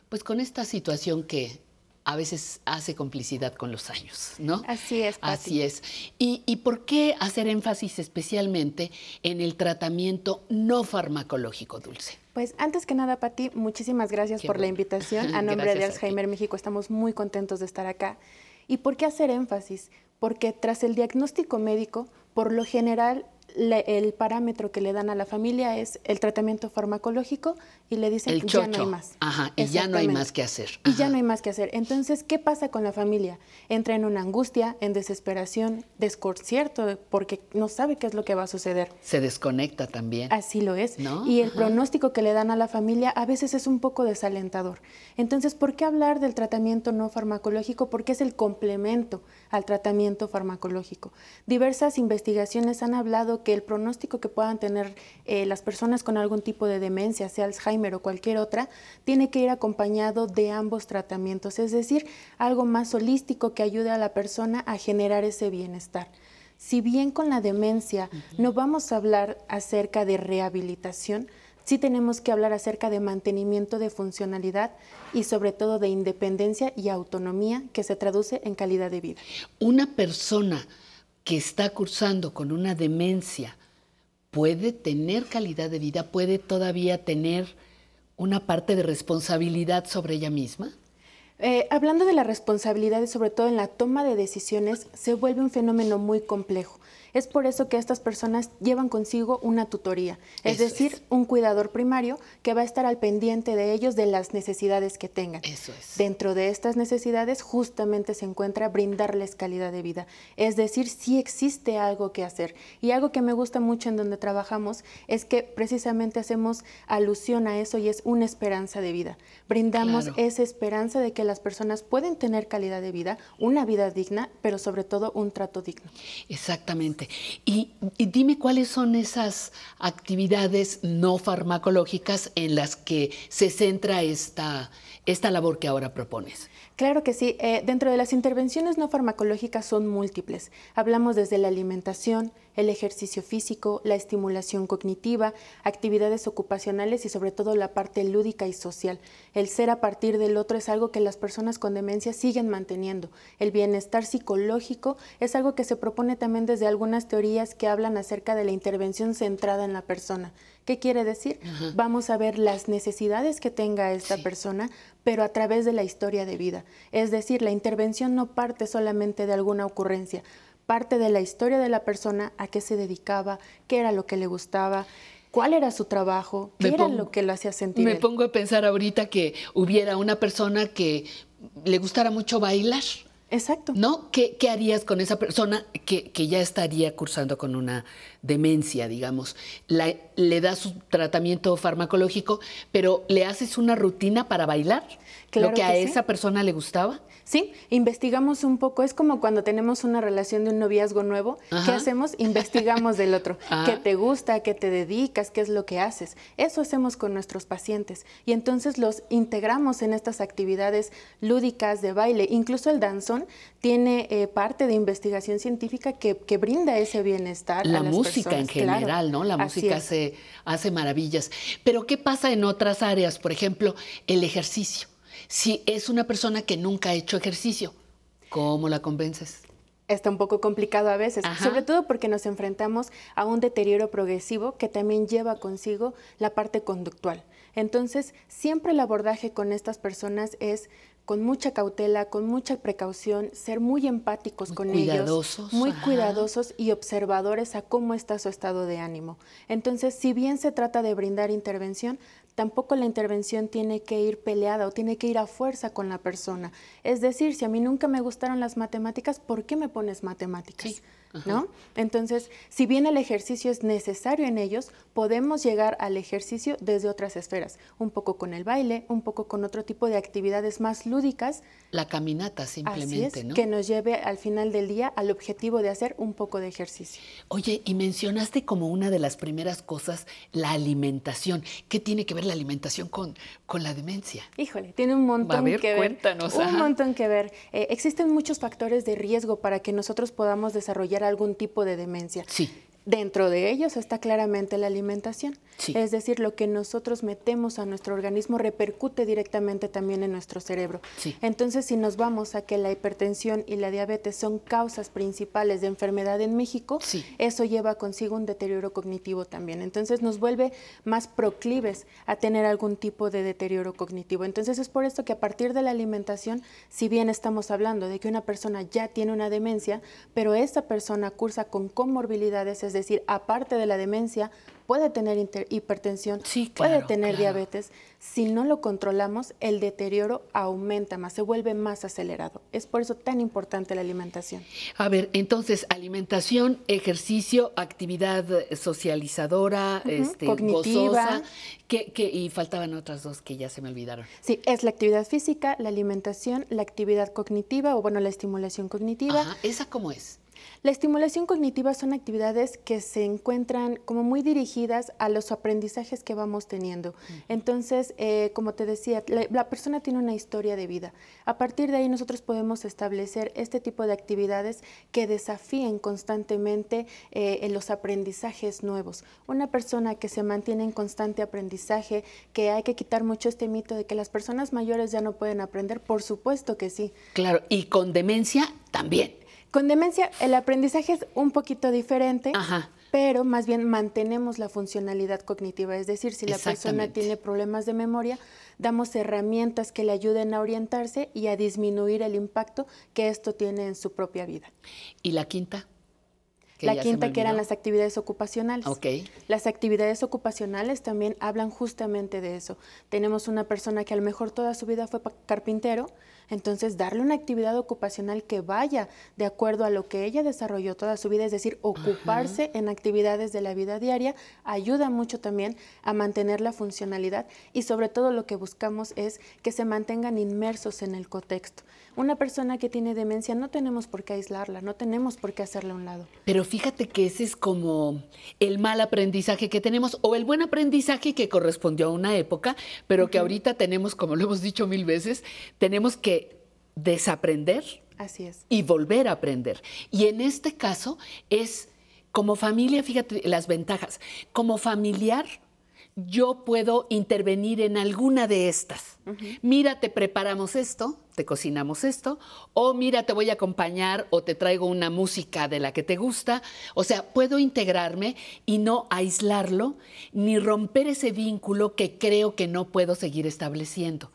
pues con esta situación que a veces hace complicidad con los años, ¿no? Así es. Así es. ¿Y, ¿Y, por qué hacer énfasis especialmente en el tratamiento no farmacológico, Dulce? Pues antes que nada, Pati, muchísimas gracias por la invitación. A nombre de Alzheimer México estamos muy contentos de estar acá. ¿Y por qué hacer énfasis? Porque tras el diagnóstico médico, por lo general el parámetro que le dan a la familia es el tratamiento farmacológico y le dicen que ya no hay más. Ajá, y ya no hay más que hacer. Y ya no hay más que hacer. Entonces, ¿qué pasa con la familia? Entra en una angustia, en desesperación, desconcierto, porque no sabe qué es lo que va a suceder. Se desconecta también. Así lo es. Y el pronóstico que le dan a la familia a veces es un poco desalentador. Entonces, ¿por qué hablar del tratamiento no farmacológico? Porque es el complemento al tratamiento farmacológico. Diversas investigaciones han hablado que el pronóstico que puedan tener eh, las personas con algún tipo de demencia, sea Alzheimer o cualquier otra, tiene que ir acompañado de ambos tratamientos, es decir, algo más holístico que ayude a la persona a generar ese bienestar. Si bien con la demencia no vamos a hablar acerca de rehabilitación, sí tenemos que hablar acerca de mantenimiento de funcionalidad y sobre todo de independencia y autonomía que se traduce en calidad de vida. Una persona que está cursando con una demencia puede tener calidad de vida, puede todavía tener una parte de responsabilidad sobre ella misma. Eh, hablando de la responsabilidad y sobre todo en la toma de decisiones, se vuelve un fenómeno muy complejo. Es por eso que estas personas llevan consigo una tutoría, es decir, un cuidador primario que va a estar al pendiente de ellos de las necesidades que tengan. Eso es. Dentro de estas necesidades justamente se encuentra brindarles calidad de vida, es decir, si existe algo que hacer. Y algo que me gusta mucho en donde trabajamos es que precisamente hacemos alusión a eso y es una esperanza de vida. Brindamos Claro. esa esperanza de que las personas pueden tener calidad de vida, una vida digna, pero sobre todo un trato digno. Exactamente. Y, y dime cuáles son esas actividades no farmacológicas en las que se centra esta, esta labor que ahora propones. Claro que sí. Eh, dentro de las intervenciones no farmacológicas son múltiples. Hablamos desde la alimentación, el ejercicio físico, la estimulación cognitiva, actividades ocupacionales y sobre todo la parte lúdica y social. El ser a partir del otro es algo que las personas con demencia siguen manteniendo. El bienestar psicológico es algo que se propone también desde algunas teorías que hablan acerca de la intervención centrada en la persona. ¿Qué quiere decir? Ajá. Vamos a ver las necesidades que tenga esta persona, pero a través de la historia de vida. Es decir, la intervención no parte solamente de alguna ocurrencia, parte de la historia de la persona, a qué se dedicaba, qué era lo que le gustaba, cuál era su trabajo, qué Me era pongo- lo que lo hacía sentir. Me él. pongo a pensar ahorita que hubiera una persona que le gustara mucho bailar. Exacto. ¿No? ¿Qué, qué harías con esa persona que, que ya estaría cursando con una demencia, digamos? La- le das un tratamiento farmacológico, pero ¿le haces una rutina para bailar? Claro ¿Lo que, que a sí. esa persona le gustaba? Sí, investigamos un poco. Es como cuando tenemos una relación de un noviazgo nuevo. ¿Qué hacemos? Investigamos del otro. ¿Qué te gusta? ¿A ¿Qué te dedicas? ¿Qué es lo que haces? Eso hacemos con nuestros pacientes. Y entonces los integramos en estas actividades lúdicas de baile. Incluso el danzón tiene eh, parte de investigación científica que, que brinda ese bienestar. a La las música en personas. Claro, general, ¿no? La música hace, hace maravillas. Pero ¿qué pasa en otras áreas? Por ejemplo, el ejercicio. Si es una persona que nunca ha hecho ejercicio, ¿cómo la convences? está un poco complicado a veces, Ajá. sobre todo porque nos enfrentamos a un deterioro progresivo que también lleva consigo la parte conductual. Entonces, siempre el abordaje con estas personas es con mucha cautela, con mucha precaución, ser muy empáticos con cuidadosos, ellos, muy ajá. cuidadosos y observadores a cómo está su estado de ánimo. Entonces, si bien se trata de brindar intervención, tampoco la intervención tiene que ir peleada o tiene que ir a fuerza con la persona. Es decir, si a mí nunca me gustaron las matemáticas, ¿por qué me pones matemáticas? ¿No? Entonces, si bien el ejercicio es necesario en ellos, podemos llegar al ejercicio desde otras esferas, un poco con el baile, un poco con otro tipo de actividades más lúdicas, La caminata así simplemente, es, ¿no? que nos lleve al final del día al objetivo de hacer un poco de ejercicio. Oye, y mencionaste como una de las primeras cosas la alimentación. ¿Qué tiene que ver la alimentación con, con la demencia? Híjole, tiene un montón ver, que ver. cuéntanos, Un ajá. montón que ver. Eh, existen muchos factores de riesgo para que nosotros podamos desarrollar algún tipo de demencia. Sí. Dentro de ellos está claramente la alimentación. Sí. Es decir, lo que nosotros metemos a nuestro organismo repercute directamente también en nuestro cerebro. Sí. Entonces, si nos vamos a que la hipertensión y la diabetes son causas principales de enfermedad en México, eso lleva consigo un deterioro cognitivo también. Entonces, nos vuelve más proclives a tener algún tipo de deterioro cognitivo. Entonces, es por esto que a partir de la alimentación, si bien estamos hablando de que una persona ya tiene una demencia, pero esa persona cursa con comorbilidades, es decir, aparte de la demencia, puede tener hipertensión, puede claro, tener claro. diabetes. Si no lo controlamos, el deterioro aumenta más, se vuelve más acelerado. Es por eso tan importante la alimentación. A ver, entonces, alimentación, ejercicio, actividad socializadora, este, cognitiva. gozosa, que, que- y faltaban otras dos que ya se me olvidaron. Sí, es la actividad física, la alimentación, la actividad cognitiva o bueno, la estimulación cognitiva. Ajá, ¿esa cómo es? La estimulación cognitiva son actividades que se encuentran como muy dirigidas a los aprendizajes que vamos teniendo. Entonces, eh, como te decía, la, la, persona tiene una historia de vida. A partir de ahí nosotros podemos establecer este tipo de actividades que desafíen constantemente eh, en los aprendizajes nuevos. Una persona que se mantiene en constante aprendizaje, que hay que quitar mucho este mito de que las personas mayores ya no pueden aprender, por supuesto que sí. Claro, y con demencia también. Con demencia el aprendizaje es un poquito diferente, pero más bien mantenemos la funcionalidad cognitiva. Es decir, si la persona tiene problemas de memoria, damos herramientas que le ayuden a orientarse y a disminuir el impacto que esto tiene en su propia vida. ¿Y la quinta? La quinta que eran las actividades ocupacionales. Okay. Las actividades ocupacionales también hablan justamente de eso. Tenemos una persona que a lo mejor toda su vida fue carpintero, entonces, darle una actividad ocupacional que vaya de acuerdo a lo que ella desarrolló toda su vida, es decir, ocuparse en actividades de la vida diaria, ayuda mucho también a mantener la funcionalidad y sobre todo lo que buscamos es que se mantengan inmersos en el contexto. Una persona que tiene demencia no tenemos por qué aislarla, no tenemos por qué hacerle a un lado. Pero fíjate que ese es como el mal aprendizaje que tenemos o el buen aprendizaje que correspondió a una época, pero que ahorita tenemos, como lo hemos dicho mil veces, tenemos que desaprender Así es. y volver a aprender. Y en este caso es como familia, fíjate las ventajas, como familiar yo puedo intervenir en alguna de estas. Mira, te preparamos esto, te cocinamos esto, o mira, te voy a acompañar o te traigo una música de la que te gusta. O sea, puedo integrarme y no aislarlo, ni romper ese vínculo que creo que no puedo seguir estableciendo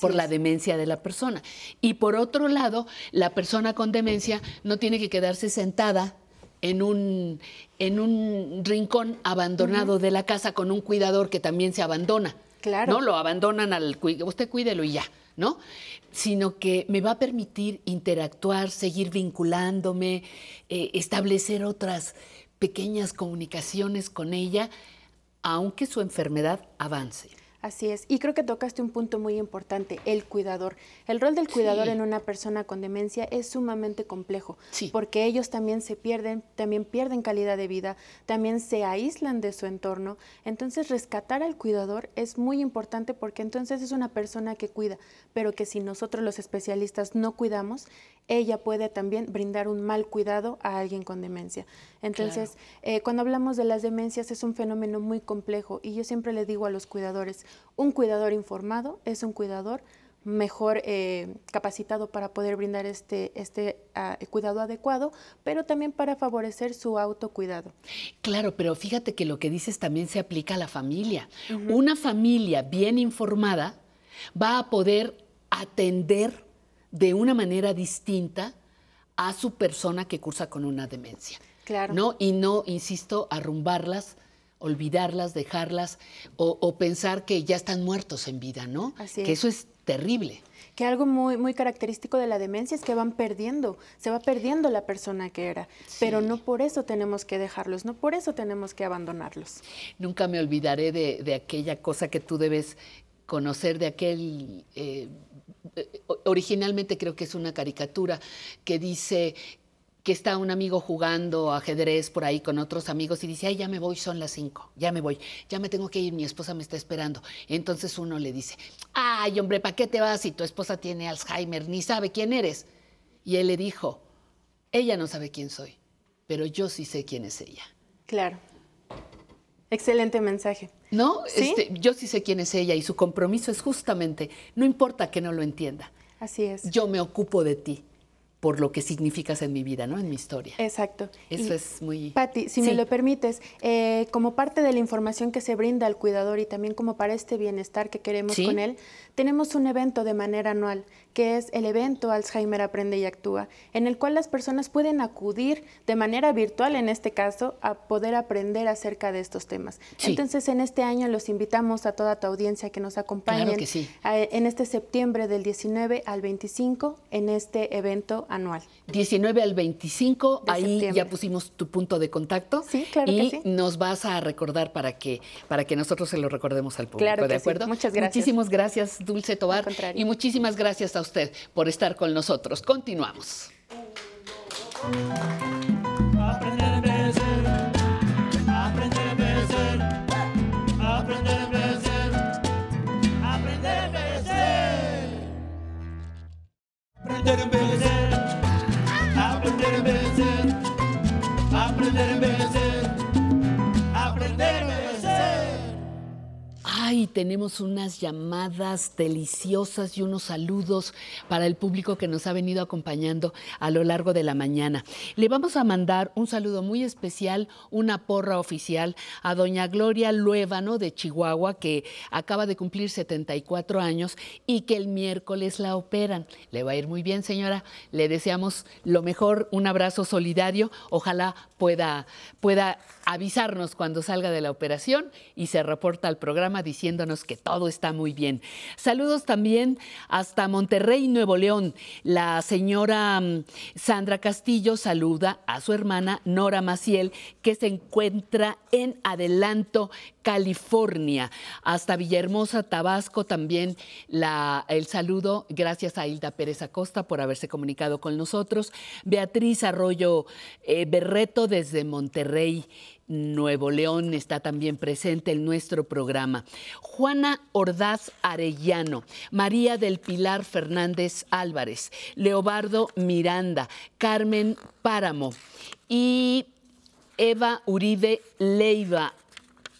por la demencia de la persona. Y por otro lado, la persona con demencia no tiene que quedarse sentada en un, en un rincón abandonado de la casa con un cuidador que también se abandona. Claro. No lo abandonan al usted cuídelo y ya, ¿no? Sino que me va a permitir interactuar, seguir vinculándome, eh, establecer otras pequeñas comunicaciones con ella, aunque su enfermedad avance. Así es. Y creo que tocaste un punto muy importante, el cuidador. El rol del cuidador en una persona con demencia es sumamente complejo, porque ellos también se pierden, también pierden calidad de vida, también se aíslan de su entorno. Entonces, rescatar al cuidador es muy importante porque entonces es una persona que cuida, pero que si nosotros los especialistas no cuidamos, ella puede también brindar un mal cuidado a alguien con demencia. Entonces, eh, cuando hablamos de las demencias es un fenómeno muy complejo y yo siempre le digo a los cuidadores, un cuidador informado es un cuidador mejor eh, capacitado para poder brindar este, este ah, cuidado adecuado, pero también para favorecer su autocuidado. Claro, pero fíjate que lo que dices también se aplica a la familia. Una familia bien informada va a poder atender de una manera distinta a su persona que cursa con una demencia. Claro. ¿no? Y no, insisto, arrumbarlas, olvidarlas, dejarlas o, pensar que ya están muertos en vida, ¿no? Así que eso es terrible. Que algo muy, muy característico de la demencia es que van perdiendo, se va perdiendo la persona que era, pero no por eso tenemos que dejarlos, no por eso tenemos que abandonarlos. Nunca me olvidaré de, aquella cosa que tú debes conocer, de aquel eh, eh, originalmente creo que es una caricatura que dice que está un amigo jugando ajedrez por ahí con otros amigos y dice, ay, ya me voy, son las cinco, ya me voy, ya me tengo que ir, mi esposa me está esperando. Entonces uno le dice, ay, hombre, ¿para qué te vas si tu esposa tiene Alzheimer, ni sabe quién eres? Y él le dijo, ella no sabe quién soy, pero yo sí sé quién es ella. Claro. Excelente mensaje. No, este, yo sí sé quién es ella y su compromiso es justamente, no importa que no lo entienda. Así es. Yo me ocupo de ti por lo que significas en mi vida, ¿no? En mi historia. Exacto. Eso es muy... Patti, si me lo permites, eh, como parte de la información que se brinda al cuidador y también como para este bienestar que queremos con él, tenemos un evento de manera anual que es el evento Alzheimer Aprende y Actúa, en el cual las personas pueden acudir de manera virtual, en este caso, a poder aprender acerca de estos temas. Entonces, en este año los invitamos a toda tu audiencia que nos acompañen en este septiembre del 19 al 25 en este evento anual. 19 al 25, ahí ya pusimos tu punto de contacto. Sí, claro y que sí. nos vas a recordar para que, para que nosotros se lo recordemos al público, claro ¿de acuerdo? Muchas gracias. Muchísimas gracias, Dulce Tobar. Y muchísimas gracias a usted por estar con nosotros. Continuamos. Aprender a envejecer, aprender a envejecer, aprender a envejecer, aprender a envejecer. Aprender a envejecer, Ay, tenemos unas llamadas deliciosas y unos saludos para el público que nos ha venido acompañando a lo largo de la mañana. Le vamos a mandar un saludo muy especial, una porra oficial a doña Gloria Luévano de Chihuahua, que acaba de cumplir 74 años y que el miércoles la operan. Le va a ir muy bien, señora. Le deseamos lo mejor, un abrazo solidario. Ojalá pueda, pueda avisarnos cuando salga de la operación y se reporta al programa diciéndonos que todo está muy bien. Saludos también hasta Monterrey, Nuevo León. La señora mm, Sandra Castillo saluda a su hermana Nora Maciel, que se encuentra en Adelanto, California. Hasta Villahermosa, Tabasco, también el saludo. Gracias a Hilda Pérez Acosta por haberse comunicado con nosotros. Beatriz Arroyo eh, Berreto desde Monterrey. Nuevo León está también presente en nuestro programa. Juana Ordaz Arellano, María del Pilar Fernández Álvarez, Leobardo Miranda, Carmen Páramo y Eva Uribe Leiva.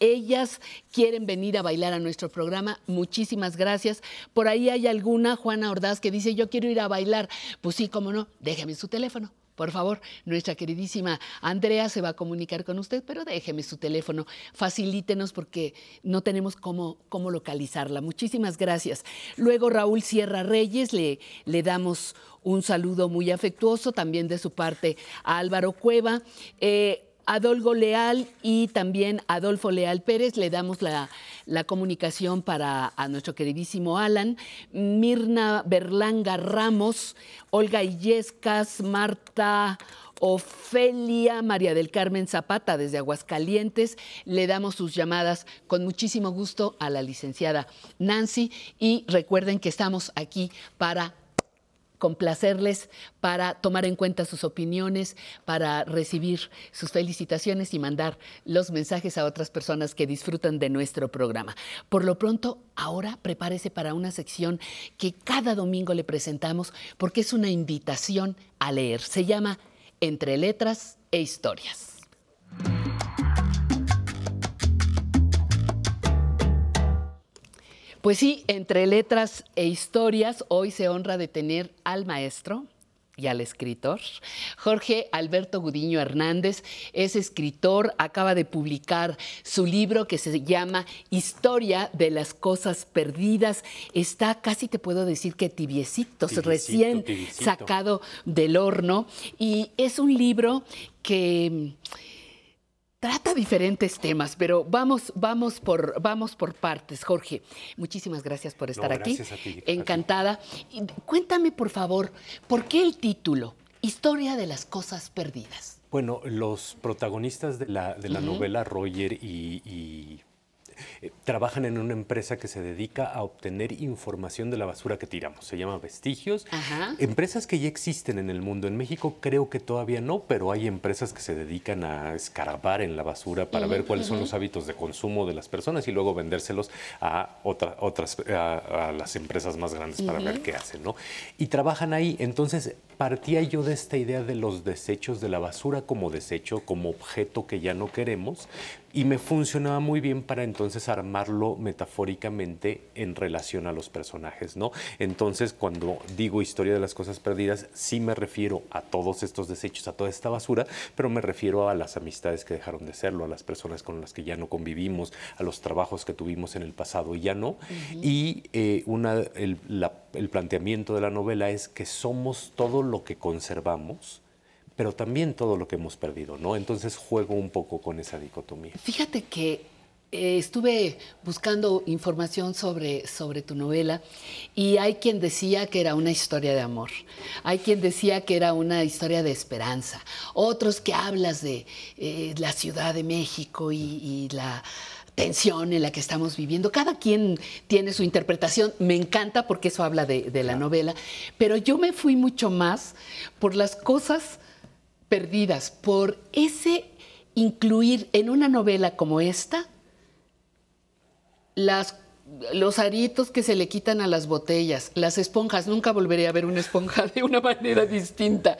Ellas quieren venir a bailar a nuestro programa. Muchísimas gracias. Por ahí hay alguna, Juana Ordaz, que dice, yo quiero ir a bailar. Pues sí, cómo no, déjeme su teléfono. Por favor, nuestra queridísima Andrea se va a comunicar con usted, pero déjeme su teléfono, facilítenos porque no tenemos cómo, cómo localizarla. Muchísimas gracias. Luego Raúl Sierra Reyes, le, le damos un saludo muy afectuoso también de su parte a Álvaro Cueva. Eh, Adolfo Leal y también Adolfo Leal Pérez. Le damos la, comunicación para a nuestro queridísimo Alan. Mirna Berlanga Ramos, Olga Illescas, Marta Ofelia María del Carmen Zapata desde Aguascalientes. Le damos sus llamadas con muchísimo gusto a la licenciada Nancy y recuerden que estamos aquí para complacerles, para tomar en cuenta sus opiniones, para recibir sus felicitaciones y mandar los mensajes a otras personas que disfrutan de nuestro programa. Por lo pronto, ahora prepárese para una sección que cada domingo le presentamos porque es una invitación a leer. Se llama Entre Letras e Historias. Pues sí, entre letras e historias, hoy se honra de tener al maestro y al escritor. Jorge Alberto Gudiño Hernández es escritor, acaba de publicar su libro que se llama Historia de las Cosas Perdidas. Está casi te puedo decir que tibiecitos, Tibiecito, recién tibiecito. sacado del horno. Y es un libro que trata diferentes temas, pero vamos, vamos, por, vamos por partes. Jorge, muchísimas gracias por estar No, aquí. gracias a ti, a ti. Encantada. Y cuéntame, por favor, ¿por qué el título? Historia de las cosas perdidas. Bueno, los protagonistas de la, de la novela, Roger y, y, trabajan en una empresa que se dedica a obtener información de la basura que tiramos. Se llama Vestigios. Ajá. Empresas que ya existen en el mundo. En México creo que todavía no, pero hay empresas que se dedican a escarbar en la basura para ver cuáles son los hábitos de consumo de las personas y luego vendérselos a otra- otras a, a las empresas más grandes para ver qué hacen, ¿no? Y trabajan ahí. Entonces partía yo de esta idea de los desechos de la basura como desecho, como objeto que ya no queremos. Y me funcionaba muy bien para entonces armarlo metafóricamente en relación a los personajes, ¿no? Entonces, cuando digo historia de las cosas perdidas, sí me refiero a todos estos desechos, a toda esta basura, pero me refiero a las amistades que dejaron de serlo, a las personas con las que ya no convivimos, a los trabajos que tuvimos en el pasado y ya no. Y eh, una, el, la- el planteamiento de la novela es que somos todo lo que conservamos, pero también todo lo que hemos perdido, ¿no? Entonces juego un poco con esa dicotomía. Fíjate que eh, estuve buscando información sobre, sobre tu novela y hay quien decía que era una historia de amor, hay quien decía que era una historia de esperanza, otros que hablas de eh, la Ciudad de México y, y la tensión en la que estamos viviendo. Cada quien tiene su interpretación, me encanta porque eso habla de, de la novela, pero yo me fui mucho más por las cosas perdidas por ese incluir en una novela como esta las los aritos que se le quitan a las botellas, las esponjas, nunca volveré a ver una esponja de una manera distinta,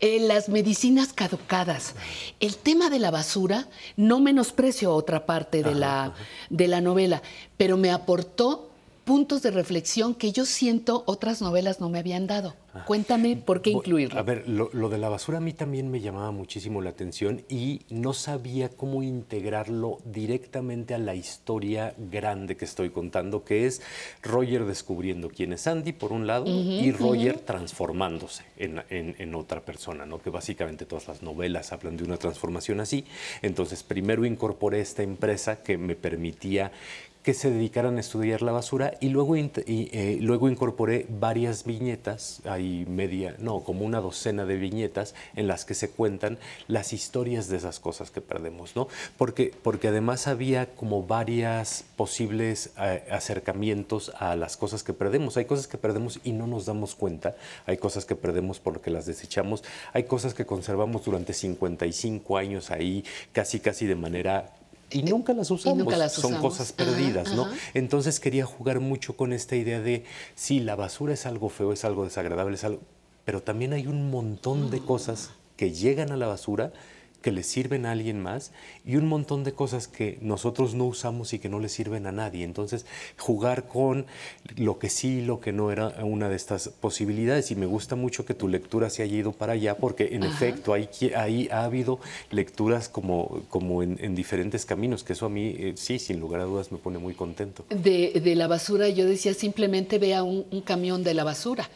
eh, las medicinas caducadas, el tema de la basura, no menosprecio otra parte de, la, de la novela, pero me aportó puntos de reflexión que yo siento otras novelas no me habían dado. Cuéntame por qué incluirlo. A ver, lo, lo, de la basura a mí también me llamaba muchísimo la atención y no sabía cómo integrarlo directamente a la historia grande que estoy contando, que es Roger descubriendo quién es Andy, por un lado, y Roger transformándose en, en, en, otra persona, ¿no? que básicamente todas las novelas hablan de una transformación así. Entonces, primero incorporé esta empresa que me permitía que se dedicaran a estudiar la basura y luego, eh, luego incorporé varias viñetas, hay media, no, como una docena de viñetas en las que se cuentan las historias de esas cosas que perdemos, ¿no? Porque, porque además había como varias posibles eh, acercamientos a las cosas que perdemos. Hay cosas que perdemos y no nos damos cuenta, hay cosas que perdemos porque las desechamos, hay cosas que conservamos durante 55 años ahí, casi casi de manera y nunca las usamos. Nunca las Son cosas perdidas, ajá, ¿no? Ajá. Entonces quería jugar mucho con esta idea de, sí, la basura es algo feo, es algo desagradable, es algo, pero también hay un montón de cosas que llegan a la basura que le sirven a alguien más y un montón de cosas que nosotros no usamos y que no le sirven a nadie. Entonces, jugar con lo que sí y lo que no era una de estas posibilidades. Y me gusta mucho que tu lectura se haya ido para allá, porque en Ajá. efecto ahí, ahí ha habido lecturas como, como en, en diferentes caminos, que eso a mí eh, sí, sin lugar a dudas, me pone muy contento. De, de la basura, yo decía simplemente vea un, un camión de la basura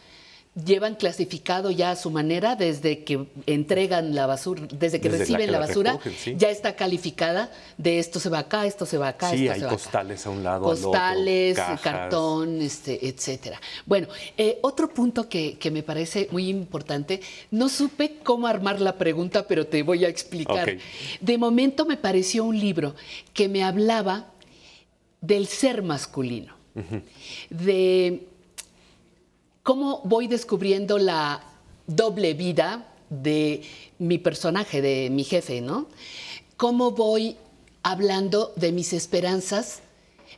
llevan clasificado ya a su manera desde que entregan la basura, desde que desde reciben la, que la basura, recogen, sí. ya está calificada de esto se va acá, esto se va acá, sí, esto hay se va costales acá. a un lado, costales, al otro, cartón, este, etcétera. Bueno, eh, otro punto que, que, me parece muy importante, no supe cómo armar la pregunta, pero te voy a explicar. Okay. De momento me pareció un libro que me hablaba del ser masculino, uh -huh. de cómo voy descubriendo la doble vida de mi personaje, de mi jefe, ¿no? Cómo voy hablando de mis esperanzas,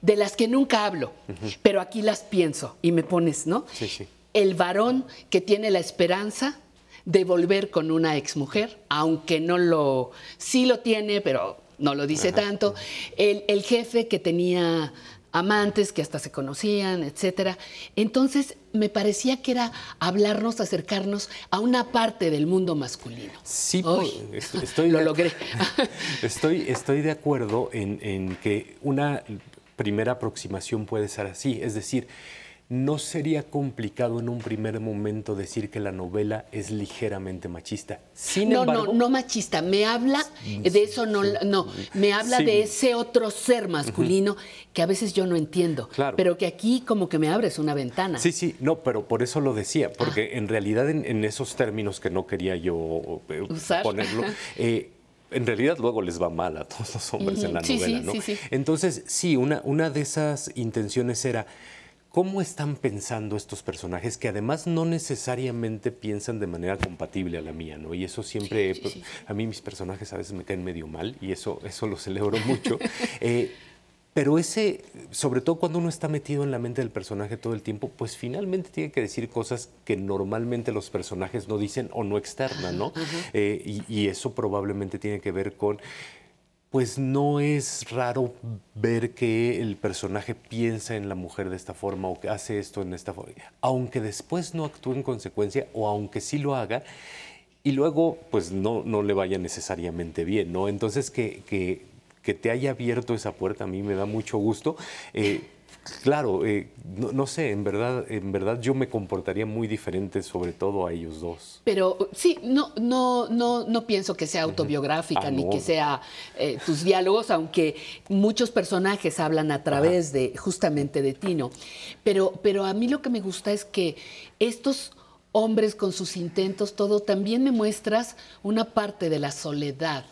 de las que nunca hablo, uh -huh. pero aquí las pienso y me pones, ¿no? Sí, sí. El varón que tiene la esperanza de volver con una exmujer, aunque no lo, sí lo tiene, pero no lo dice Ajá. tanto. El, el jefe que tenía amantes que hasta se conocían, etcétera. Entonces me parecía que era hablarnos, acercarnos a una parte del mundo masculino. Sí, Uy, estoy lo de, logré. estoy, estoy de acuerdo en, en que una primera aproximación puede ser así, es decir, no sería complicado en un primer momento decir que la novela es ligeramente machista. Sin no, embargo, no, no machista. Me habla de eso, no, no. Me habla sí. de ese otro ser masculino uh -huh. que a veces yo no entiendo. Claro. Pero que aquí como que me abres una ventana. Sí, sí, no, pero por eso lo decía, porque ah. en realidad en, en, esos términos que no quería yo eh, Usar. ponerlo. Eh, en realidad luego les va mal a todos los hombres uh -huh. en la sí, novela, sí, ¿no? Sí, sí. Entonces, sí, una, una de esas intenciones era ¿Cómo están pensando estos personajes que además no necesariamente piensan de manera compatible a la mía, ¿no? Y eso siempre, sí, sí. a mí mis personajes a veces me caen medio mal y eso, eso lo celebro mucho. eh, pero ese, sobre todo cuando uno está metido en la mente del personaje todo el tiempo, pues finalmente tiene que decir cosas que normalmente los personajes no dicen o no externan, ¿no? Uh -huh. eh, y, y eso probablemente tiene que ver con pues no es raro ver que el personaje piensa en la mujer de esta forma o que hace esto en esta forma, aunque después no actúe en consecuencia o aunque sí lo haga y luego pues no, no le vaya necesariamente bien, ¿no? Entonces que, que, que te haya abierto esa puerta a mí me da mucho gusto. Eh, Claro, eh, no, no, sé, en verdad, en verdad yo me comportaría muy diferente, sobre todo a ellos dos. Pero sí, no, no, no, no pienso que sea autobiográfica ah, ni no. que sea eh, tus diálogos, aunque muchos personajes hablan a través Ajá. de justamente de Tino. Pero, pero a mí lo que me gusta es que estos hombres con sus intentos, todo, también me muestras una parte de la soledad,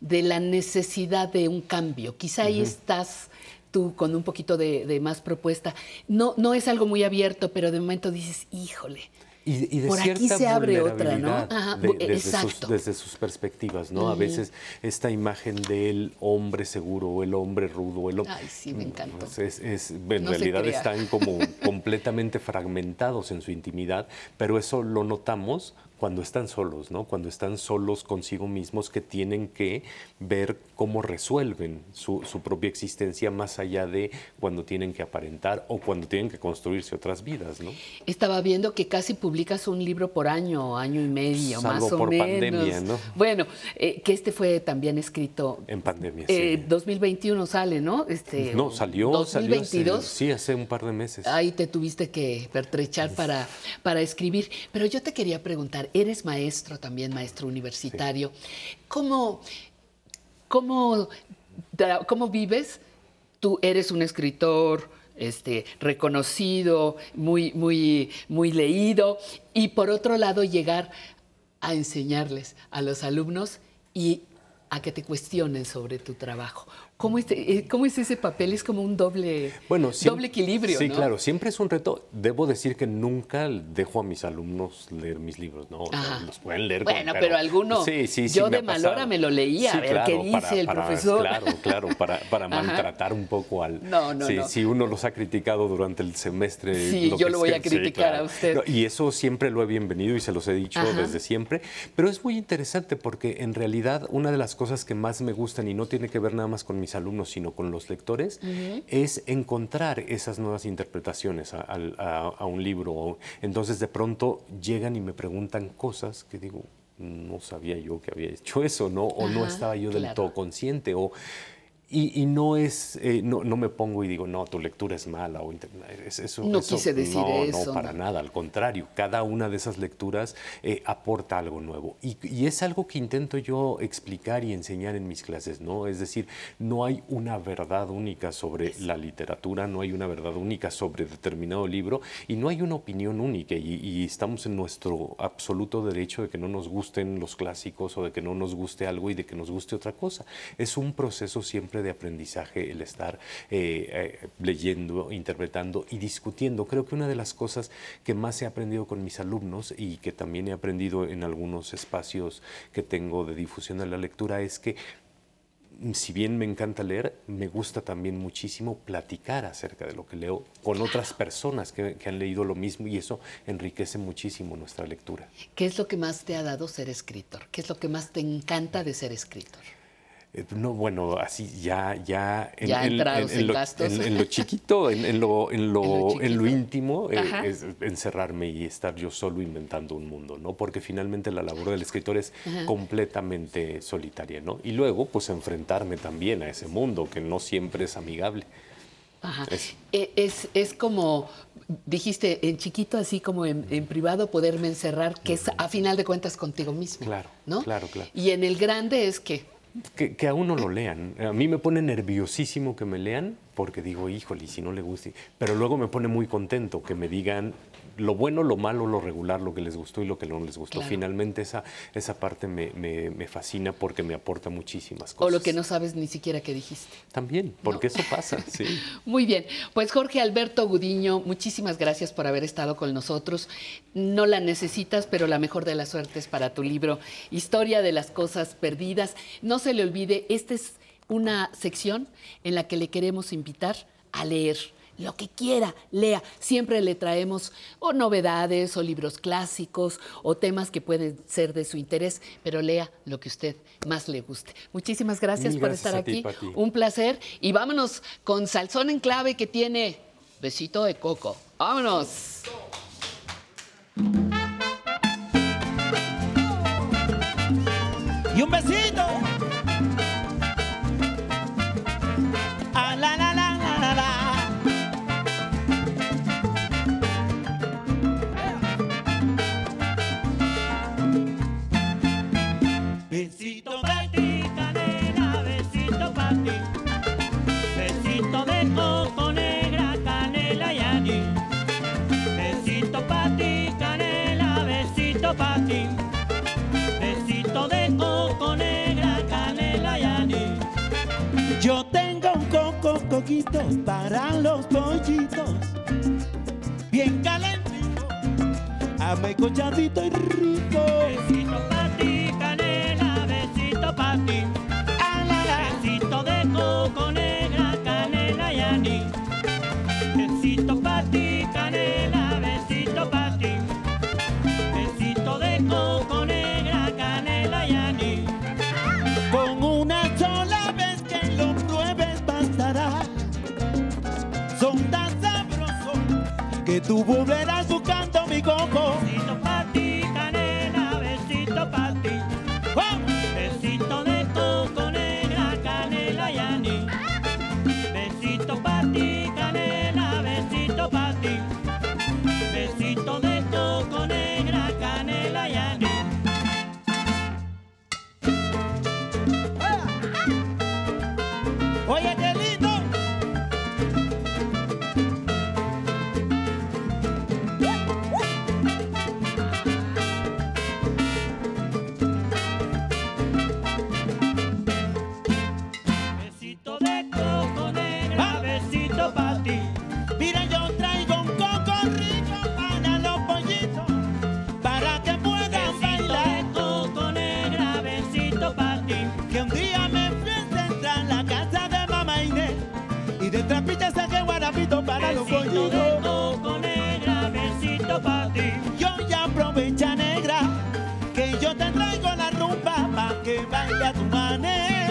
de la necesidad de un cambio. Quizá uh -huh. ahí estás tú con un poquito de, de, más propuesta. No, no es algo muy abierto, pero de momento dices, híjole, Y, y de Por aquí se abre otra, ¿no? Ajá, de- desde, sus, exacto. desde sus perspectivas, ¿no? A Ujú. veces esta imagen del hombre seguro, el hombre rudo, el hombre... Ay, sí, me encantó. Es, es- en No realidad están como completamente fragmentados en su intimidad, pero eso lo notamos cuando están solos, ¿no? Cuando están solos consigo mismos que tienen que ver cómo resuelven su, su propia existencia más allá de cuando tienen que aparentar o cuando tienen que construirse otras vidas, ¿no? Estaba viendo que casi publicas un libro por año, año y medio, Salvo más o por menos. pandemia, ¿no? Bueno, eh, que este fue también escrito. En pandemia, eh, sí. 2021 sale, ¿no? Este, No, salió, salió hace- 2022. sí, hace un par de meses. Ahí te tuviste que pertrechar para, para escribir. Pero yo te quería preguntar, eres maestro también, maestro universitario. ¿Cómo, cómo, cómo vives? Tú eres un escritor este, reconocido, muy, muy, muy leído, y por otro lado llegar a enseñarles a los alumnos y a que te cuestionen sobre tu trabajo. ¿Cómo es, eh, cómo es ese papel? Es como un doble, Bueno, doble equilibrio, Sí, ¿no? claro, siempre es un reto. Debo decir que nunca dejo a mis alumnos leer mis libros, ¿no? Ajá. los pueden leer. Bueno, pero alguno, Sí, sí, sí, yo me de ha mal pasado. hora me lo leía, a ver qué para- dice el para- profesor. Claro, claro, para, para maltratar un poco al... No, no, sí, no. Si uno los ha criticado durante el semestre. Sí, yo lo voy a criticar claro. a usted. Y eso siempre lo he bienvenido y se los he dicho Ajá. desde siempre. Pero es muy interesante porque en realidad una de las cosas que más me gustan y no tiene que ver nada más con mis alumnos, sino con los lectores, es encontrar esas nuevas interpretaciones a, al- a- a un libro. Entonces de pronto llegan y me preguntan cosas que digo, no sabía yo que había hecho eso, ¿no? O no estaba yo del claro. todo consciente. O, y, y no es, eh, no, no me pongo y digo, no, tu lectura es mala. O es- eso, No eso- quise decir no, eso, No, para no. nada, al contrario. Cada una de esas lecturas eh, aporta algo nuevo. Y, y es algo que intento yo explicar y enseñar en mis clases, ¿no? Es decir, no hay una verdad única sobre la literatura, no hay una verdad única sobre determinado libro y no hay una opinión única. Y, y estamos en nuestro absoluto derecho de que no nos gusten los clásicos o de que no nos guste algo y de que nos guste otra cosa. Es un proceso siempre de aprendizaje el estar eh, eh, leyendo, interpretando y discutiendo. Creo que una de las cosas que más he aprendido con mis alumnos y que también he aprendido en algunos espacios que tengo de difusión de la lectura es que si bien me encanta leer, me gusta también muchísimo platicar acerca de lo que leo con otras personas que, que han leído lo mismo y eso enriquece muchísimo nuestra lectura. ¿Qué es lo que más te ha dado ser escritor? ¿Qué es lo que más te encanta de ser escritor? Eh, No, bueno, así ya, ya, Ya entrados en lo, en- en lo chiquito, en, en lo, en, lo, en lo íntimo, eh, es encerrarme y estar yo solo inventando un mundo, ¿no? Porque finalmente la labor del escritor es Ajá. completamente solitaria, ¿no? Y luego, pues, enfrentarme también a ese mundo que no siempre es amigable. Ajá. Es- Eh, Es, es como, dijiste, en chiquito, así como en, en privado, poderme encerrar, que es a final de cuentas contigo mismo. Claro, ¿no? claro, claro. Y en el grande es que Que, que a uno lo lean. A mí me pone nerviosísimo que me lean porque digo, híjole, si no le gusta. Pero luego me pone muy contento que me digan lo bueno, lo malo, lo regular, lo que les gustó y lo que no les gustó. Claro. Finalmente esa, esa parte me, me- me fascina porque me aporta muchísimas o cosas. lo que no sabes ni siquiera que dijiste. También, porque eso pasa, sí. Muy bien, pues Jorge Alberto Gudiño, muchísimas gracias por haber estado con nosotros. No la necesitas, pero la mejor de las suertes para tu libro, Historia de las Cosas Perdidas. No se le olvide, esta es una sección en la que le queremos invitar a leer. Lo que quiera, lea. Siempre le traemos o novedades o libros clásicos o temas que pueden ser de su interés, pero lea lo que usted más le guste. Muchísimas gracias por estar a ti, aquí. Pati. Un placer. Y vámonos con Salsón en clave que tiene besito de coco. Vámonos. y un besito. Besito para ti, canela, besito para ti. Besito de coco negra, canela y anís. Besito para ti, canela, besito para ti. Besito de coco negra, canela y anís. Yo tengo un coco coquito para los pollitos, bien calentito. A llama y rico. Besito pa' ti, canela, ti. Besito de coco negra, canela y anís. Besito pa' ti, canela, besito pa' ti. Besito de coco negra, canela y anís. Con una sola vez que lo pruebes bastará. Son tan sabrosos que tú volverás buscando mi coco. Para besito pa' ti. Yo ya aprovecha negra, que yo te traigo la rumba pa' que baile a tu manera.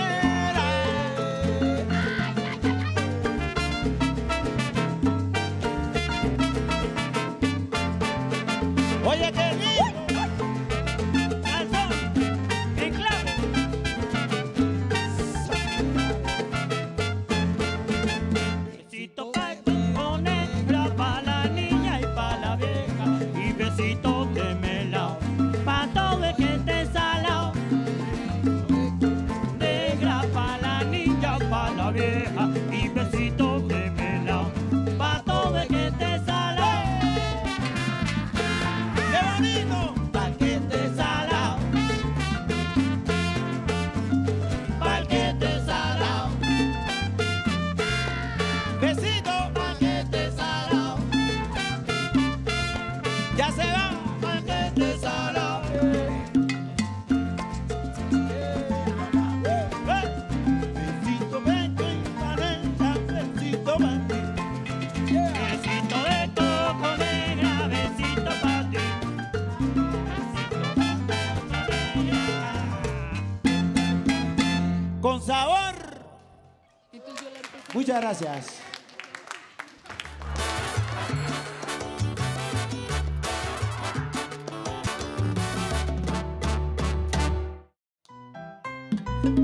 Gracias.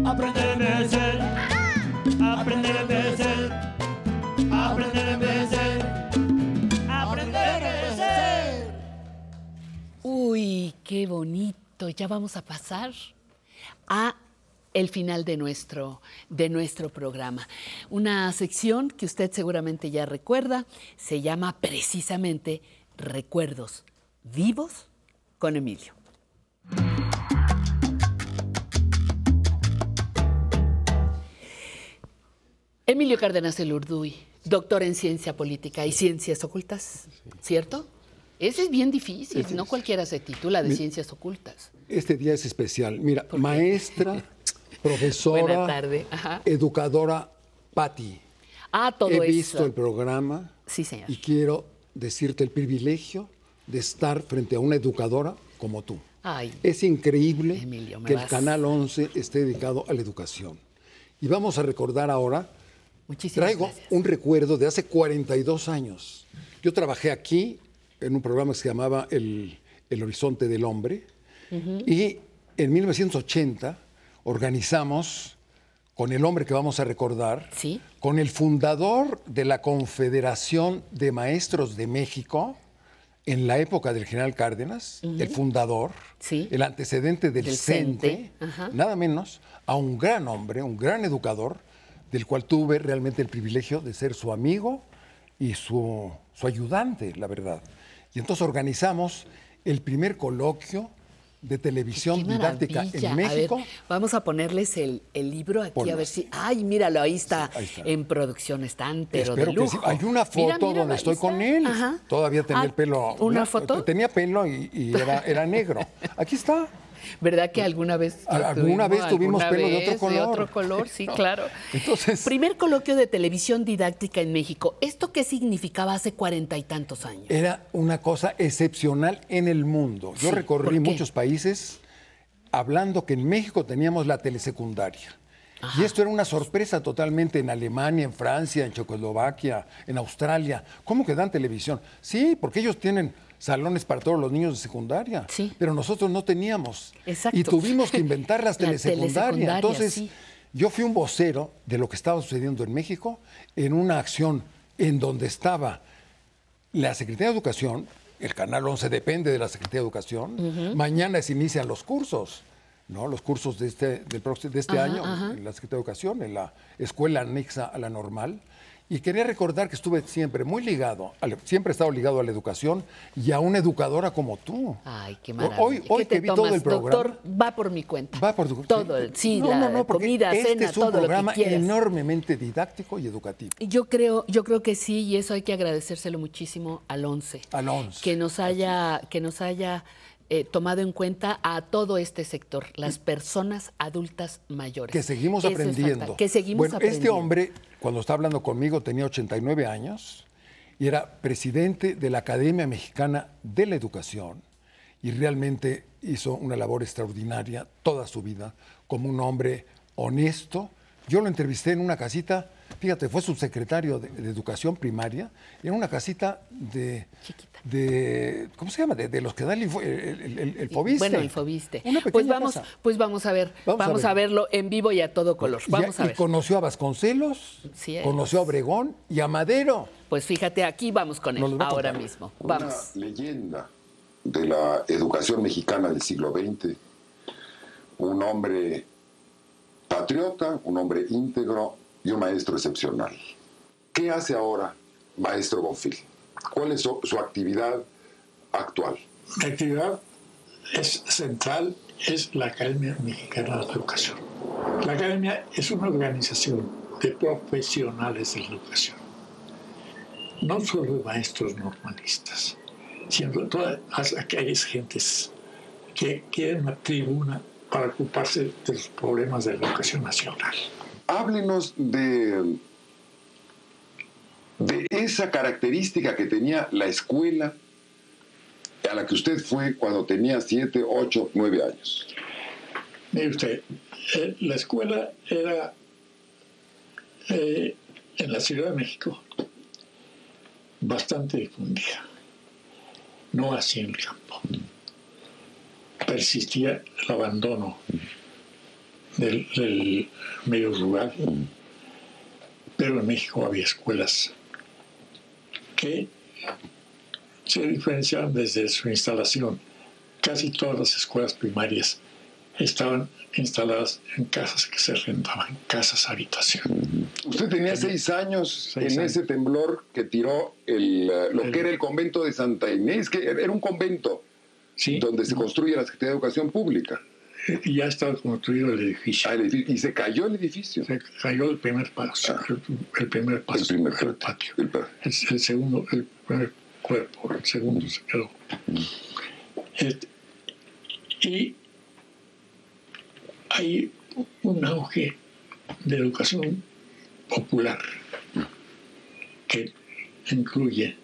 Aprender a envejecer, aprender a envejecer, aprender a envejecer, aprender a envejecer. Uy, qué bonito. Ya vamos a pasar a el final de nuestro, de nuestro programa. Una sección que usted seguramente ya recuerda, se llama precisamente Recuerdos vivos con Emilio. Emilio Cárdenas el Urduy, doctor en ciencia política y ciencias ocultas, ¿cierto? Ese es bien difícil, no cualquiera se titula de Mi- ciencias ocultas. Este día es especial. Mira, maestra, profesora, Buena tarde. Educadora Patti. Ah, todo He eso. visto el programa Sí, señor. y quiero decirte el privilegio de estar frente a una educadora como tú. Ay, Es increíble Emilio, que el Canal 11 esté dedicado a la educación. Y vamos a recordar ahora, traigo un recuerdo de hace 42 años. Yo trabajé aquí en un programa que se llamaba El, El Horizonte del Hombre y en 1980 organizamos con el hombre que vamos a recordar, con el fundador de la Confederación de Maestros de México, en la época del general Cárdenas, el fundador, el antecedente del, Del CENTE, nada menos, a un gran hombre, un gran educador, del cual tuve realmente el privilegio de ser su amigo y su, su ayudante, la verdad. Y entonces organizamos el primer coloquio de televisión didáctica en A ver, México. vamos a ponerles el, el libro aquí Ponlo. a ver si. Ay, míralo, ahí está. En producción están, pero Espero de que lujo. sí. Hay una foto Mira, donde estoy está. con él. Ajá. Todavía tenía Ah, el pelo. ¿una foto? Tenía pelo y, y era, era negro. Aquí está. ¿Verdad que alguna vez Alguna vez tuvimos alguna pelo de otro color. otro color, sí, No. claro. Entonces, Primer coloquio de televisión didáctica en México. ¿Esto qué significaba hace cuarenta y tantos años? era una cosa excepcional en el mundo. Yo Sí, recorrí muchos países hablando que en México teníamos la telesecundaria. Y esto era una sorpresa totalmente en Alemania, en Francia, en Checoslovaquia, en Australia. ¿Cómo que dan televisión? Sí, porque ellos tienen salones para todos los niños de secundaria. Pero nosotros no teníamos. Exacto. Y tuvimos que inventar las La telesecundarias. telesecundaria, Entonces, sí. yo fui un vocero de lo que estaba sucediendo en México en una acción en donde estaba la Secretaría de Educación, el Canal 11 depende de la Secretaría de Educación, mañana se inician los cursos, ¿no? Los cursos de este, del próximo- de este Ajá, año ajá. en la Secretaría de Educación, en la escuela anexa a la normal. Y quería recordar que estuve siempre muy ligado, a siempre he estado ligado a la educación y a una educadora como tú. Ay, qué maravilla. Hoy, hoy ¿Qué te que vi tomas, todo el programa. Doctor, va por mi cuenta. Va por tu Todo, el- sí, No, la no, no, comida, este cena, es un todo programa lo que quieras. enormemente didáctico y educativo. Yo creo, yo creo que sí, y eso hay que agradecérselo muchísimo al 11. Al 11. Que nos haya, que nos haya eh, tomado en cuenta a todo este sector, las personas adultas mayores. Que seguimos Eso aprendiendo. que seguimos bueno, aprendiendo. este hombre, cuando está hablando conmigo, tenía 89 años y era presidente de la Academia Mexicana de la Educación y realmente hizo una labor extraordinaria toda su vida como un hombre honesto. Yo lo entrevisté en una casita, fíjate, fue subsecretario de, de Educación Primaria, en una casita de, de ¿cómo se llama? De, de los que da el, el, el- el- el Fobiste. Bueno, el Fobiste. Una Pues vamos, casa. pues vamos a ver, Vamos vamos, a a, ver. verlo en vivo y a todo color. Vamos Ya- a y conoció a Vasconcelos, Sí conoció a Obregón y a Madero. Pues fíjate, aquí vamos con él, ahora mismo. Una Vamos. leyenda de la educación mexicana del siglo XX. Un hombre patriota, un hombre íntegro y un maestro excepcional. ¿Qué hace ahora maestro Bonfil? ¿Cuál es su, su actividad actual? Mi actividad es central, es la Academia Mexicana de la Educación. La Academia es una organización de profesionales de la educación, no solo de maestros normalistas, sino todas aquellas gentes que quieren una tribuna para ocuparse de los problemas de la educación nacional. Háblenos de, de esa característica que tenía la escuela a la que usted fue cuando tenía 7, 8, 9 años. Mire usted, eh, la escuela era eh, en la Ciudad de México bastante difundida, no así en el campo. Persistía el abandono del, del medio rural, pero en México había escuelas que se diferenciaban desde su instalación. Casi todas las escuelas primarias estaban instaladas en casas que se rentaban, casas habitación. Usted tenía seis años Seis en años. ese temblor que tiró el, eh, lo que era el convento de Santa Inés, que era un convento donde se construye la Secretaría de Educación Pública. Y ya estaba construido el edificio. Ah, el edificio. Y se cayó el edificio. Se cayó el primer paso, el, el primer paso, el, primer patio. El, el segundo, el primer cuerpo, el segundo se quedó. Este, y hay un auge de educación popular que incluye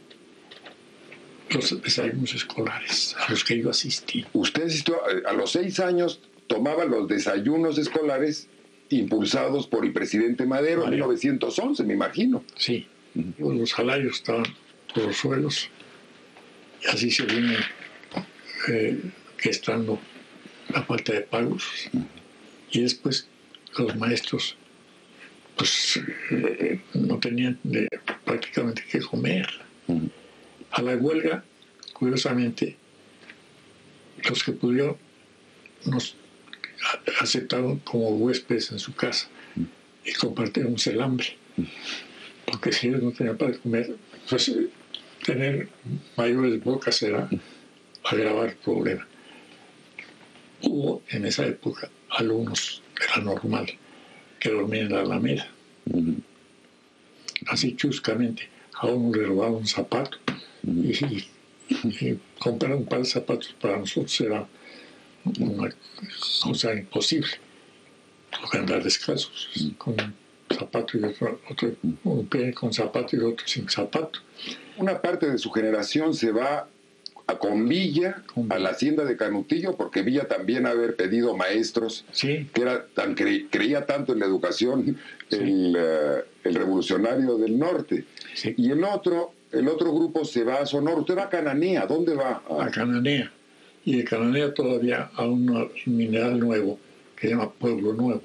los desayunos escolares a los que yo asistí. Usted asistió a, a los seis años, tomaba los desayunos escolares impulsados por el presidente Madero en 1911, me imagino. Sí, los salarios estaban por los suelos y así se viene eh, gestando la falta de pagos y después los maestros pues eh, no tenían de- prácticamente que comer. A la huelga, curiosamente, los que pudieron nos aceptaron como huéspedes en su casa y compartimos el hambre. Porque si ellos no tenían para comer, pues tener mayores bocas era agravar el problema. hubo en esa época alumnos de la normal que dormían en la Alameda. Así chuscamente, a uno le robaba un zapato y, y comprar un par de zapatos para nosotros era una cosa imposible. Porque andar descalzos, con un zapato y otro, otro un pie con zapato y otro sin zapato. Una parte de su generación se va a, con Villa a la hacienda de Canutillo, porque Villa también haber pedido maestros, que era tan cre- creía tanto en la educación, el, eh, el revolucionario del norte. Y el otro, el otro grupo se va a Sonora. Usted va a Cananea, ¿dónde va? a Cananea. Y de Cananea todavía a un mineral nuevo que se llama Pueblo Nuevo,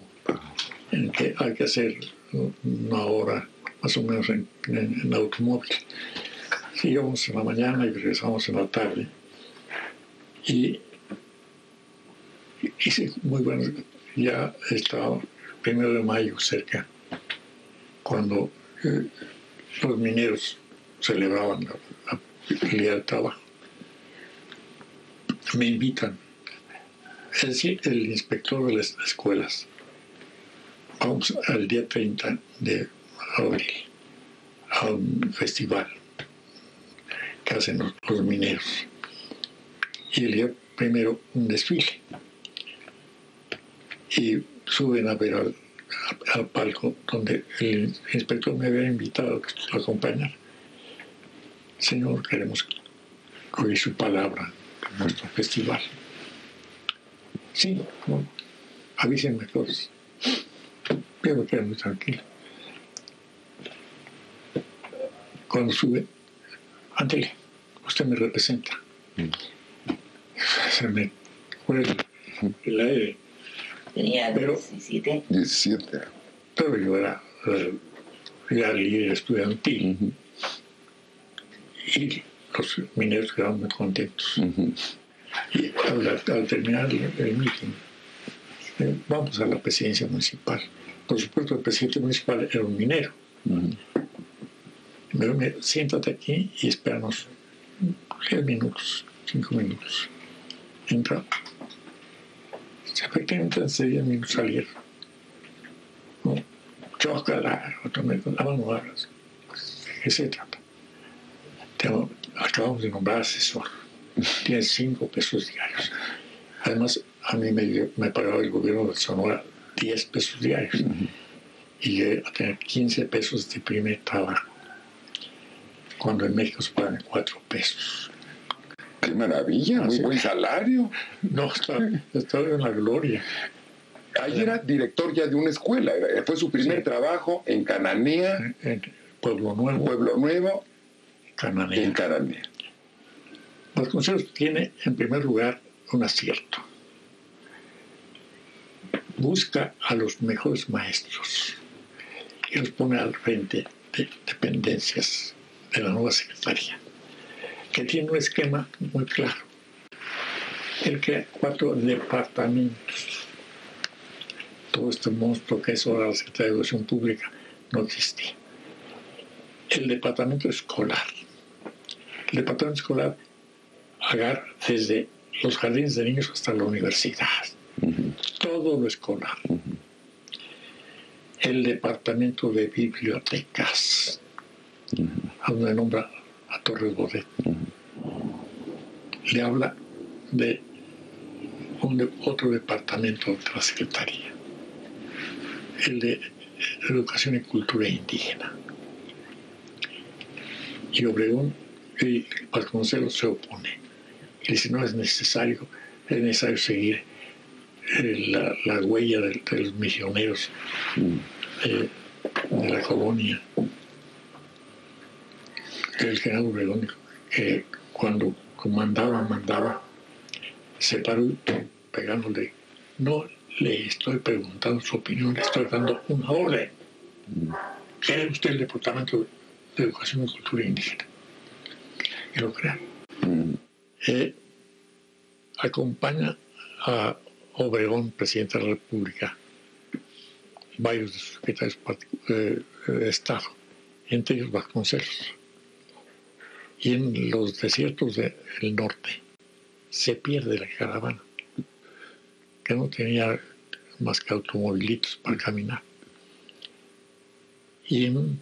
en que hay que hacer una hora más o menos en, en- automóvil. Íbamos en la mañana y regresamos en la tarde. Y y hice muy bueno. Ya estaba primero de mayo cerca, cuando eh, los mineros celebraban la, la- el día del trabajo me invitan. Decir, el inspector de las escuelas. Vamos al día 30 de abril a un festival que hacen los, mineros. Y el día primero un desfile. Y suben a ver al palco donde el inspector me había invitado a acompañar. Señor, queremos oír su palabra en nuestro festival. Sí, no, avísenme todos. Yo me quedé muy tranquilo. Cuando sube, ándele, usted me representa. Se me fue el, el aire. Tenía Pero- 17. 17. Pero yo era eh, ya líder estudiantil. Y los mineros quedaron muy contentos. Y al, al terminar el, el meeting, eh, vamos a la presidencia municipal. Por supuesto, el presidente municipal era un minero. Me dijo, "Mira, siéntate aquí y espéranos 10 minutos, 5 minutos. Entra. Efectivamente, hace 10 minutos salieron. ¿no? Chócala, otro me dijo, la mano abras. ¿De qué se trata? Te- acabamos de nombrar asesor. Tienes 5 pesos diarios. Además, a mí me, me pagaba el gobierno de Sonora 10 pesos diarios. Y llegué a tener 15 pesos de primer trabajo. Cuando en México se pagan 4 pesos. ¡Qué maravilla! Muy buen salario. No, estaba, estaba en la gloria. Ahí era director ya de una escuela. Fue su primer trabajo en Cananea. En Pueblo Nuevo. Pueblo Nuevo. Cananea. En Cananea. Vasconcelos tiene, en primer lugar, un acierto. Busca a los mejores maestros y los pone al frente de dependencias de la nueva secretaría, que tiene un esquema muy claro. Él crea cuatro departamentos. Todo este monstruo que es ahora la Secretaría de Educación Pública no existía. El departamento escolar. El departamento escolar agarra desde los jardines de niños hasta la universidad. Todo lo escolar. El departamento de bibliotecas, a donde nombra a Torres Bodet. Le habla de un de- otro departamento de la Secretaría, el de Educación y Cultura Indígena. Y Obregón y Vasconcelos se opone. Y dice, no es necesario, es necesario seguir eh, la, la huella de, de los misioneros eh, de la colonia. El general Obregón que cuando comandaba, mandaba, se paró pegándole, no le estoy preguntando su opinión, le estoy dando una orden. ¿Quiere usted el Departamento de Educación y Cultura Indígena? Y lo crea. Eh, acompaña a Obregón, presidente de la República, varios secretarios eh, de Estado, entre ellos Vasconcelos. Y en los desiertos del norte se pierde la caravana. que no tenía más que automobilitos para caminar. Y en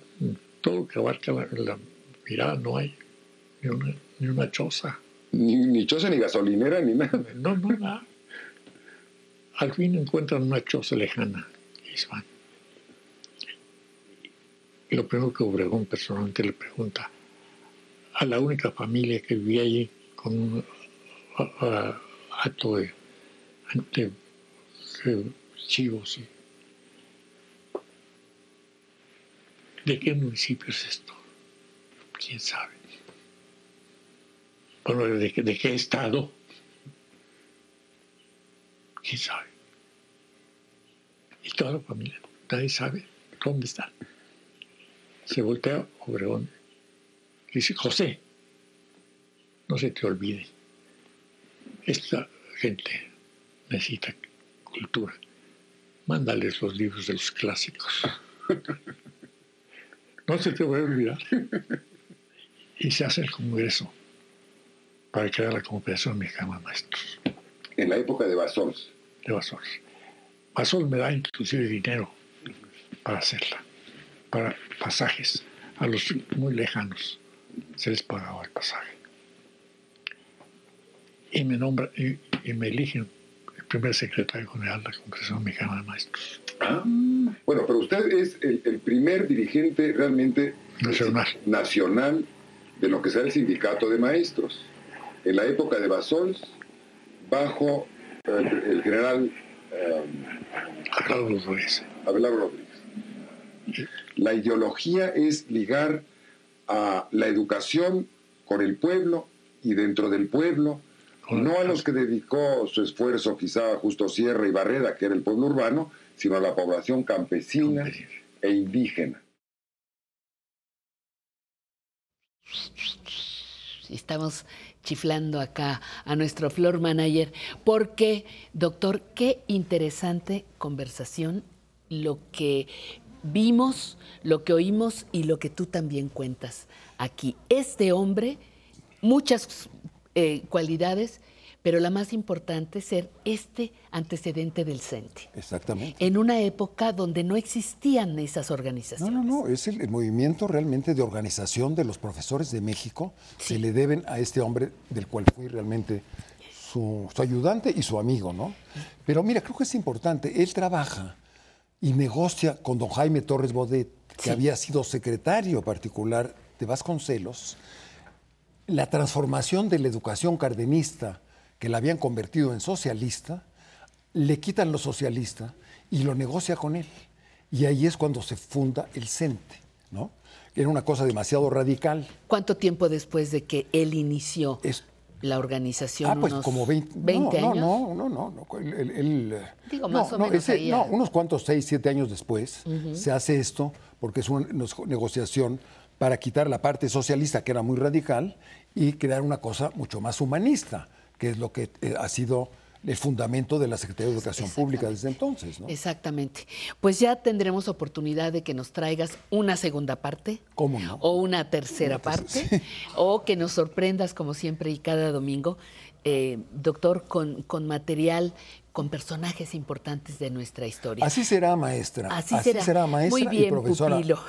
todo lo que abarca la mirada no hay ni una, ni una choza. Ni, ni choza, ni gasolinera, ni nada. No, no, nada. Al fin encuentran una choza lejana y se van. Y lo primero que Obregón personalmente le pregunta a la única familia que vivía allí con un a- a- acto de, de- de chivos. y- ¿De qué municipio es esto? ¿Quién sabe? Bueno, ¿de, qué- estado? ¿Quién sabe? Y toda la familia, nadie sabe dónde están. Se voltea Obregón dice, José, no se te olvide, esta gente necesita cultura. Mándales los libros de los clásicos. No se te va a olvidar. Y se hace el Congreso para crear la Confederación Mexicana de Maestros. En la época de Basols. De Basols. Basol me da inclusive dinero para hacerla, para pasajes a los muy lejanos. Se les pagaba el pasaje. Y me nombra y, y me eligen el primer secretario general de la Confederación Mexicana de Maestros. Ah, bueno, pero usted es el, el primer dirigente realmente nacional. nacional de lo que será el sindicato de maestros. En la época de Basols, bajo el, el general eh, Abelardo Rodríguez. Abelardo Rodríguez. La ideología es ligar a la educación con el pueblo y dentro del pueblo, no a los que dedicó su esfuerzo quizá Justo Sierra y Barreda, que era el pueblo urbano, sino a la población campesina e indígena. Estamos chiflando acá a nuestro floor manager porque, doctor, qué interesante conversación lo que vimos, lo que oímos y lo que tú también cuentas aquí. Este hombre, muchas eh, cualidades, pero la más importante ser este antecedente del CENTE. Exactamente. En una época donde no existían esas organizaciones. No, no, no, es el, el movimiento realmente de organización de los profesores de México. Se le deben a este hombre del cual fui realmente su, su ayudante y su amigo, ¿no? Pero mira, creo que es importante, él trabaja y negocia con don Jaime Torres Bodet, que había sido secretario particular de Vasconcelos, la transformación de la educación cardenista, que la habían convertido en socialista, le quitan lo socialista y lo negocia con él. Y ahí es cuando se funda el CENTE, ¿no? Era una cosa demasiado radical. ¿Cuánto tiempo después de que él inició la organización? Ah, pues Unos como 20, 20 no, años. No, no, no, no. el- el- el- Digo, no, más o no, menos ese- ahí no, unos cuantos, seis, siete años después, se hace esto porque es una negociación para quitar la parte socialista, que era muy radical, y crear una cosa mucho más humanista, que es lo que eh, ha sido el fundamento de la Secretaría de Educación Pública desde entonces. ¿no? Exactamente. Pues ya tendremos oportunidad de que nos traigas una segunda parte. ¿Cómo no? O una tercera parte. O que nos sorprendas como siempre y cada domingo, eh, doctor, con, con material, con personajes importantes de nuestra historia. Así será, maestra. Así será. maestra Muy bien, y profesora pupilo.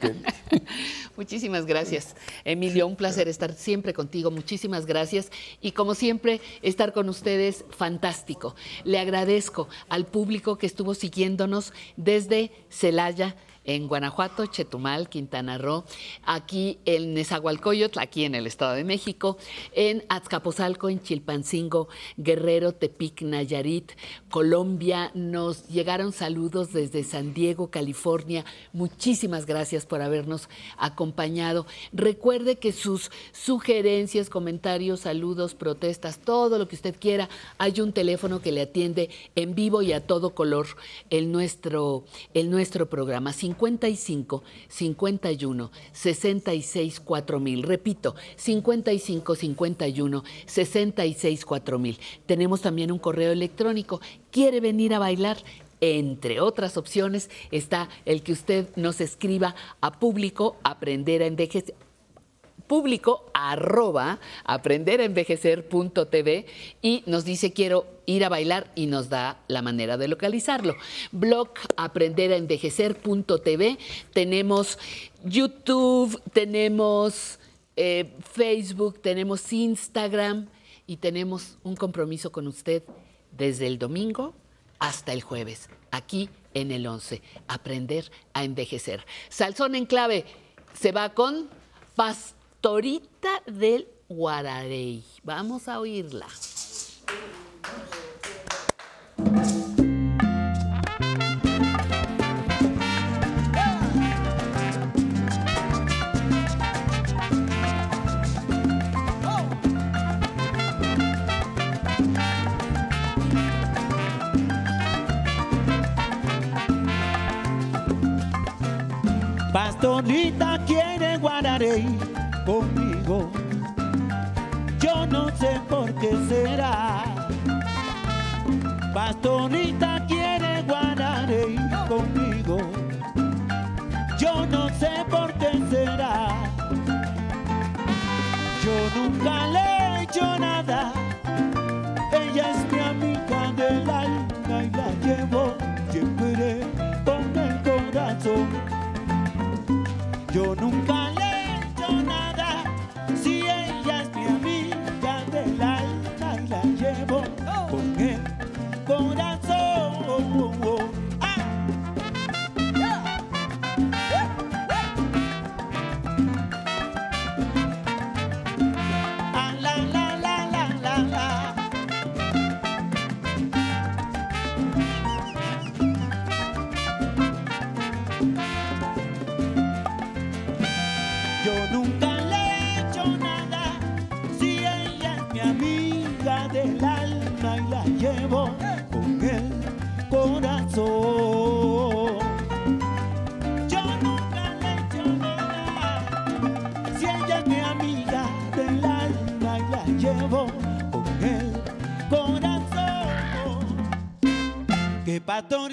Kelly. Muchísimas gracias, Emilio. Un placer estar siempre contigo. Muchísimas gracias. Y como siempre, estar con ustedes, fantástico. Le agradezco al público que estuvo siguiéndonos desde Celaya. En Guanajuato, Chetumal, Quintana Roo, aquí en Nezahualcóyotl, aquí en el Estado de México, en Azcapotzalco, en Chilpancingo, Guerrero, Tepic, Nayarit, Colombia. Nos llegaron saludos desde San Diego, California. Muchísimas gracias por habernos acompañado. Recuerde que sus sugerencias, comentarios, saludos, protestas, todo lo que usted quiera, hay un teléfono que le atiende en vivo y a todo color el nuestro, el nuestro programa. 55 51 66 4000. Repito, 55 51 66 4000. Tenemos también un correo electrónico. ¿Quiere venir a bailar? Entre otras opciones está el que usted nos escriba a público aprender a envejecer público arroba aprenderenvejecer.tv y nos dice quiero ir a bailar y nos da la manera de localizarlo. Blog aprenderenvejecer.tv, tenemos YouTube, tenemos eh, Facebook, tenemos Instagram y tenemos un compromiso con usted desde el domingo hasta el jueves, aquí en el 11, aprender a envejecer. Salsón en clave se va con pasta Torita del Guararey. Vamos a oírla. Pastorita quiere guararey conmigo. Yo no sé por qué será. Bastonita quiere guanare conmigo. Yo no sé por qué será. Yo nunca le But don't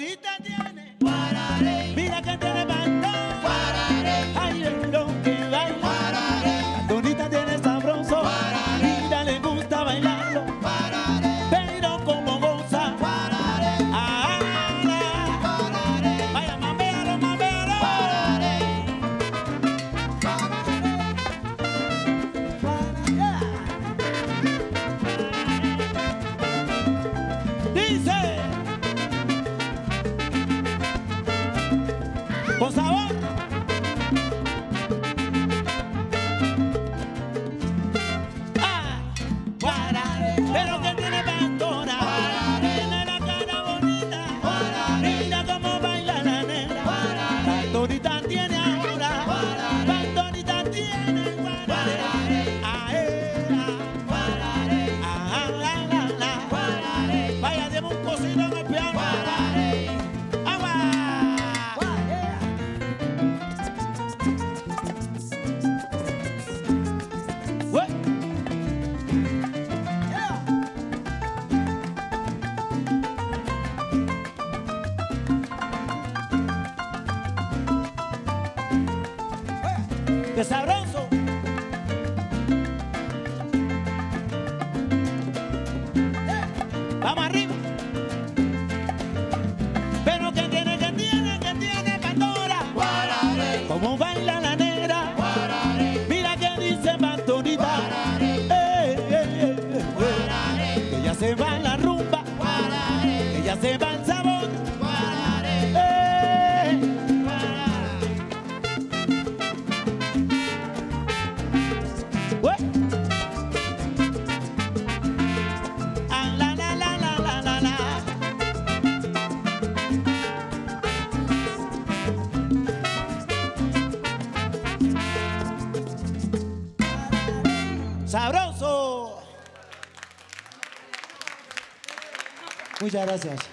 Muchas gracias.